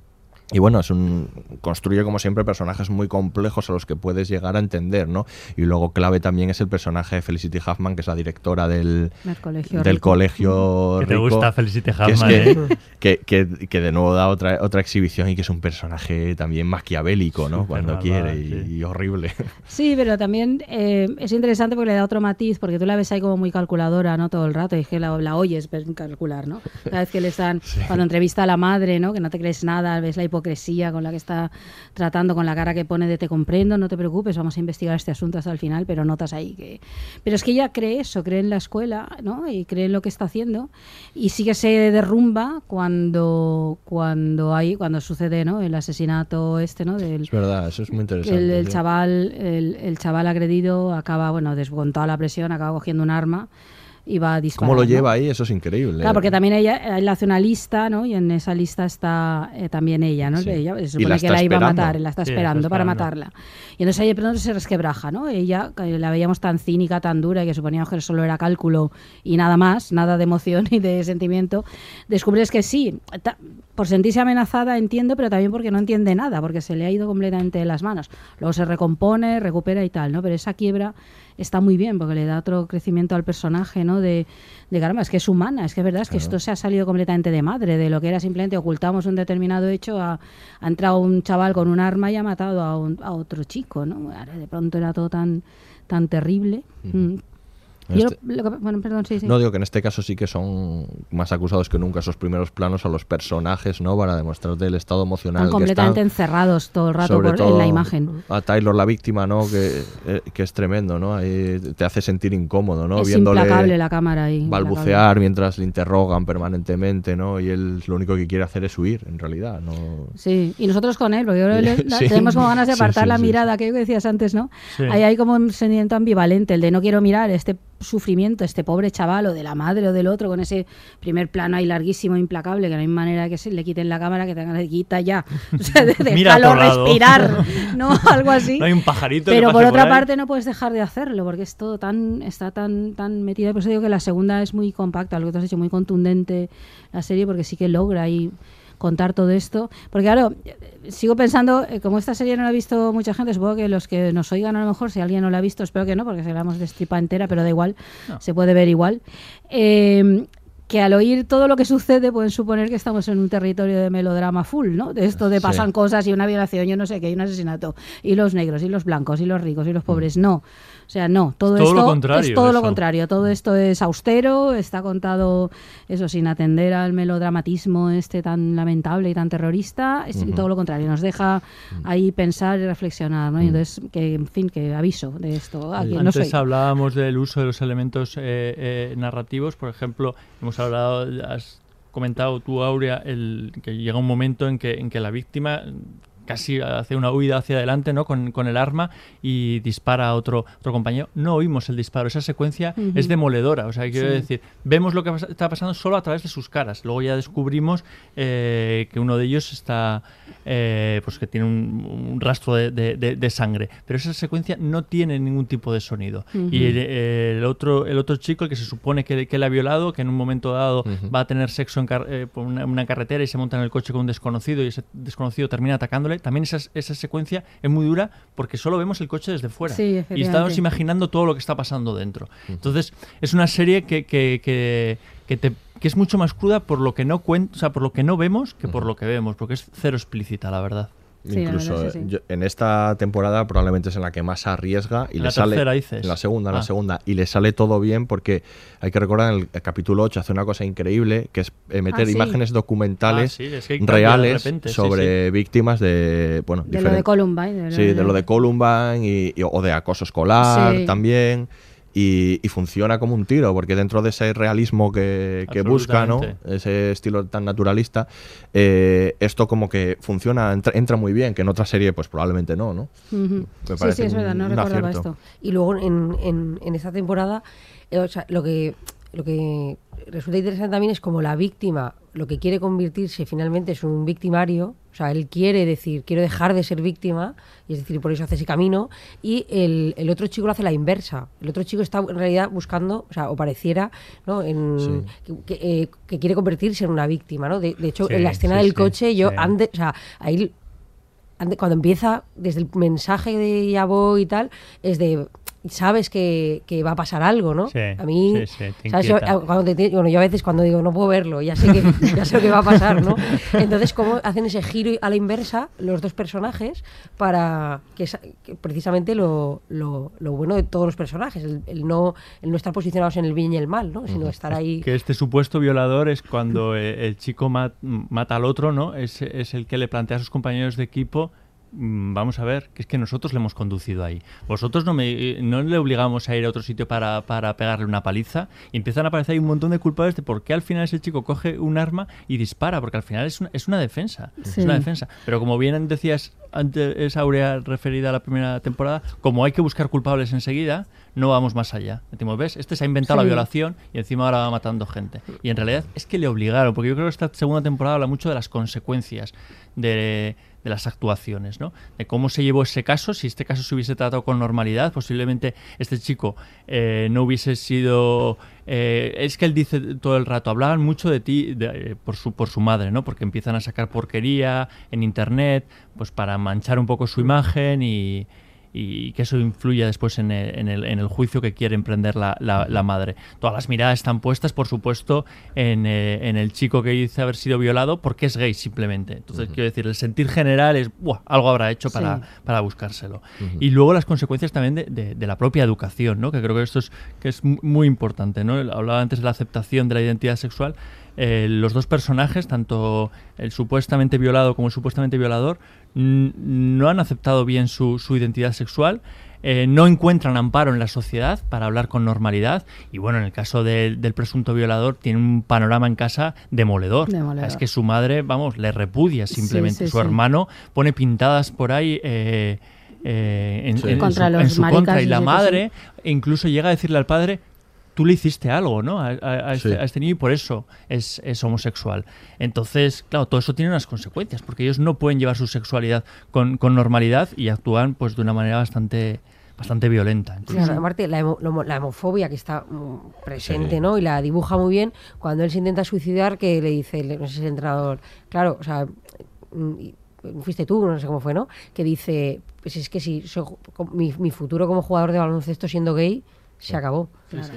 y bueno, es un construye como siempre personajes muy complejos a los que puedes llegar a entender, ¿no? Y luego clave también es el personaje de Felicity Huffman, que es la directora del, Del colegio del rico. colegio Que te gusta Felicity que es Huffman, que, ¿eh? que, que- que de nuevo da otra, otra exhibición y que es un personaje también maquiavélico, ¿no? Cuando malvada, quiere y, y horrible. Sí, pero también eh, es interesante porque le da otro matiz, porque tú la ves ahí como muy calculadora, ¿no? Todo el rato, y es que la, la oyes calcular, ¿no? Cada vez que le están, cuando entrevista a la madre, ¿no? Que no te crees nada, ves la hipocresía con la que está tratando, con la cara que pone de te comprendo, no te preocupes, vamos a investigar este asunto hasta el final, pero notas ahí que... Pero es que ella cree eso, cree en la escuela, ¿no? Y cree en lo que está haciendo, y sí que se derrumba cuando, cuando hay, cuando sucede, ¿no? El asesinato este, ¿no? Del, Es verdad, eso es muy interesante. el, el sí. chaval el, el chaval agredido acaba bueno des- con toda la presión acaba cogiendo un arma y va a disparar ¿Cómo lo ¿no? lleva ahí? Eso es increíble. Claro, porque también ella, él hace una lista, ¿no? Y en esa lista está eh, también ella, ¿no? Sí. Ella se Y supone la que está la iba a esperando. matar, la está Sí, la está esperando para matarla. Y entonces ahí de pronto se resquebraja, ¿no? Ella, que la veíamos tan cínica, tan dura, y que suponíamos que solo era cálculo y nada más, nada de emoción y de sentimiento, descubres que sí, ta- por sentirse amenazada entiendo, pero también porque no entiende nada, porque se le ha ido completamente de las manos. Luego se recompone, recupera y tal, ¿no? Pero esa quiebra está muy bien porque le da otro crecimiento al personaje, ¿no? De, de caramba, es que es humana, es que es verdad, es que esto se ha salido completamente de madre, de lo que era simplemente ocultamos un determinado hecho, a- ha entrado un chaval con un arma y ha matado a, un- a otro chico, ¿no? Ahora de pronto era todo tan, tan terrible. Mm. Yo Este- lo- lo que- bueno, perdón, sí, sí. No digo que en este caso sí que son más acusados que nunca esos primeros planos a los personajes, ¿no? Para demostrarte el estado emocional Están que completamente están. encerrados todo el rato sobre por- en la imagen. A Taylor, la víctima, ¿no? Que, eh, que es tremendo, ¿no? Ahí te hace sentir incómodo, ¿no? Es Viéndole implacable la cámara ahí. balbucear mientras le interrogan permanentemente, ¿no? Y él lo único que quiere hacer es huir, en realidad, ¿no? Sí, y nosotros con él, porque yo creo que le- Sí. tenemos como ganas de apartar sí, la sí, mirada, aquello que decías antes, ¿no? Sí. Ahí hay como un sentimiento ambivalente, el de no quiero mirar este sufrimiento, este pobre chaval o de la madre o del otro, con ese primer plano ahí larguísimo, implacable, que no hay manera de que se le quiten la cámara, que tengan quita ya. O sea, de, déjalo respirar, ¿no? Algo así. No hay un pajarito Pero por otra parte no puedes dejar de hacerlo, porque es todo tan, está tan, tan metido. Por eso digo que la segunda es muy compacta, lo que tú has dicho, muy contundente la serie, porque sí que logra ahí contar todo esto. Porque claro, sigo pensando, eh, como esta serie no la ha visto mucha gente, supongo que los que nos oigan a lo mejor, si alguien no la ha visto, espero que no, porque se la hemos destripa entera, pero da igual, No. se puede ver igual. Eh, que al oír todo lo que sucede pueden suponer que estamos en un territorio de melodrama full, ¿no? De esto de Sí. pasan cosas y una violación, yo no sé qué, y un asesinato, y los negros, y los blancos, y los ricos, y los pobres. No. O sea, no, todo, esto es todo lo contrario. Todo esto es austero, está contado eso sin atender al melodramatismo este tan lamentable y tan terrorista, es todo lo contrario, nos deja ahí pensar y reflexionar, ¿no? Y entonces que en fin, que aviso de esto a quien no Antes soy. hablábamos del uso de los elementos eh, eh, narrativos, por ejemplo, hemos hablado, has comentado tú, Aurea, el, que llega un momento en que, en que la víctima casi hace una huida hacia adelante ¿no? con, con el arma y dispara a otro, otro compañero. No oímos el disparo, esa secuencia es demoledora, o sea, quiero Sí. decir, vemos lo que pas- está pasando solo a través de sus caras. Luego ya descubrimos eh, que uno de ellos está, eh, pues que tiene un, un rastro de, de- de- de sangre, pero esa secuencia no tiene ningún tipo de sonido. Y el, el otro, el otro chico, el que se supone que, que le ha violado, que en un momento dado va a tener sexo en car- eh, por una, una carretera y se monta en el coche con un desconocido y ese desconocido termina atacándole, también esa, esa secuencia es muy dura porque solo vemos el coche desde fuera. Sí, y estamos imaginando todo lo que está pasando dentro. Entonces, es una serie que, que, que, que te que es mucho más cruda por lo que no cuen- o sea, por lo que no vemos que por lo que vemos, porque es cero explícita, la verdad. Sí, Incluso verdad sí. yo- en esta temporada probablemente es en la que más arriesga y En le la sale tercera, dices. en la segunda, en Ah. la segunda y le sale todo bien porque hay que recordar en el, el capítulo 8 hace una cosa increíble que es eh, meter Ah, sí. imágenes documentales Ah, sí, es que cambia de reales repente, sobre víctimas de bueno De lo de Columbine. de lo Sí, de lo de Columbine y, y- o de acoso escolar Sí. también. Y, y funciona como un tiro, porque dentro de ese realismo que, que busca, ¿no? Ese estilo tan naturalista, eh, esto como que funciona, entra, entra muy bien, que en otra serie pues probablemente no, ¿no? Me Sí, parece sí, es verdad, no recordaba acierto. esto. Y luego en, en, en esta temporada, eh, o sea, lo que lo que resulta interesante también es como la víctima lo que quiere convertirse finalmente es un victimario, o sea, él quiere decir, quiero dejar de ser víctima, y es decir, por eso hace ese camino, y el, el otro chico lo hace la inversa. El otro chico está en realidad buscando, o sea, o pareciera, ¿no? En, que, que, eh, que quiere convertirse en una víctima, ¿no? De, de hecho, Sí, en la escena sí, del coche, yo antes, o sea, ahí cuando empieza, desde el mensaje de ya voy y tal, es de sabes que, que va a pasar algo, ¿no? Sí, a mí, sí, sí, te ¿sabes? Yo, inquieta. a- cuando te bueno, yo a veces cuando digo no puedo verlo, ya sé que ya sé lo que va a pasar, ¿no? Entonces, ¿cómo hacen ese giro a la inversa los dos personajes para que, esa- que precisamente lo, lo, lo bueno de todos los personajes, el, el no, el no estar posicionados en el bien y el mal, ¿no? Sino estar ahí. Que este supuesto violador es cuando eh, el chico ma- mata al otro, ¿no? Es, es el que le plantea a sus compañeros de equipo. Mm, Vamos a ver, que es que nosotros le hemos conducido ahí. Vosotros no, me, no le obligamos a ir a otro sitio para, para pegarle una paliza. Y empiezan a aparecer ahí un montón de culpables de por qué al final ese chico coge un arma y dispara, porque al final es una, es una defensa. Sí. Es una defensa. Pero como bien decías antes, Aurea, referida a la primera temporada, como hay que buscar culpables enseguida, no vamos más allá. Decimos, ¿ves? Este se ha inventado la violación y encima ahora va matando gente. Y en realidad es que le obligaron, porque yo creo que esta segunda temporada habla mucho de las consecuencias de, de las actuaciones, ¿no? De cómo se llevó ese caso, si este caso se hubiese tratado con normalidad, posiblemente este chico eh, no hubiese sido... eh, es que él dice todo el rato, hablaban mucho de ti eh, por, su, por su madre, ¿no? Porque empiezan a sacar porquería en internet, pues para manchar un poco su imagen y, y que eso influya después en el, en el, en el juicio que quiere emprender la, la- la madre. Todas las miradas están puestas, por supuesto, en, eh, en el chico que dice haber sido violado porque es gay simplemente. Entonces, quiero decir, el sentir general es, "Buah, algo habrá hecho para, Sí. para buscárselo. Y luego las consecuencias también de, de- de la propia educación, ¿no? que creo que esto es, que es mu- muy importante. ¿no? Hablaba antes de la aceptación de la identidad sexual. Eh, los dos personajes, tanto el supuestamente violado como el supuestamente violador, no han aceptado bien su, su identidad sexual. eh, no encuentran amparo en la sociedad para hablar con normalidad y bueno, en el caso del- del presunto violador tiene un panorama en casa demoledor. Demoledor. Es que su madre, vamos, le repudia simplemente. sí, su sí. hermano pone pintadas por ahí eh, eh, en, Sí. en Contra su, los en su maricas contra y la madre incluso llega a decirle al padre tú le hiciste algo ¿no? a, a- a este, Sí. a este niño y por eso es, es homosexual. Entonces, claro, todo eso tiene unas consecuencias, porque ellos no pueden llevar su sexualidad con, con normalidad y actúan pues de una manera bastante, bastante violenta. incluso. Claro, aparte, la, emo- lo- la homofobia que está mm, presente, Sí. ¿no? Y la dibuja muy bien cuando él se intenta suicidar, que le dice, no sé si es el entrenador, claro, o sea, mm, y- fuiste tú, no sé cómo fue, ¿no? Que dice, pues es que si soy mi futuro como jugador de baloncesto siendo gay se acabó.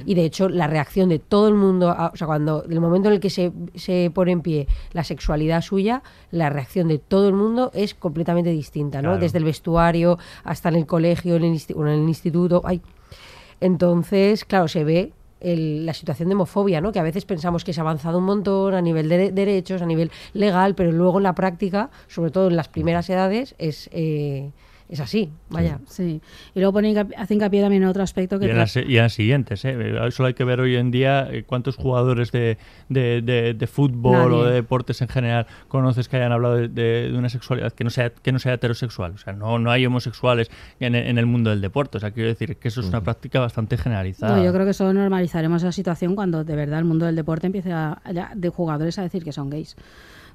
Y de hecho, la reacción de todo el mundo, a- o sea, cuando el momento en el que se, se pone en pie la sexualidad suya, la reacción de todo el mundo es completamente distinta, ¿no? Claro. Desde el vestuario hasta en el colegio, en el, bueno, en el instituto. Ay. Entonces, claro, se ve el- la situación de homofobia, ¿no? Que a veces pensamos que se ha avanzado un montón a nivel de derechos, a nivel legal, pero luego en la práctica, sobre todo en las primeras edades, es, eh, es así, vaya. Sí. Y luego pone hincapié- hace hincapié también en otro aspecto que Y en, las, y en las siguientes, ¿eh? Solo hay que ver hoy en día eh, cuántos jugadores de, de, de- de fútbol o de deportes en general conoces que hayan hablado de, de- de una sexualidad que no sea que no sea heterosexual. O sea, no, no hay homosexuales en, en el mundo del deporte. O sea, quiero decir que eso es una práctica bastante generalizada. No, yo creo que solo normalizaremos esa situación cuando de verdad el mundo del deporte empiece a, ya de jugadores a decir que son gays.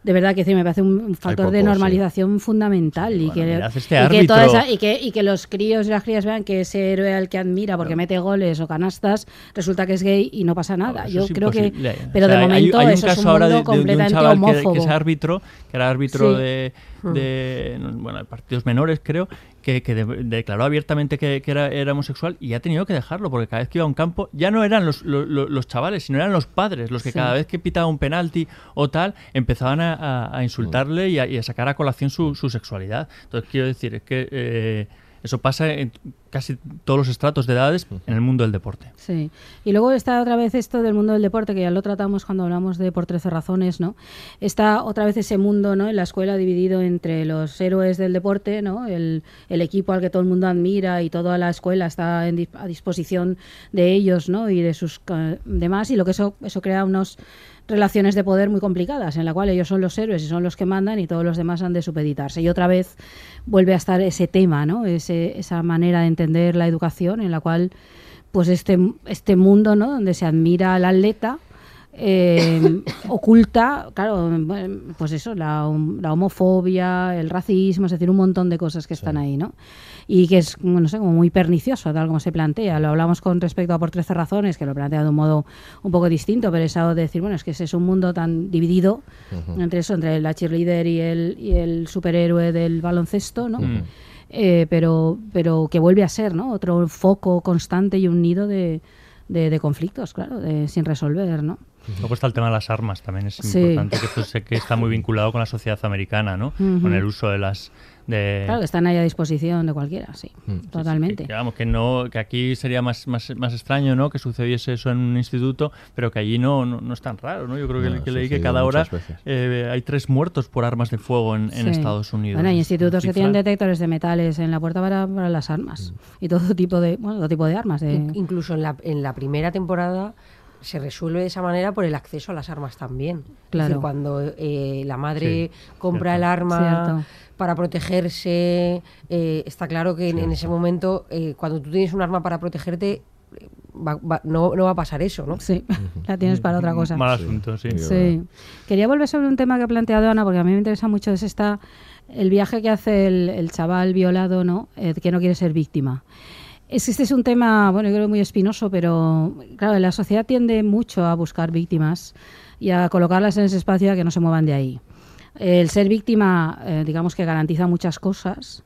De verdad que decir, me parece un un factor de sí. normalización fundamental y, bueno, que, este y, que toda esa- y, que, y que los críos y las crías vean que ese héroe al que admira porque mete goles o canastas resulta que es gay y no pasa nada. Yo es creo que, pero O sea, de momento hay, un eso es caso un ahora mundo de, de- de un completamente chaval que, es árbitro, que era árbitro Sí. de, de, bueno, partidos menores, creo, que, que de- declaró abiertamente que, que era, era homosexual y ha tenido que dejarlo porque cada vez que iba a un campo ya no eran los, lo- lo- los chavales, sino eran los padres los que Sí. cada vez que pitaba un penalti o tal empezaban a, a- a insultarle y a, y a sacar a colación su, su sexualidad. Entonces quiero decir, es que eh, eso pasa en casi todos los estratos de edades en el mundo del deporte. Sí. Y luego está otra vez esto del mundo del deporte, que ya lo tratamos cuando hablamos de Por 13 razones, ¿no? Está otra vez ese mundo, ¿no? En la escuela dividido entre los héroes del deporte, ¿no? El, el equipo al que todo el mundo admira y toda la escuela está en a disposición de ellos, ¿no? Y de sus demás, y lo que eso, eso crea unos relaciones de poder muy complicadas, en la cual ellos son los héroes y son los que mandan y todos los demás han de supeditarse. Y otra vez vuelve a estar ese tema, ¿no? Ese, esa manera de entender la educación en la cual pues este, este mundo, ¿no? Donde se admira al atleta, eh, oculta, claro, pues eso, la, la homofobia, el racismo, es decir, un montón de cosas que están ahí, ¿no? Y que es, no sé, como muy pernicioso, tal como se plantea. Lo hablamos con respecto a Por 13 razones, que lo plantea de un modo un poco distinto, pero es algo de decir, bueno, es que ese es un mundo tan dividido entre eso, entre la cheerleader y el, y el superhéroe del baloncesto, ¿no? Eh, pero, pero que vuelve a ser, ¿no? Otro foco constante y un nido de, de, de conflictos, claro, de, sin resolver, ¿no? Luego está el tema de las armas, también es Sí. importante, que esto sé que está muy vinculado con la sociedad americana, ¿no? Con el uso de las... De, Claro, que están ahí a disposición de cualquiera, sí, totalmente. Que, vamos, que no, que aquí sería más, más, más extraño, ¿no? Que sucediese eso en un instituto, pero que allí no, no, no es tan raro, ¿no? Yo creo que, No, que leí que cada hora eh, hay tres muertos por armas de fuego en, en Sí. Estados Unidos. Bueno, hay institutos que tienen detectores de metales en la puerta para, para las armas y todo tipo de, bueno, todo tipo de armas. De... In- Incluso en la, en la primera temporada se resuelve de esa manera por el acceso a las armas también. Es Claro. decir, cuando eh, la madre Sí, compra cierto. el arma Cierto. Para protegerse, eh, está claro que en, en ese momento, eh, cuando tú tienes un arma para protegerte, eh, va- va- no, no va a pasar eso, ¿no? Sí, la tienes para otra cosa. Mal asunto, sí. Sí. Quería volver sobre un tema que ha planteado Ana, porque a mí me interesa mucho, es esta, el viaje que hace el, el chaval violado, ¿no? Eh, que no quiere ser víctima. Es, este es un tema, bueno, yo creo muy espinoso, pero claro, la sociedad tiende mucho a buscar víctimas y a colocarlas en ese espacio a que no se muevan de ahí. El ser víctima, eh, digamos que garantiza muchas cosas,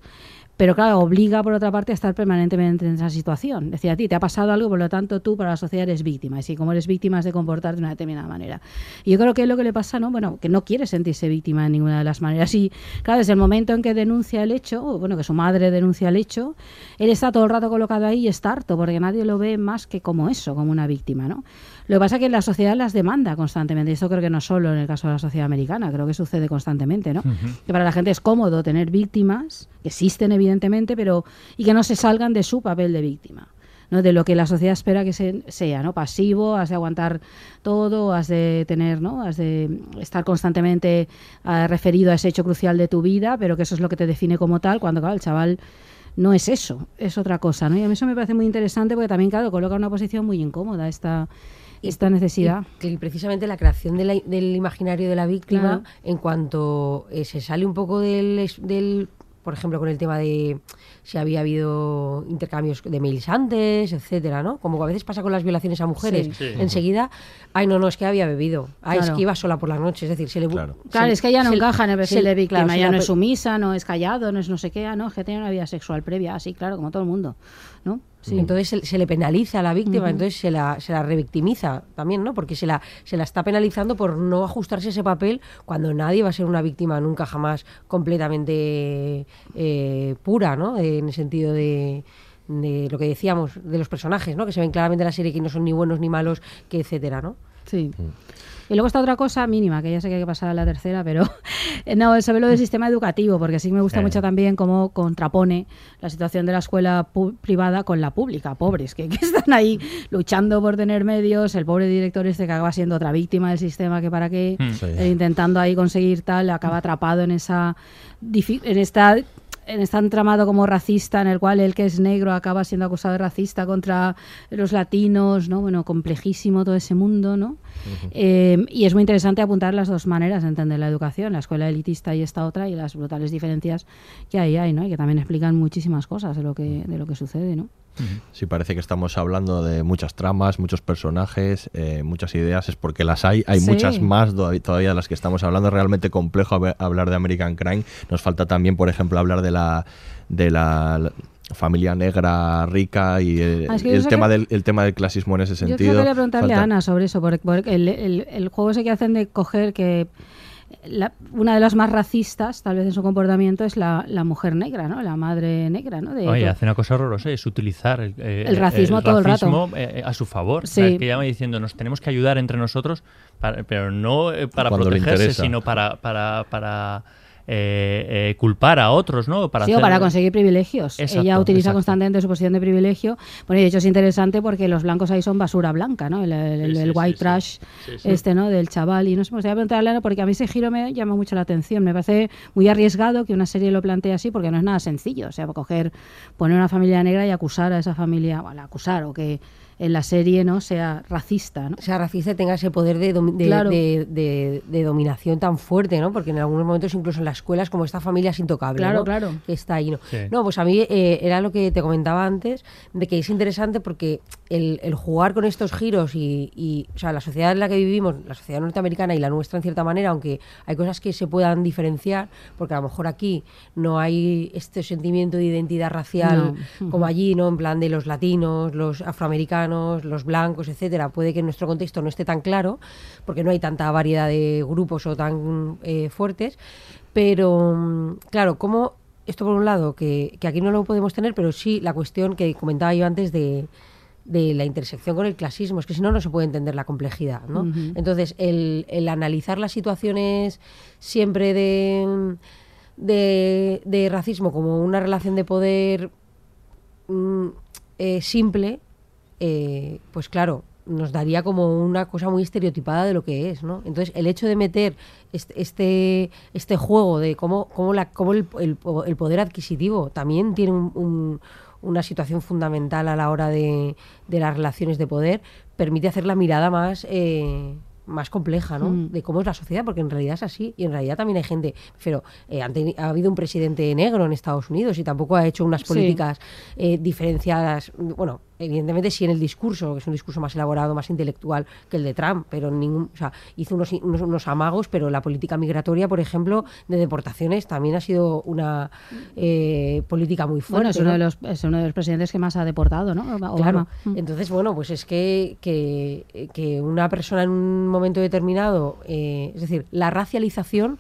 pero claro, obliga por otra parte a estar permanentemente en esa situación. Es decir, a ti te ha pasado algo, por lo tanto tú para la sociedad eres víctima. Y si como eres víctima has de comportarte de una determinada manera. Y yo creo que es lo que le pasa, ¿no? Bueno, que no quiere sentirse víctima de ninguna de las maneras. Y claro, desde el momento en que denuncia el hecho, o bueno, que su madre denuncia el hecho, él está todo el rato colocado ahí y está harto, porque nadie lo ve más que como eso, como una víctima, ¿no? Lo que pasa es que la sociedad las demanda constantemente. Y esto creo que no solo en el caso de la sociedad americana, creo que sucede constantemente, ¿no? que para la gente es cómodo tener víctimas, que existen evidentemente, pero y que no se salgan de su papel de víctima. ¿no? de lo que la sociedad espera que se- sea, ¿no? Pasivo, has de aguantar todo, has de tener, ¿no? Has de estar constantemente ah, referido a ese hecho crucial de tu vida, pero que eso es lo que te define como tal, cuando claro, el chaval no es eso, es otra cosa, ¿no? Y a mí eso me parece muy interesante porque también, claro, coloca una posición muy incómoda esta, esta necesidad. Y que precisamente la creación de la- del imaginario de la víctima, Claro. en cuanto eh, se sale un poco del, es- del, por ejemplo, con el tema de si había habido intercambios de mails antes, etcétera, ¿no? Como a veces pasa con las violaciones a mujeres. Sí. Sí. Enseguida, ay, no, no, es que había bebido. Ay, es Claro. que iba sola por la noche. Es decir, se le. Claro, Claro, es que ya no encaja en el perfil de víctima, claro, se ya no es sumisa, no es callado, no es no sé qué, ah, no, es que tiene una vida sexual previa, así, claro, como todo el mundo, ¿no? Sí. Entonces se, se le penaliza a la víctima, entonces se la, se la revictimiza también, ¿no? Porque se la, se la está penalizando por no ajustarse a ese papel cuando nadie va a ser una víctima nunca jamás completamente eh, pura, ¿no? Eh, en el sentido de, de lo que decíamos de los personajes, ¿no? Que se ven claramente en la serie que no son ni buenos ni malos, que etcétera, ¿no? Sí. Y luego está otra cosa mínima, que ya sé que hay que pasar a la tercera, pero no, sobre lo del sistema educativo, porque sí me gusta mucho también cómo contrapone la situación de la escuela privada con la pública, pobres, que, que están ahí luchando por tener medios, el pobre director este que acaba siendo otra víctima del sistema, que para qué, Mm. Sí. eh, intentando ahí conseguir tal, acaba atrapado en esa en esta en este entramado como racista en el cual el que es negro acaba siendo acusado de racista contra los latinos, ¿no? Bueno, complejísimo todo ese mundo, ¿no? Eh, y es muy interesante apuntar las dos maneras de entender la educación, la escuela elitista y esta otra, y las brutales diferencias que ahí hay, ¿no? Y que también explican muchísimas cosas de lo que, de lo que sucede, ¿no? Si parece que estamos hablando de muchas tramas, muchos personajes, eh, muchas ideas, es porque las hay. Hay Sí. muchas más todavía de las que estamos hablando. Es realmente complejo hab- hablar de American Crime. Nos falta también, por ejemplo, hablar de la de la familia negra rica y eh, Ah, es que y yo el tema que- del el tema del clasismo en ese Yo sentido. quería preguntarle Falta- a Ana sobre eso, porque, porque el, el- el juego ese que hacen de coger que la- una de las más racistas, tal vez en su comportamiento, es la, la mujer negra, ¿no? La madre negra, ¿no? De- Oye, hace una cosa horrorosa, es utilizar el, eh, El racismo todo el rato. racismo, eh, a su favor. O Sí. sea, que llama diciendo, nos tenemos que ayudar entre nosotros, para- pero no eh, para Cuando protegerse, sino para, para, para eh, eh, culpar a otros, ¿no? Para sí, o para conseguir privilegios. Exacto, Ella utiliza exacto. constantemente su posición de privilegio. Bueno, y de hecho es interesante porque los blancos ahí son basura blanca, ¿no? El, el- el- Sí, el sí, white sí, trash este, ¿no? Del chaval. Y no sé, me gustaría preguntarle porque a mí ese giro me llama mucho la atención. Me parece muy arriesgado que una serie lo plantee así porque no es nada sencillo. O sea, coger, poner una familia negra y acusar a esa familia, bueno, acusar o que en la serie no sea racista, ¿no? sea racista y tenga ese poder de, domi- de, Claro. de- de- de dominación tan fuerte, ¿no? Porque en algunos momentos, incluso en la escuela, es como esta familia es intocable, Claro, ¿no? claro. Que está ahí, ¿no? Sí. No, pues a mí eh, era lo que te comentaba antes, de que es interesante porque el, el jugar con estos giros y, y, o sea, la sociedad en la que vivimos, la sociedad norteamericana y la nuestra en cierta manera, aunque hay cosas que se puedan diferenciar, porque a lo mejor aquí no hay este sentimiento de identidad racial No. como allí, ¿no? En plan de los latinos, los afroamericanos, los blancos, etcétera. Puede que en nuestro contexto no esté tan claro, porque no hay tanta variedad de grupos o tan eh, fuertes. Pero, mm, claro, como esto por un lado, que, que aquí no lo podemos tener, pero sí la cuestión que comentaba yo antes de, de la intersección con el clasismo, es que si no, no se puede entender la complejidad. Entonces, el, el analizar las situaciones siempre de, de, de racismo como una relación de poder mm, eh, simple, eh, pues claro, nos daría como una cosa muy estereotipada de lo que es, ¿no? Entonces, el hecho de meter este, este, juego de cómo, cómo, la, cómo el, el el poder adquisitivo también tiene un- un- una situación fundamental a la hora de, de las relaciones de poder, permite hacer la mirada más... eh, más compleja, ¿no? Mm. De cómo es la sociedad, porque en realidad es así. Y en realidad también hay gente. Pero eh, ha habido un presidente negro en Estados Unidos y tampoco ha hecho unas Sí. políticas eh, diferenciadas. Bueno, evidentemente sí en el discurso, que es un discurso más elaborado, más intelectual que el de Trump, pero ningún, o sea, hizo unos, unos, unos amagos, pero la política migratoria, por ejemplo, de deportaciones también ha sido una eh, política muy fuerte. Bueno, es uno, ¿no? de los, es uno de los presidentes que más ha deportado, ¿no? Obama. Claro. Mm. Entonces, bueno, pues es que, que, que una persona en un momento determinado, eh, es decir, la racialización,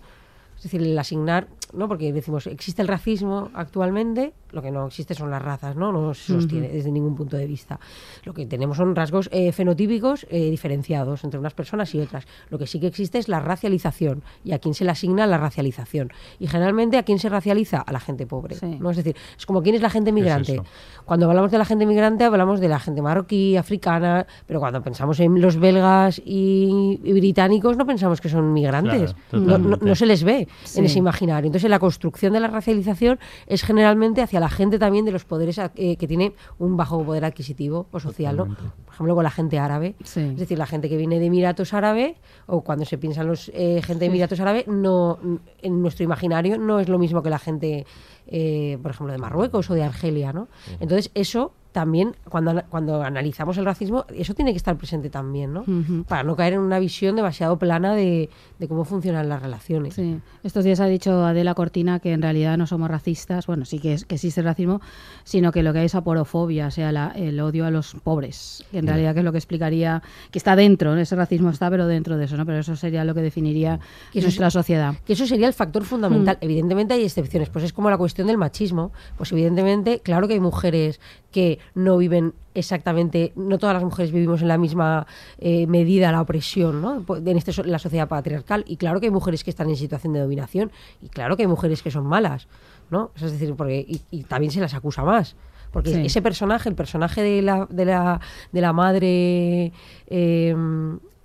es decir, el asignar, ¿no? Porque decimos, existe el racismo actualmente, lo que no existe son las razas, ¿no? No se sostiene desde ningún punto de vista. Lo que tenemos son rasgos eh, fenotípicos eh, diferenciados entre unas personas y otras. Lo que sí que existe es la racialización y a quién se le asigna la racialización. Y generalmente a quién se racializa a la gente pobre. Sí. ¿no? Es decir, es como quién es la gente migrante. Cuando hablamos de la gente migrante hablamos de la gente marroquí, africana, pero cuando pensamos en los belgas y, y británicos no pensamos que son migrantes. Claro, no, no- no se les ve Sí. en ese imaginario. Entonces la construcción de la racialización es generalmente hacia la gente también de los poderes eh, que tiene un bajo poder adquisitivo o social, ¿no? Por ejemplo, con la gente árabe. Sí. Es decir, la gente que viene de Emiratos Árabe o cuando se piensan los eh, gente de Sí. Emiratos Árabe, no, en nuestro imaginario no es lo mismo que la gente, eh, por ejemplo, de Marruecos o de Argelia, ¿no? Entonces eso también cuando cuando analizamos el racismo eso tiene que estar presente también, ¿no? Para no caer en una visión demasiado plana de, de cómo funcionan las relaciones. Sí. Estos días ha dicho Adela Cortina que en realidad no somos racistas, bueno, sí que, es, que existe el racismo, sino que lo que hay es aporofobia, o sea, la- el odio a los pobres, que en realidad que es lo que explicaría, que está dentro, ¿no? ese racismo está, pero dentro de eso, ¿no? Pero eso sería lo que definiría Que eso nuestra es- sociedad. Que eso sería el factor fundamental. Mm. Evidentemente hay excepciones, pues es como la cuestión del machismo. Pues evidentemente, claro que hay mujeres que no viven exactamente, no todas las mujeres vivimos en la misma eh, medida la opresión, ¿no? Po- En este, la sociedad patriarcal. Y claro que hay mujeres que están en situación de dominación. Y claro que hay mujeres que son malas, ¿no? Es decir, porque, y, y también se las acusa más. Porque Sí. ese personaje, el personaje de la, de la, de la madre eh,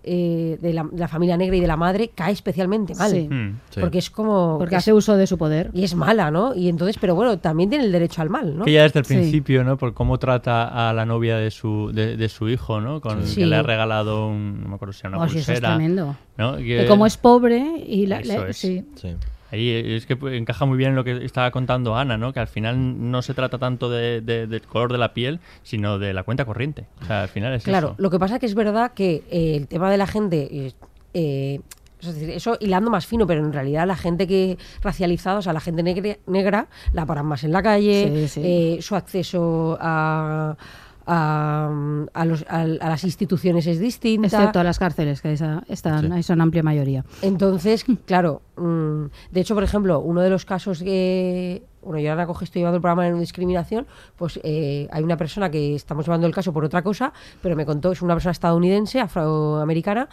eh, de, la, de la familia negra y de la madre, cae especialmente mal. Sí. Mm. Sí. Porque es como. Porque es- hace uso de su poder. y es mala, ¿no? Y entonces, pero bueno, también tiene el derecho al mal, ¿no? Que ya desde el Sí. principio, ¿no? Por cómo trata a la novia de su, de, de su hijo, ¿no? Con Sí. que le ha regalado un, no me acuerdo si era una Oh, sí, eso es pulsera. tremendo. ¿no? Que como es pobre y la, Eso la- es. sí. Ahí es que pues, encaja muy bien en lo que estaba contando Ana, ¿no? Que al final no se trata tanto de, de- del color de la piel, sino de la cuenta corriente. O sea, al final es Claro, eso. lo que pasa que es verdad que eh, el tema de la gente, eh, eh, es decir, eso hilando más fino, pero en realidad la gente que racializada, o sea, la gente negre- negra, la paran más en la calle, Sí, sí. eh, su acceso a, a, a los- a- a las instituciones es distinta. Excepto a las cárceles, que esa- están, ahí son amplia mayoría. Entonces, claro, mm, de hecho, por ejemplo, uno de los casos que, bueno, yo ahora coge, estoy llevando el programa de no discriminación, pues eh, hay una persona que estamos llevando el caso por otra cosa, pero me contó, es una persona estadounidense, afroamericana,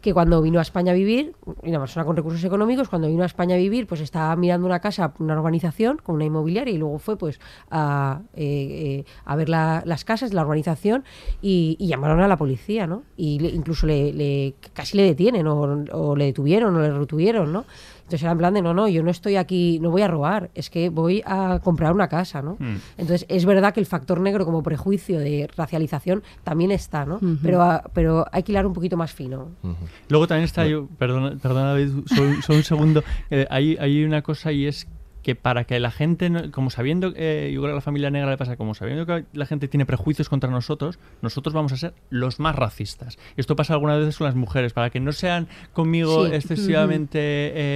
que cuando vino a España a vivir, una persona con recursos económicos, cuando vino a España a vivir, pues estaba mirando una casa, una urbanización con una inmobiliaria y luego fue pues a, eh, eh, a ver la- las casas la urbanización y, y llamaron a la policía, ¿no? Y le- incluso le, le- casi le detienen o, o le detuvieron o le retuvieron, ¿no? Entonces era en plan de, no, no, yo no estoy aquí, no voy a robar, es que voy a comprar una casa, ¿no? Mm. Entonces es verdad que el factor negro como prejuicio de racialización también está, ¿no? Pero, ah, pero hay que hilar un poquito más fino. Luego también está, yo, perdona, perdona David, solo, solo un segundo, eh, hay, hay una cosa y es que para que la gente, no- como sabiendo, eh, yo creo que a la familia negra le pasa, como sabiendo que la gente tiene prejuicios contra nosotros, nosotros vamos a ser los más racistas. Esto pasa algunas veces con las mujeres, para que no sean conmigo Sí. excesivamente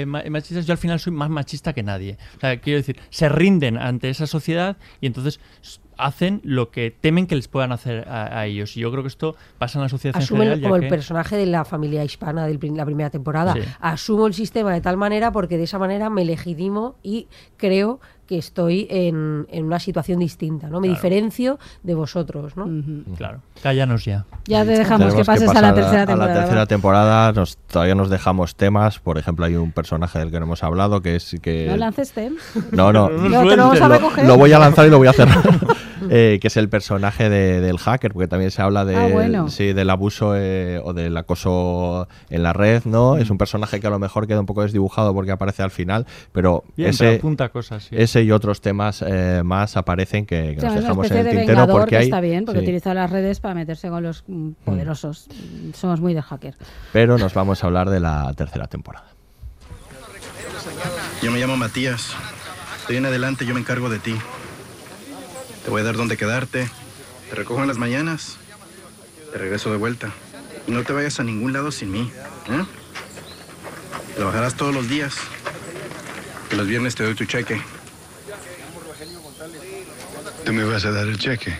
eh, ma- machistas, yo al final soy más machista que nadie. O sea, quiero decir, se rinden ante esa sociedad y entonces hacen lo que temen que les puedan hacer a, a ellos. Y yo creo que esto pasa en la sociedad en Asumen general. ya como el que- personaje de la familia hispana de la primera temporada. Sí. Asumo el sistema de tal manera porque de esa manera me legitimo y creo que estoy en, en una situación distinta, ¿no? Me Claro. diferencio de vosotros, ¿no? Claro. Cállanos ya. Ya te dejamos Tenemos que pases a la tercera A temporada. la tercera temporada nos, todavía nos dejamos temas. Por ejemplo, hay un personaje del que no hemos hablado que es que... No lances tem. No, no. No, te lo vamos a Lo- recoger. Lo voy a lanzar y lo voy a cerrar. Eh, que es el personaje de- del hacker, porque también se habla de, Ah, bueno. sí, del abuso eh, o del acoso en la red, ¿no? Es un personaje que a lo mejor queda un poco desdibujado porque aparece al final, pero Bien, ese, pero apunta cosas, sí. ese y otros temas eh, más aparecen que, que O sea, nos dejamos en el de tintero porque que hay... está bien, porque sí. utiliza las redes para meterse con los mm, poderosos. Somos muy de hacker. Pero nos vamos a hablar de la tercera temporada. Yo me llamo Matías. De ahí en adelante yo me encargo de ti. Te voy a dar dónde quedarte. Te recojo en las mañanas. Te regreso de vuelta. Y no te vayas a ningún lado sin mí. ¿eh? Trabajarás todos los días. Y los viernes te doy tu cheque. Tú me vas a dar el cheque.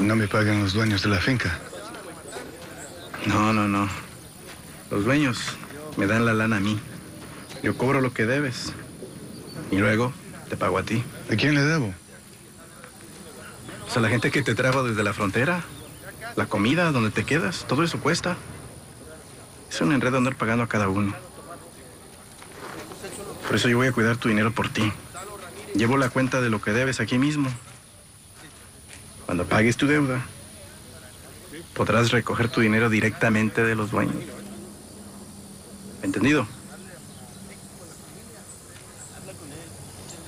No me pagan los dueños de la finca. No, no, no. Los dueños me dan la lana a mí. Yo cobro lo que debes. Y luego te pago a ti. ¿A quién le debo? O sea, la gente que te trajo desde la frontera, la comida, donde te quedas, todo eso cuesta. Es un enredo andar pagando a cada uno. Por eso yo voy a cuidar tu dinero por ti. Llevo la cuenta de lo que debes aquí mismo. Cuando pagues tu deuda, podrás recoger tu dinero directamente de los dueños. ¿Entendido?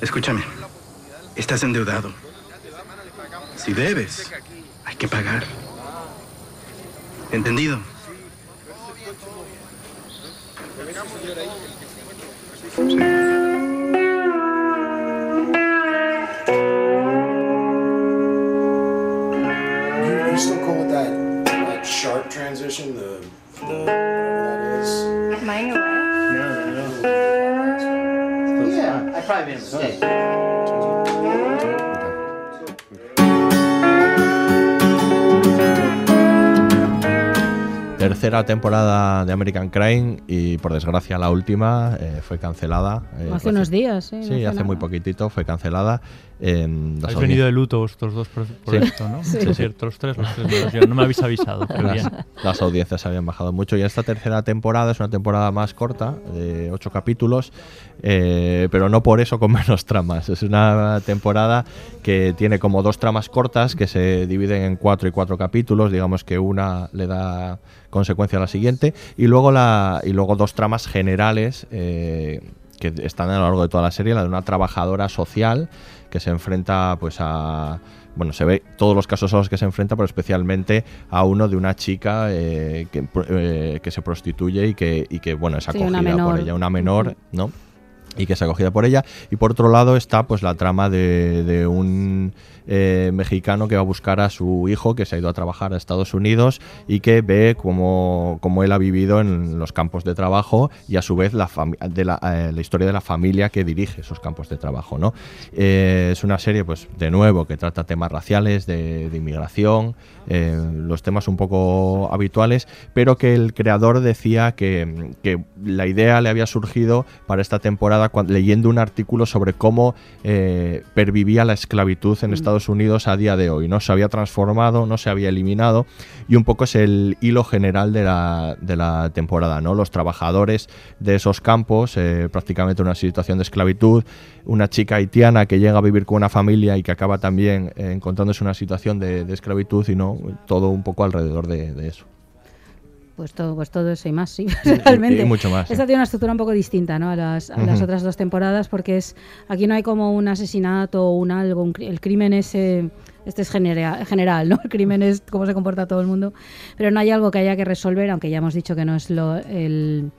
Escúchame. Estás endeudado. Si debes, hay que pagar. ¿Entendido? You, you still cool with that like sharp transition? The the whatever that is. Mine away? No, no. Yeah, I probably made a mistake. Tercera temporada de American Crime y por desgracia la última eh, fue cancelada. eh, Hace unos días, sí, Sí, hace hace muy poquitito fue cancelada. Em, las Habéis venido de luto vosotros dos por, por Sí. esto, ¿no? Sí. Es cierto, los tres, los tres. No me habéis avisado, pero las, bien. las audiencias habían bajado mucho y esta tercera temporada es una temporada más corta, de ocho capítulos, eh, pero no por eso con menos tramas. Es una temporada que tiene como dos tramas cortas que se dividen en cuatro y cuatro capítulos, digamos que una le da consecuencia a la siguiente y luego la y luego dos tramas generales eh, que están a lo largo de toda la serie, la de una trabajadora social que se enfrenta pues a bueno, se ve todos los casos a los que se enfrenta, pero especialmente a uno de una chica eh, que, eh, que se prostituye y que, y que bueno, es acogida por ella, una menor, ¿no? y que es acogida por ella. Y por otro lado está pues la trama de, de un eh, mexicano que va a buscar a su hijo que se ha ido a trabajar a Estados Unidos y que ve cómo, cómo él ha vivido en los campos de trabajo y a su vez la, fami- de la, eh, la historia de la familia que dirige esos campos de trabajo. ¿no? Eh, es una serie, pues de nuevo, que trata temas raciales, de, de inmigración, los temas un poco habituales, pero que el creador decía que, que la idea le había surgido para esta temporada leyendo un artículo sobre cómo pervivía la esclavitud en Estados Unidos a día de hoy. No se había transformado, no se había eliminado y un poco es el hilo general de la, de la temporada. ¿no? Los trabajadores de esos campos, eh, prácticamente una situación de esclavitud, una chica haitiana que llega a vivir con una familia y que acaba también eh, encontrándose una situación de, esclavitud y no todo un poco alrededor de, de eso. Pues todo, pues todo eso y más, sí, y realmente. mucho más, Esta tiene una estructura un poco distinta ¿no? a, las, a las otras dos temporadas porque es aquí no hay como un asesinato o un algo, un el crimen es... eh, este es genera- general, ¿no? El crimen es cómo se comporta todo el mundo, pero no hay algo que haya que resolver, aunque ya hemos dicho que no es lo, el,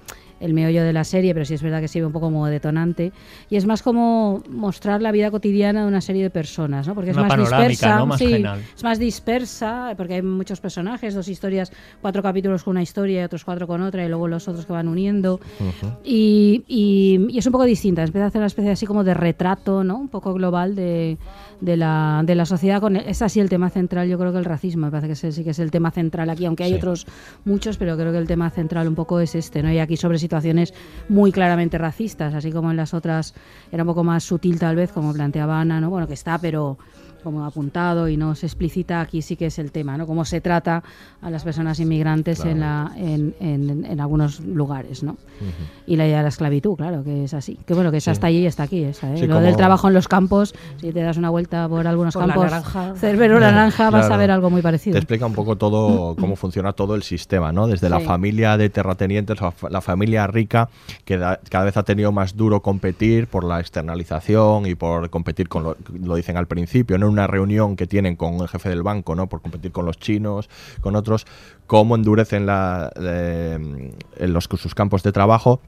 el meollo de la serie, pero sí es verdad que sirve un poco como detonante. Y es más como mostrar la vida cotidiana de una serie de personas, ¿no? Porque es Una más dispersa. ¿no? Más sí, es más dispersa, porque hay muchos personajes, dos historias, cuatro capítulos con una historia y otros cuatro con otra, y luego los otros que van uniendo. Y, y- y es un poco distinta, empieza a hacer una especie así como de retrato, ¿no? Un poco global de, de la, de la sociedad. Con es así el tema central, yo creo que el racismo, me parece que ese sí que es el tema central aquí, aunque hay Sí. otros muchos, pero creo que el tema central un poco es este, ¿no? Y aquí sobre situaciones muy claramente racistas, así como en las otras era un poco más sutil tal vez, como planteaba Ana, ¿no? Bueno, que está, pero como apuntado y no se explicita, aquí sí que es el tema, ¿no? Cómo se trata a las personas inmigrantes en, la, en, en- en algunos lugares, ¿no? Y la idea de la esclavitud, claro, que es así. Que bueno, que esa Sí. está allí y está aquí. Esa, ¿eh? Sí, Lo como- del trabajo en los campos, si te das una vuelta por algunos Por la campos, naranja. cerbero naranja, vas a Claro. ver algo muy parecido. Te explica un poco todo cómo funciona todo el sistema, ¿no? Desde la familia de terratenientes, la, fa- la familia rica, que da- cada vez ha tenido más duro competir por la externalización y por competir con lo, lo dicen al principio, ¿no? Una reunión que tienen con el jefe del banco, ¿no? Por competir con los chinos, con otros, cómo endurecen la, eh, en los, sus campos de trabajo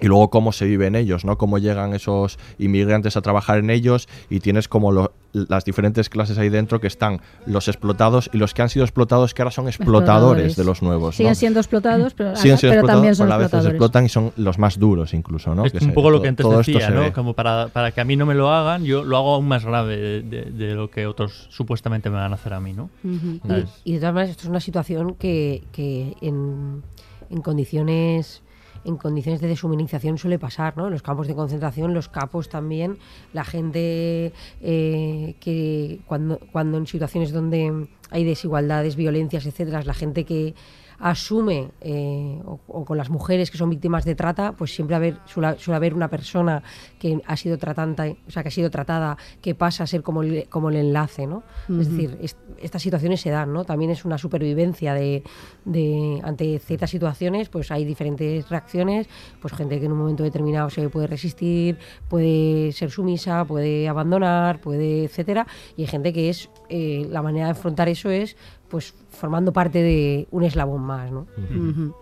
y luego cómo se vive en ellos, ¿no? Cómo llegan esos inmigrantes a trabajar en ellos y tienes como lo- las diferentes clases ahí dentro que están los explotados y los que han sido explotados que ahora son explotadores, de los nuevos, Siguen ¿no? siendo explotados, pero, Siguen siendo pero también explotados, son pero a veces explotan y son los más duros incluso, ¿no? Es Que un se- poco lo que antes decía, ¿no? Como para, para que a mí no me lo hagan, yo lo hago aún más grave de, de- de lo que otros supuestamente me van a hacer a mí, ¿no? Y, y de todas maneras, esto es una situación que, que en, en condiciones en condiciones de deshumanización suele pasar, ¿no? En los campos de concentración, los capos también, la gente eh, que cuando, cuando en situaciones donde hay desigualdades, violencias, etcétera, la gente que asume, eh, o, o con las mujeres que son víctimas de trata, pues siempre haber, suele, suele haber una persona que ha sido tratante, o sea, que ha sido tratada, que pasa a ser como el, como el enlace, ¿no? Es decir, es- estas situaciones se dan, ¿no? También es una supervivencia de, de ante ciertas situaciones, pues hay diferentes reacciones, pues gente que en un momento determinado se puede resistir, puede ser sumisa, puede abandonar, puede, etcétera, y hay gente que es eh, la manera de afrontar eso es pues formando parte de un eslabón más, ¿no? Ujú.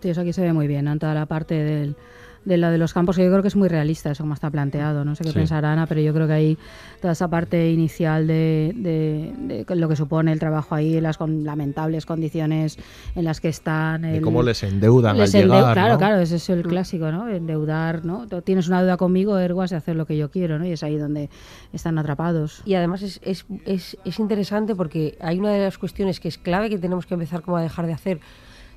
Sí, eso aquí se ve muy bien, ¿no? En toda la parte del, de la de los campos, que yo creo que es muy realista eso como está planteado. No sé qué Sí. pensará Ana, pero yo creo que ahí toda esa parte inicial de, de- de lo que supone el trabajo ahí, las con- lamentables condiciones en las que están. De el- cómo les endeudan les al endeu- llegar, Claro, ¿no? claro, ese es el clásico, ¿no? Endeudar, ¿no? Tú Tienes una deuda conmigo, ergo has de hacer lo que yo quiero, ¿no? Y es ahí donde están atrapados. Y además es, es, es, es interesante porque hay una de las cuestiones que es clave que tenemos que empezar como a dejar de hacer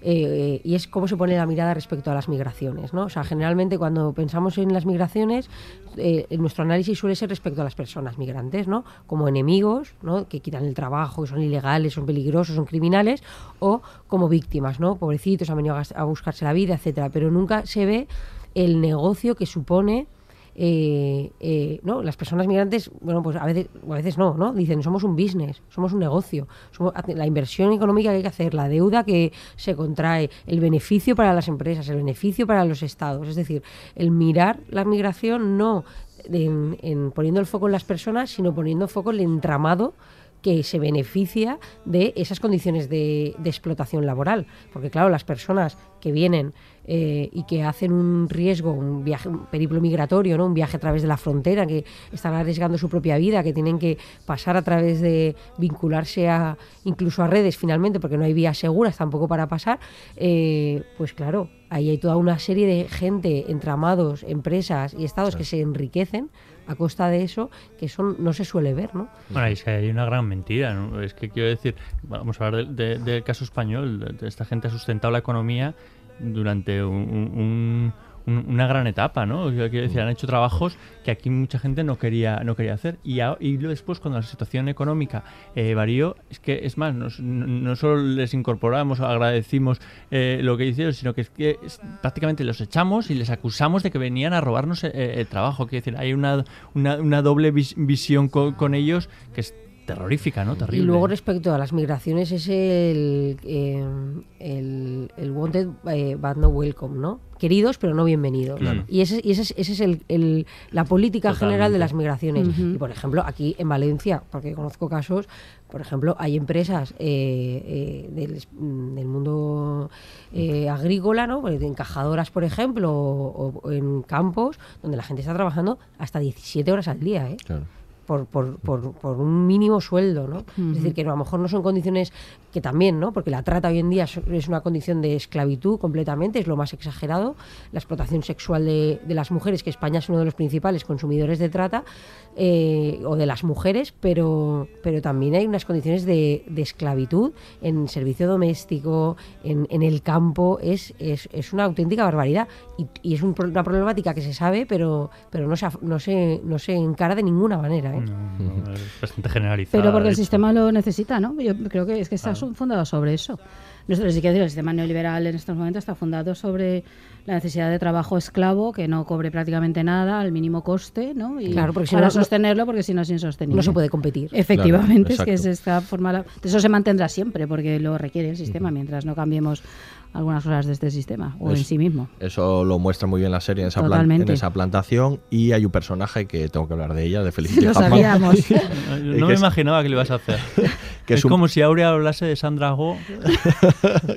eh, y es cómo se pone la mirada respecto a las migraciones. ¿no? O sea, generalmente cuando pensamos en las migraciones, eh, nuestro análisis suele ser respecto a las personas migrantes, ¿no? como enemigos ¿no? que quitan el trabajo, que son ilegales, son peligrosos, son criminales, o como víctimas, ¿no? pobrecitos, han venido a, a buscarse la vida, etcétera. Pero nunca se ve el negocio que supone eh, eh, las personas migrantes bueno pues a veces a veces no no dicen somos un business somos un negocio somos la inversión económica que hay que hacer la deuda que se contrae el beneficio para las empresas el beneficio para los estados. Es decir el mirar la migración no en, en poniendo el foco en las personas sino poniendo foco en el entramado que se beneficia de esas condiciones de, de explotación laboral. Porque claro, las personas que vienen eh, y que hacen un riesgo, un viaje, un periplo migratorio, ¿no? un viaje a través de la frontera, que están arriesgando su propia vida, que tienen que pasar a través de vincularse a incluso a redes finalmente, porque no hay vías seguras tampoco para pasar, eh, pues claro, ahí hay toda una serie de gente, entramados, empresas y estados que se enriquecen a costa de eso, que eso no se suele ver, ¿no? Bueno, es que hay una gran mentira, ¿no? Es que quiero decir, vamos a hablar del de, del caso español, de, de esta gente ha sustentado la economía durante un- un- una gran etapa, ¿no? Quiero decir, han hecho trabajos que aquí mucha gente no quería no quería hacer y, a- y después cuando la situación económica eh, varió, es que es más, nos- no, no solo les incorporamos, agradecimos eh, lo que hicieron, sino que es que es- prácticamente los echamos y les acusamos de que venían a robarnos eh, el trabajo. Quiero decir, hay una, una, una doble vis- visión con, con ellos que es terrorífica, ¿no? Terrible. Y luego respecto a las migraciones es el, eh, el, el wanted eh, but no welcome, ¿no? Queridos pero no bienvenidos. Claro. Y ese, y ese es, ese es el, el- la política general de las migraciones. Y por ejemplo, aquí en Valencia, porque conozco casos, por ejemplo, hay empresas eh, eh, del, del mundo eh, agrícola, ¿no? Pues de encajadoras, por ejemplo, o, o en campos, donde la gente está trabajando hasta 17 horas al día, ¿eh? Por, por, por, por un mínimo sueldo, ¿no? Es decir, que a lo mejor no son condiciones que también, ¿no? Porque la trata hoy en día es- una condición de esclavitud completamente, es lo más exagerado. La explotación sexual de, de las mujeres, que España es uno de los principales consumidores de trata, eh, o de las mujeres, pero, pero también hay unas condiciones de, de esclavitud en servicio doméstico, en, en el campo, es, es, es una auténtica barbaridad. Y, y es un una problemática que se sabe, pero, pero no, se, af- no, se, no se encara de ninguna manera. ¿eh? No, es bastante generalizada. Pero porque el hecho. sistema lo necesita, ¿no? Yo creo que es que está fundado sobre eso. Nuestro, sí que decir, el sistema neoliberal en estos momentos está fundado sobre la necesidad de trabajo esclavo que no cobre prácticamente nada al mínimo coste, ¿no? Y Claro, porque si para no- sostenerlo, porque si no es insostenible. No se puede competir. Efectivamente, Claro, es que es esta forma. la- Eso se mantendrá siempre porque lo requiere el sistema mientras no cambiemos algunas cosas de este sistema o en sí mismo. Eso lo muestra muy bien la serie en esa, plan- en esa plantación y hay un personaje que tengo que hablar de ella, de Felicity Lo Huffman. sabíamos. No, me imaginaba que lo ibas a hacer. que es es un- como si Aurea hablase de Sandra Go.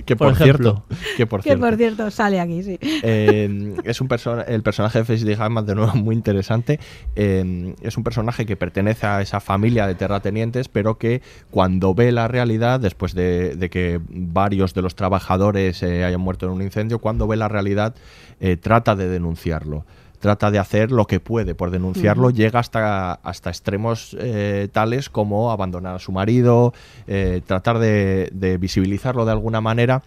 que por cierto, que por Que cierto, por cierto sale aquí, sí. eh, es un persona el personaje de Felicity Huffman de nuevo muy interesante. Eh, es un personaje que pertenece a esa familia de terratenientes, pero que cuando ve la realidad, después de, de que varios de los trabajadores eh, hayan muerto en un incendio, cuando ve la realidad, eh, trata de denunciarlo. Trata de hacer lo que puede por denunciarlo, llega hasta, hasta extremos eh, tales como abandonar a su marido, eh, tratar de, de visibilizarlo de alguna manera.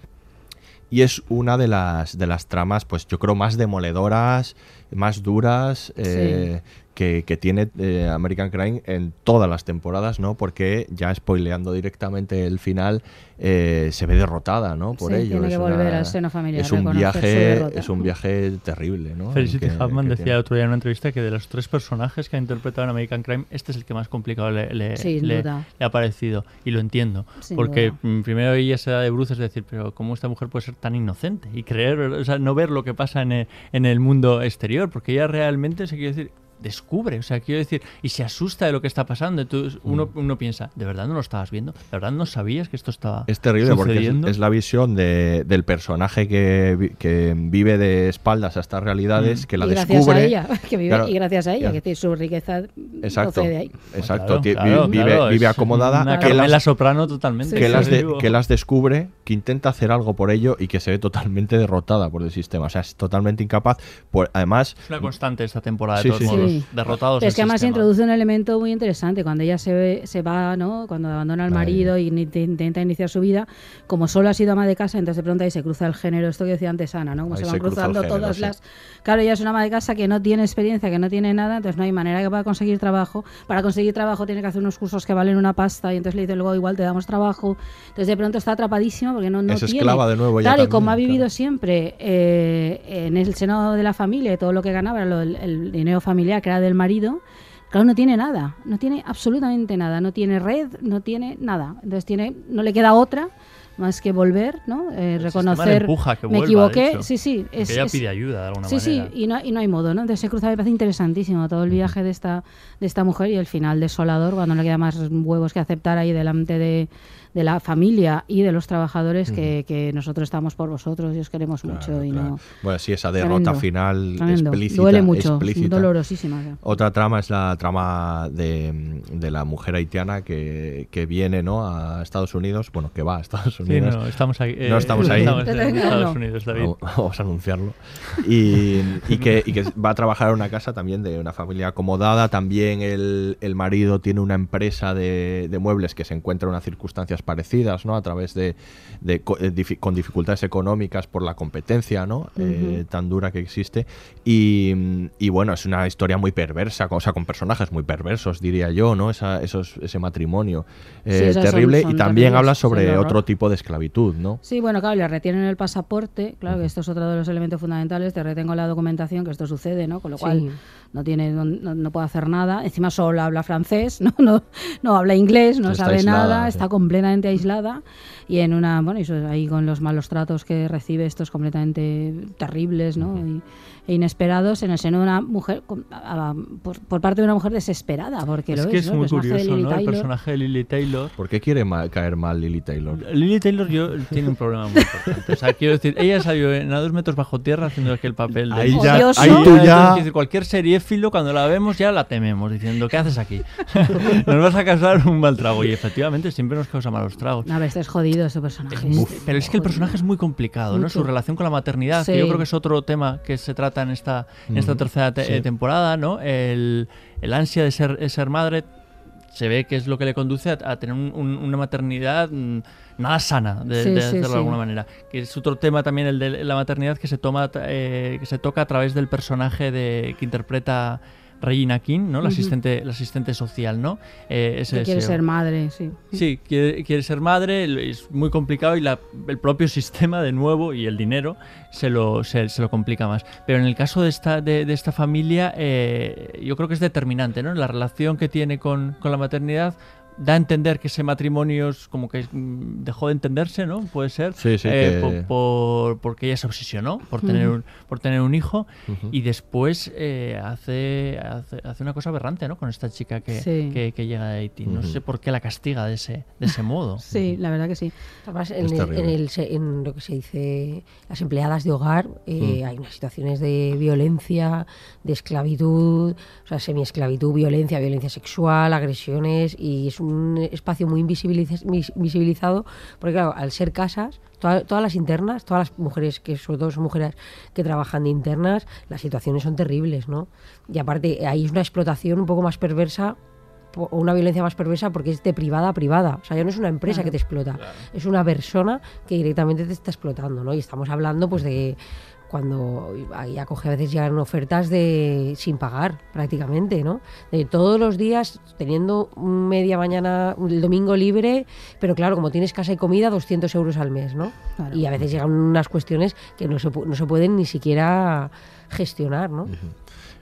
Y es una de las de las tramas pues yo creo más demoledoras más duras eh, que, que tiene eh, American Crime en todas las temporadas no porque ya spoileando directamente el final eh, se ve derrotada no por Sí, ello tiene es que una- volver al seno familiar, es un viaje es un viaje terrible no Felicity Huffman decía tiene. otro día en una entrevista que de los tres personajes que ha interpretado en American Crime, este es el que más complicado le, le- Sin le- duda. le ha parecido. Y lo entiendo. Sin porque duda. mm, primero ella se da de bruces, decir, pero ¿cómo esta mujer puede ser tan inocente? Y creer, o sea, no ver lo que pasa en el, en el mundo exterior, porque ella realmente, se quiere decir, descubre, o sea, quiero decir, y se asusta de lo que está pasando. Entonces uno, Mm. uno piensa, ¿de verdad no lo estabas viendo? ¿De verdad no sabías que esto estaba Es terrible porque es, sucediendo? es la visión de- del personaje que, vi- que vive de espaldas a estas realidades, Mm. que la y gracias descubre. a ella, que vive, Claro, y gracias a ella, que tiene su riqueza Exacto, procede de ahí. exacto. Claro, vive, claro, vive acomodada. una que las- Soprano totalmente. Que Sí, las, de- que las descubre, que intenta hacer algo por ello y que se ve totalmente derrotada por el sistema. O sea, es totalmente incapaz. Por, además, Es una constante esta temporada, de Sí, todos sí. modos. Sí. Derrotados Pero es que además sistema. introduce un elemento muy interesante. Cuando ella se, ve- se va, ¿no? Cuando abandona al marido y intenta iniciar su vida, como solo ha sido ama de casa, entonces de pronto ahí se cruza el género, esto que decía antes Ana, ¿no? Como Ahí se se van el cruzando género, todas sí. las... Claro, ella es una ama de casa que no tiene experiencia, que no tiene nada, entonces no hay manera que pueda conseguir trabajo. Para conseguir trabajo tiene que hacer unos cursos que valen una pasta y entonces le dice luego igual te damos trabajo. Entonces de pronto está atrapadísima porque no, no Es tiene... esclava de nuevo ya Claro, y también, como ha claro. vivido siempre eh, en el seno de la familia y todo lo que ganaba era lo- el, el dinero familiar que era del marido, claro, no tiene nada, no tiene absolutamente nada, no tiene red, no tiene nada. Entonces tiene, no le queda otra más que volver, ¿no? Eh, reconocer, empuja que me vuelva, equivoqué, de hecho. sí, sí. Es, ella es- pide ayuda de alguna sí, manera. Sí, y no, y no hay modo, ¿no? Entonces se cruza, me parece interesantísimo todo el viaje de esta, de esta mujer y el final desolador, cuando no le queda más huevos que aceptar ahí delante de, de la familia y de los trabajadores que, que nosotros estamos por vosotros y os queremos mucho y no... Bueno, sí, esa derrota Tremendo, final tremendo. explícita. Duele mucho, explícita. dolorosísima. ya. Otra trama es la trama de, de la mujer haitiana que, que viene ¿no? a Estados Unidos, bueno, que va a Estados Sí, Unidos. no, estamos ahí, No eh, estamos ahí. estamos en Estados Unidos, David. Vamos, vamos a anunciarlo. Y, y que, y que va a trabajar en una casa también de una familia acomodada. También el, el marido tiene una empresa de, de muebles que se encuentra en unas circunstancias parecidas, ¿no? A través de, de eh, con dificultades económicas por la competencia, ¿no? Eh, tan dura que existe. Y, y bueno, es una historia muy perversa, con- o sea, con personajes muy perversos, diría yo, ¿no? Esa, esos, ese matrimonio eh, terrible. son y también habla sobre otro tipo de esclavitud, ¿no? Sí, bueno, claro, le retienen el pasaporte, claro que esto es otro de los elementos fundamentales, te retengo la documentación, que esto sucede, ¿no? Con lo Sí. No tiene no, no- puede hacer nada, encima solo habla francés, no no, no habla inglés, no Está sabe aislada, nada, sí. está completamente aislada y en una, bueno, y eso, ahí con los malos tratos que recibe estos completamente terribles, ¿no? Y- e inesperados en el seno de una mujer a- a- por, por parte de una mujer desesperada, porque Es lo que es, es ¿no? muy El personaje de curioso, Lily ¿no? El Taylor. personaje de Lily Taylor. ¿Por qué quiere ma- caer mal Lily Taylor? Lily Taylor yo, tiene un problema muy importante. O sea, quiero decir, ella salió en A dos metros bajo tierra haciendo aquel papel de... Ahí ya- ahí tú ya- decir, cualquier seriéfilo, cuando la vemos, ya la tememos, diciendo, ¿qué haces aquí? nos vas a causar un mal trago. Y efectivamente, siempre nos causa malos tragos. A veces es jodido ese personaje. Uf, pero es que el personaje es muy complicado, ¿no? Su relación con la maternidad, que yo creo que es otro tema que se trata en esta, en esta tercera te- Sí. eh, temporada, ¿no? El, el ansia de ser, de ser madre se ve que es lo que le conduce a, a tener un- un- una maternidad mm, nada sana, de, Sí, de sí, hacerlo de alguna manera. Que es otro tema también el de la maternidad que se toma, eh, que se toca a través del personaje de, que interpreta Regina King, ¿no? La asistente, la asistente social, ¿no? Eh, ese Que quiere deseo. ser madre, sí. Sí, quiere, quiere ser madre, es muy complicado y la- el propio sistema, de nuevo, y el dinero se lo, se, se lo complica más. Pero en el caso de esta, de, de esta familia, eh, yo creo que es determinante, ¿no? La relación que tiene con, con la maternidad da a entender que ese matrimonio es como que mm, dejó de entenderse, ¿no? Puede ser. Sí, sí, eh, que- por, por- porque ella se obsesionó por tener Ujú. un, por tener un hijo Ujú. y después eh, hace, hace, hace una cosa aberrante, ¿no? Con esta chica que, Sí. que, que llega de Haití. No Ujú. sé por qué la castiga de ese, de ese modo. Sí, la verdad que sí. Además, en, el- en el en lo que se dice las empleadas de hogar, eh, Mm. hay unas situaciones de violencia, de esclavitud, o sea, semiesclavitud, violencia, violencia sexual, agresiones, y es un espacio muy invisibiliz- mis- visibilizado, porque claro, al ser casas, toda- todas las internas, todas las mujeres, que sobre todo son mujeres que trabajan de internas, las situaciones son terribles, ¿no? Y aparte, ahí es una explotación un poco más perversa o una violencia más perversa porque es de privada a privada. O sea, ya no es una empresa Claro. que te explota, es una persona que directamente te está explotando, ¿no? Y estamos hablando pues de cuando ahí acoge a veces llegan ofertas de sin pagar prácticamente, ¿no? De todos los días teniendo media mañana, el domingo libre, pero claro, como tienes casa y comida, 200 euros al mes, ¿no? Claro. Y a veces llegan unas cuestiones que no se, pu- no se pueden ni siquiera gestionar, ¿no?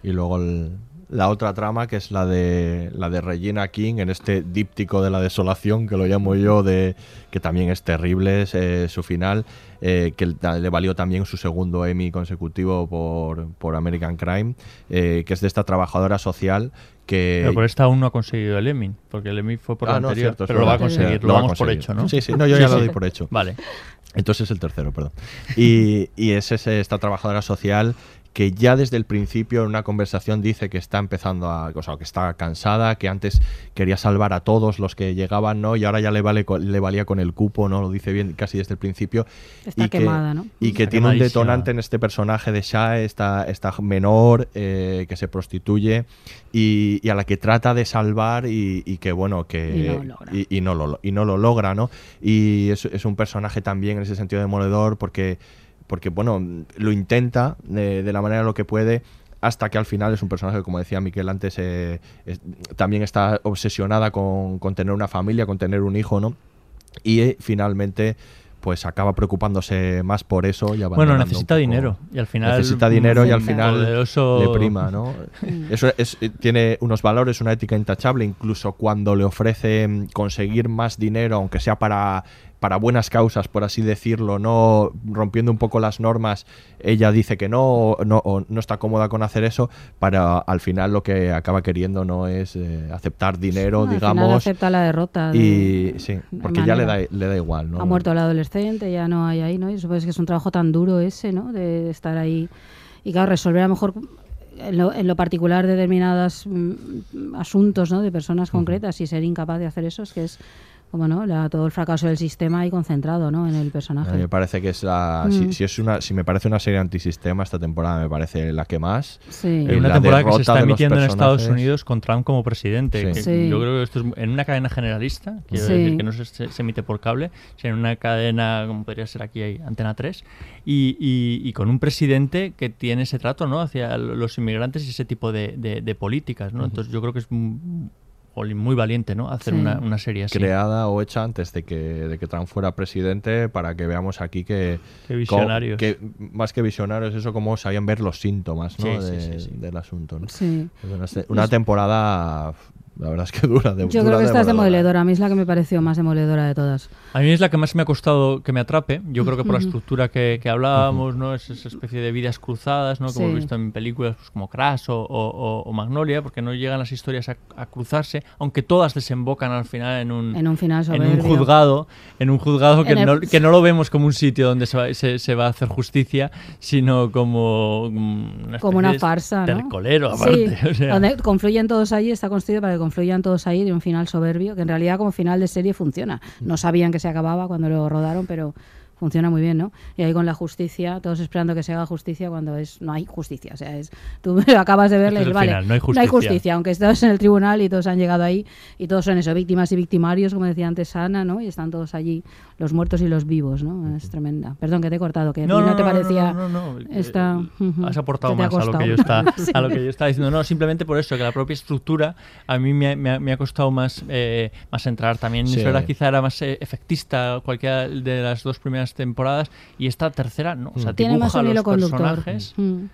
Y luego el- la otra trama, que es la de la de Regina King, en este díptico de la desolación, que lo llamo yo, de que también es terrible es, eh, su final, eh, que le valió también su segundo Emmy consecutivo por, por American Crime, eh, que es de esta trabajadora social que... Pero por esta aún no ha conseguido el Emmy, porque el Emmy fue por Ah, la no, anterior. cierto, es pero lo va a conseguir, lo, va a damos por hecho, ¿no? Sí, sí, no, yo ya lo doy por hecho. Vale. Entonces el tercero, perdón. Y, y es ese- esta trabajadora social que ya desde el principio en una conversación dice que está empezando a, o sea, que está cansada, que antes quería salvar a todos los que llegaban, ¿no? Y ahora ya le vale le valía con el cupo, ¿no? Lo dice bien casi desde el principio. Está y que, quemada, ¿no? Y que Está tiene un detonante en este personaje de Shah, esta, esta menor eh, que se prostituye y, y a la que trata de salvar y, y que, bueno, que... Y no lo logra. y- y no lo, y no lo logra, ¿no? Y es, es un personaje también en ese sentido demoledor porque, porque bueno, lo intenta de, de la manera lo que puede hasta que al final es un personaje que, como decía Miquel antes, eh, es- también está obsesionada con, con tener una familia, con tener un hijo, ¿no? Y eh, finalmente pues acaba preocupándose más por eso y Bueno, necesita dinero. Y al final. necesita dinero y al final poderoso- le prima, ¿no? Eso es, eh, tiene unos valores, una ética intachable, incluso cuando le ofrece mm, conseguir más dinero, aunque sea para para buenas causas, por así decirlo, no rompiendo un poco las normas, ella dice que no o no, o no está cómoda con hacer eso, para al final lo que acaba queriendo no es eh, aceptar dinero, Al final digamos. acepta la derrota. de- y sí, porque ya le da, le da igual, ¿no? Ha muerto el adolescente, ya no hay ahí, ¿no? Y supongo que es un trabajo tan duro ese, ¿no? De estar ahí. Y claro, resolver a lo mejor en lo, en lo particular determinados mm, asuntos, ¿no? De personas concretas y ser incapaz de hacer eso es que es, como no, La- todo el fracaso del sistema ahí concentrado, ¿no? En el A mí personaje. me parece que es la. Mm. Si, si es una, si me parece una serie antisistema, esta temporada me parece la que más. Sí. Eh, una la temporada que se está emitiendo en Estados. Unidos con Trump como presidente. Sí. que Sí. Yo creo que esto es en una cadena generalista, quiero Sí. decir que no se, se- emite por cable, sino en una cadena como podría ser aquí hay Antena 3, y, y- y con un presidente que tiene ese trato ¿no? hacia los inmigrantes y ese tipo de, de- de políticas. ¿no? Entonces yo creo que es muy valiente ¿no? hacer Sí. una, una serie así. creada o hecha antes de que, de que Trump fuera presidente para que veamos aquí que, Qué visionarios. co- que más que visionarios eso como sabían ver los síntomas ¿no? Sí, sí, de- sí, sí. del asunto ¿no? Una, una temporada la verdad es que dura de, Yo dura creo que esta es demoledora. A mí es la que me pareció más demoledora de todas. A mí es la que más me ha costado que me atrape. Yo creo que por la estructura que, que hablábamos, ¿no? Es esa especie de vidas cruzadas, ¿no? Como Sí. hemos visto en películas pues, como Crash o, o- o- o Magnolia, porque no llegan las historias a, a cruzarse, aunque todas desembocan al final en un, En un final en un juzgado, en un juzgado que, En el- no, que no lo vemos como un sitio donde se va, se, se va a hacer justicia, sino como mm, una, Como una especie de farsa, ¿no? tercolero, Sí, aparte. o sea. donde confluyen todos ahí, está construido para que confluyan todos ahí de un final soberbio, que en realidad como final de serie funciona. No sabían que se acababa cuando lo rodaron, pero funciona muy bien, ¿no? Y ahí con la justicia, todos esperando que se haga justicia cuando es no hay justicia, o sea, es tú acabas de verle Este es y vale, final, no hay justicia. aunque estás en el tribunal y todos han llegado ahí y todos son eso, víctimas y victimarios, como decía antes Ana, ¿no? Y están todos allí, los muertos y los vivos, ¿no? Es tremenda. Perdón que te he cortado, que a ti no, te parecía no, no, no. esta Has aportado ha más a lo, que yo está, a lo que yo estaba diciendo. No, simplemente por eso, que la propia estructura a mí me, ha- me ha- me ha costado más, eh, más entrar. También Sí. es verdad, quizá era más eh, efectista cualquiera de las dos primeras temporadas y esta tercera no. O sea, Tiene más dibuja un los conductor. personajes. Mm.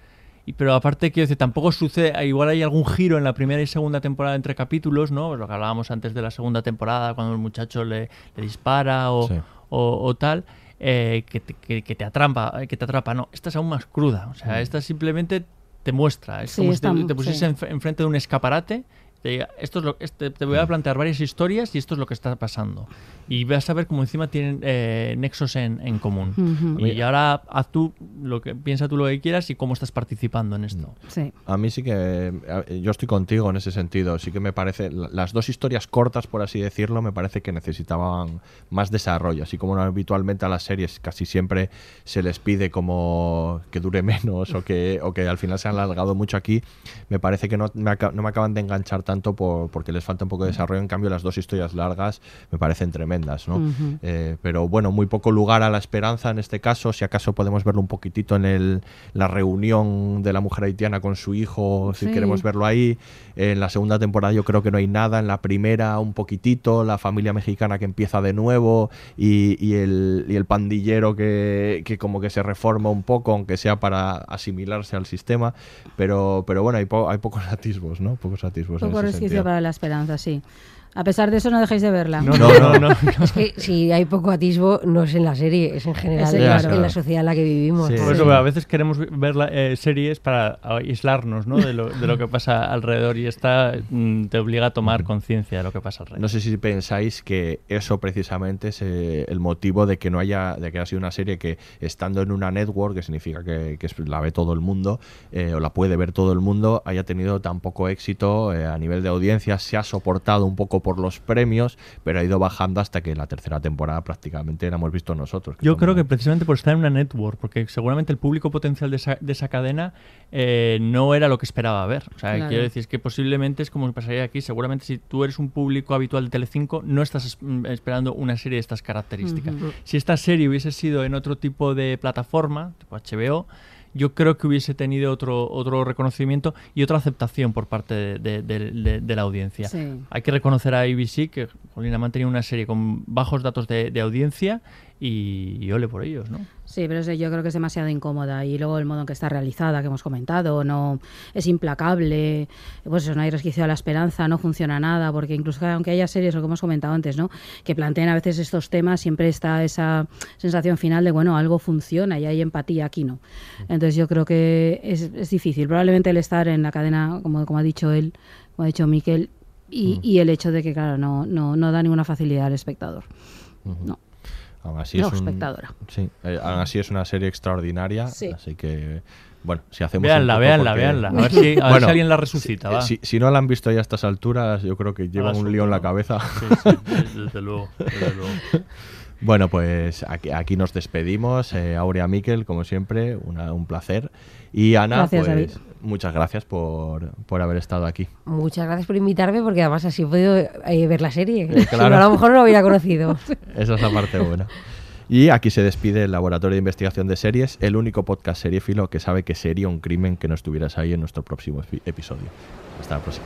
Y, pero aparte, quiero decir, tampoco sucede, igual hay algún giro en la primera y segunda temporada entre capítulos, ¿no? Lo que hablábamos antes de la segunda temporada, cuando el muchacho le, le dispara o, Sí. o, o tal, eh, que, te, que, que te atrapa, que te atrapa. No, esta es aún más cruda. O sea, esta simplemente te muestra. Es Sí, como si te, te pusieses sí. enf- enfrente de un escaparate. Te diga, esto es lo, este- te voy a plantear varias historias y esto es lo que está pasando. Y vas a ver cómo encima tienen eh, nexos en, en común. Ujú. Y ahora haz tú lo que piensa tú lo que quieras y cómo estás participando en esto. Sí. A mí sí que. Yo estoy contigo en ese sentido. Sí que me parece. la- Las dos historias cortas, por así decirlo, me parece que necesitaban más desarrollo. Así como habitualmente a las series casi siempre se les pide como que dure menos o que, o que al final se han alargado mucho aquí, me parece que no me, no me acaban de enganchar tanto por- porque les falta un poco de desarrollo. En cambio, las dos historias largas me parecen tremendas, ¿no? Eh, pero bueno, muy poco lugar a la esperanza en este caso. Si acaso podemos verlo un poquitito en el, la reunión de la mujer haitiana con su hijo, si Sí. queremos verlo ahí. En la segunda temporada yo creo que no hay nada. En la primera un poquitito, la familia mexicana que empieza de nuevo y, y el, y el pandillero que, que como que se reforma un poco, aunque sea para asimilarse al sistema. Pero, pero bueno, hay, po- hay pocos atisbos, ¿no? Pocos atisbos. Resquicio para la esperanza, sí. A pesar de eso, no dejéis de verla. No, no, no, no. Es que si hay poco atisbo, no es en la serie, es en general Es en, la, la- en la sociedad en la que vivimos. Sí. ¿no? Por eso a veces queremos ver la- eh, series para aislarnos ¿no? de, lo, de lo que pasa alrededor y esta mm, te obliga a tomar conciencia de lo que pasa alrededor. No sé si pensáis que eso precisamente es eh, el motivo de que no haya, de que haya sido una serie que estando en una network, que significa que, la ve todo el mundo, eh, o la puede ver todo el mundo, haya tenido tan poco éxito eh, a nivel de audiencia, se ha soportado un poco por los premios, pero ha ido bajando hasta que la tercera temporada prácticamente la hemos visto nosotros. Yo creo que precisamente por estar en una network, porque seguramente el público potencial de esa, de esa cadena eh, no era lo que esperaba ver. O sea, Claro. quiero decir, es que posiblemente es como pasaría aquí, seguramente si tú eres un público habitual de Telecinco, no estás es- mm, esperando una serie de estas características. Si esta serie hubiese sido en otro tipo de plataforma, tipo HBO, yo creo que hubiese tenido otro, otro reconocimiento y otra aceptación por parte de, de- de- de- de la audiencia. Sí. Hay que reconocer a ABC que Jolín, ha mantenido una serie con bajos datos de audiencia y, y ole por ellos, ¿no? Sí, pero eso yo creo que es demasiado incómoda y luego el modo en que está realizada, que hemos comentado, no es implacable, pues eso, no hay resquicio a la esperanza, no funciona nada, porque incluso aunque haya series, lo que hemos comentado antes, ¿no? que planteen a veces estos temas, siempre está esa sensación final de, bueno, algo funciona y hay empatía, aquí no. Entonces yo creo que es, es difícil. Probablemente el estar en la cadena, como, como ha dicho él, como ha dicho Miquel, y, y el hecho de que, claro, no, no, no da ninguna facilidad al espectador. No. Aún así No, es un- espectadora. Sí, eh, aún así es una serie extraordinaria, Sí. así que bueno, si hacemos véanla, porque- véanla. A ver si- a ver si alguien la resucita, Si, va. si- si no la han visto ya a estas alturas, yo creo que llevan un lío en la cabeza. Sí, sí, desde luego, desde luego. Bueno, pues aquí, aquí nos despedimos. Eh, Aurea Miquel, como siempre, una- un placer. Y Ana, Gracias, pues David. Muchas gracias por, por haber estado aquí. Muchas gracias por invitarme porque además así he podido eh, ver la serie. Eh, claro. a lo mejor no lo hubiera conocido. Esa es la parte buena. Y aquí se despide el Laboratorio de Investigación de Series, el único podcast seriéfilo que sabe que sería un crimen que no estuvieras ahí en nuestro próximo epi- episodio. Hasta la próxima.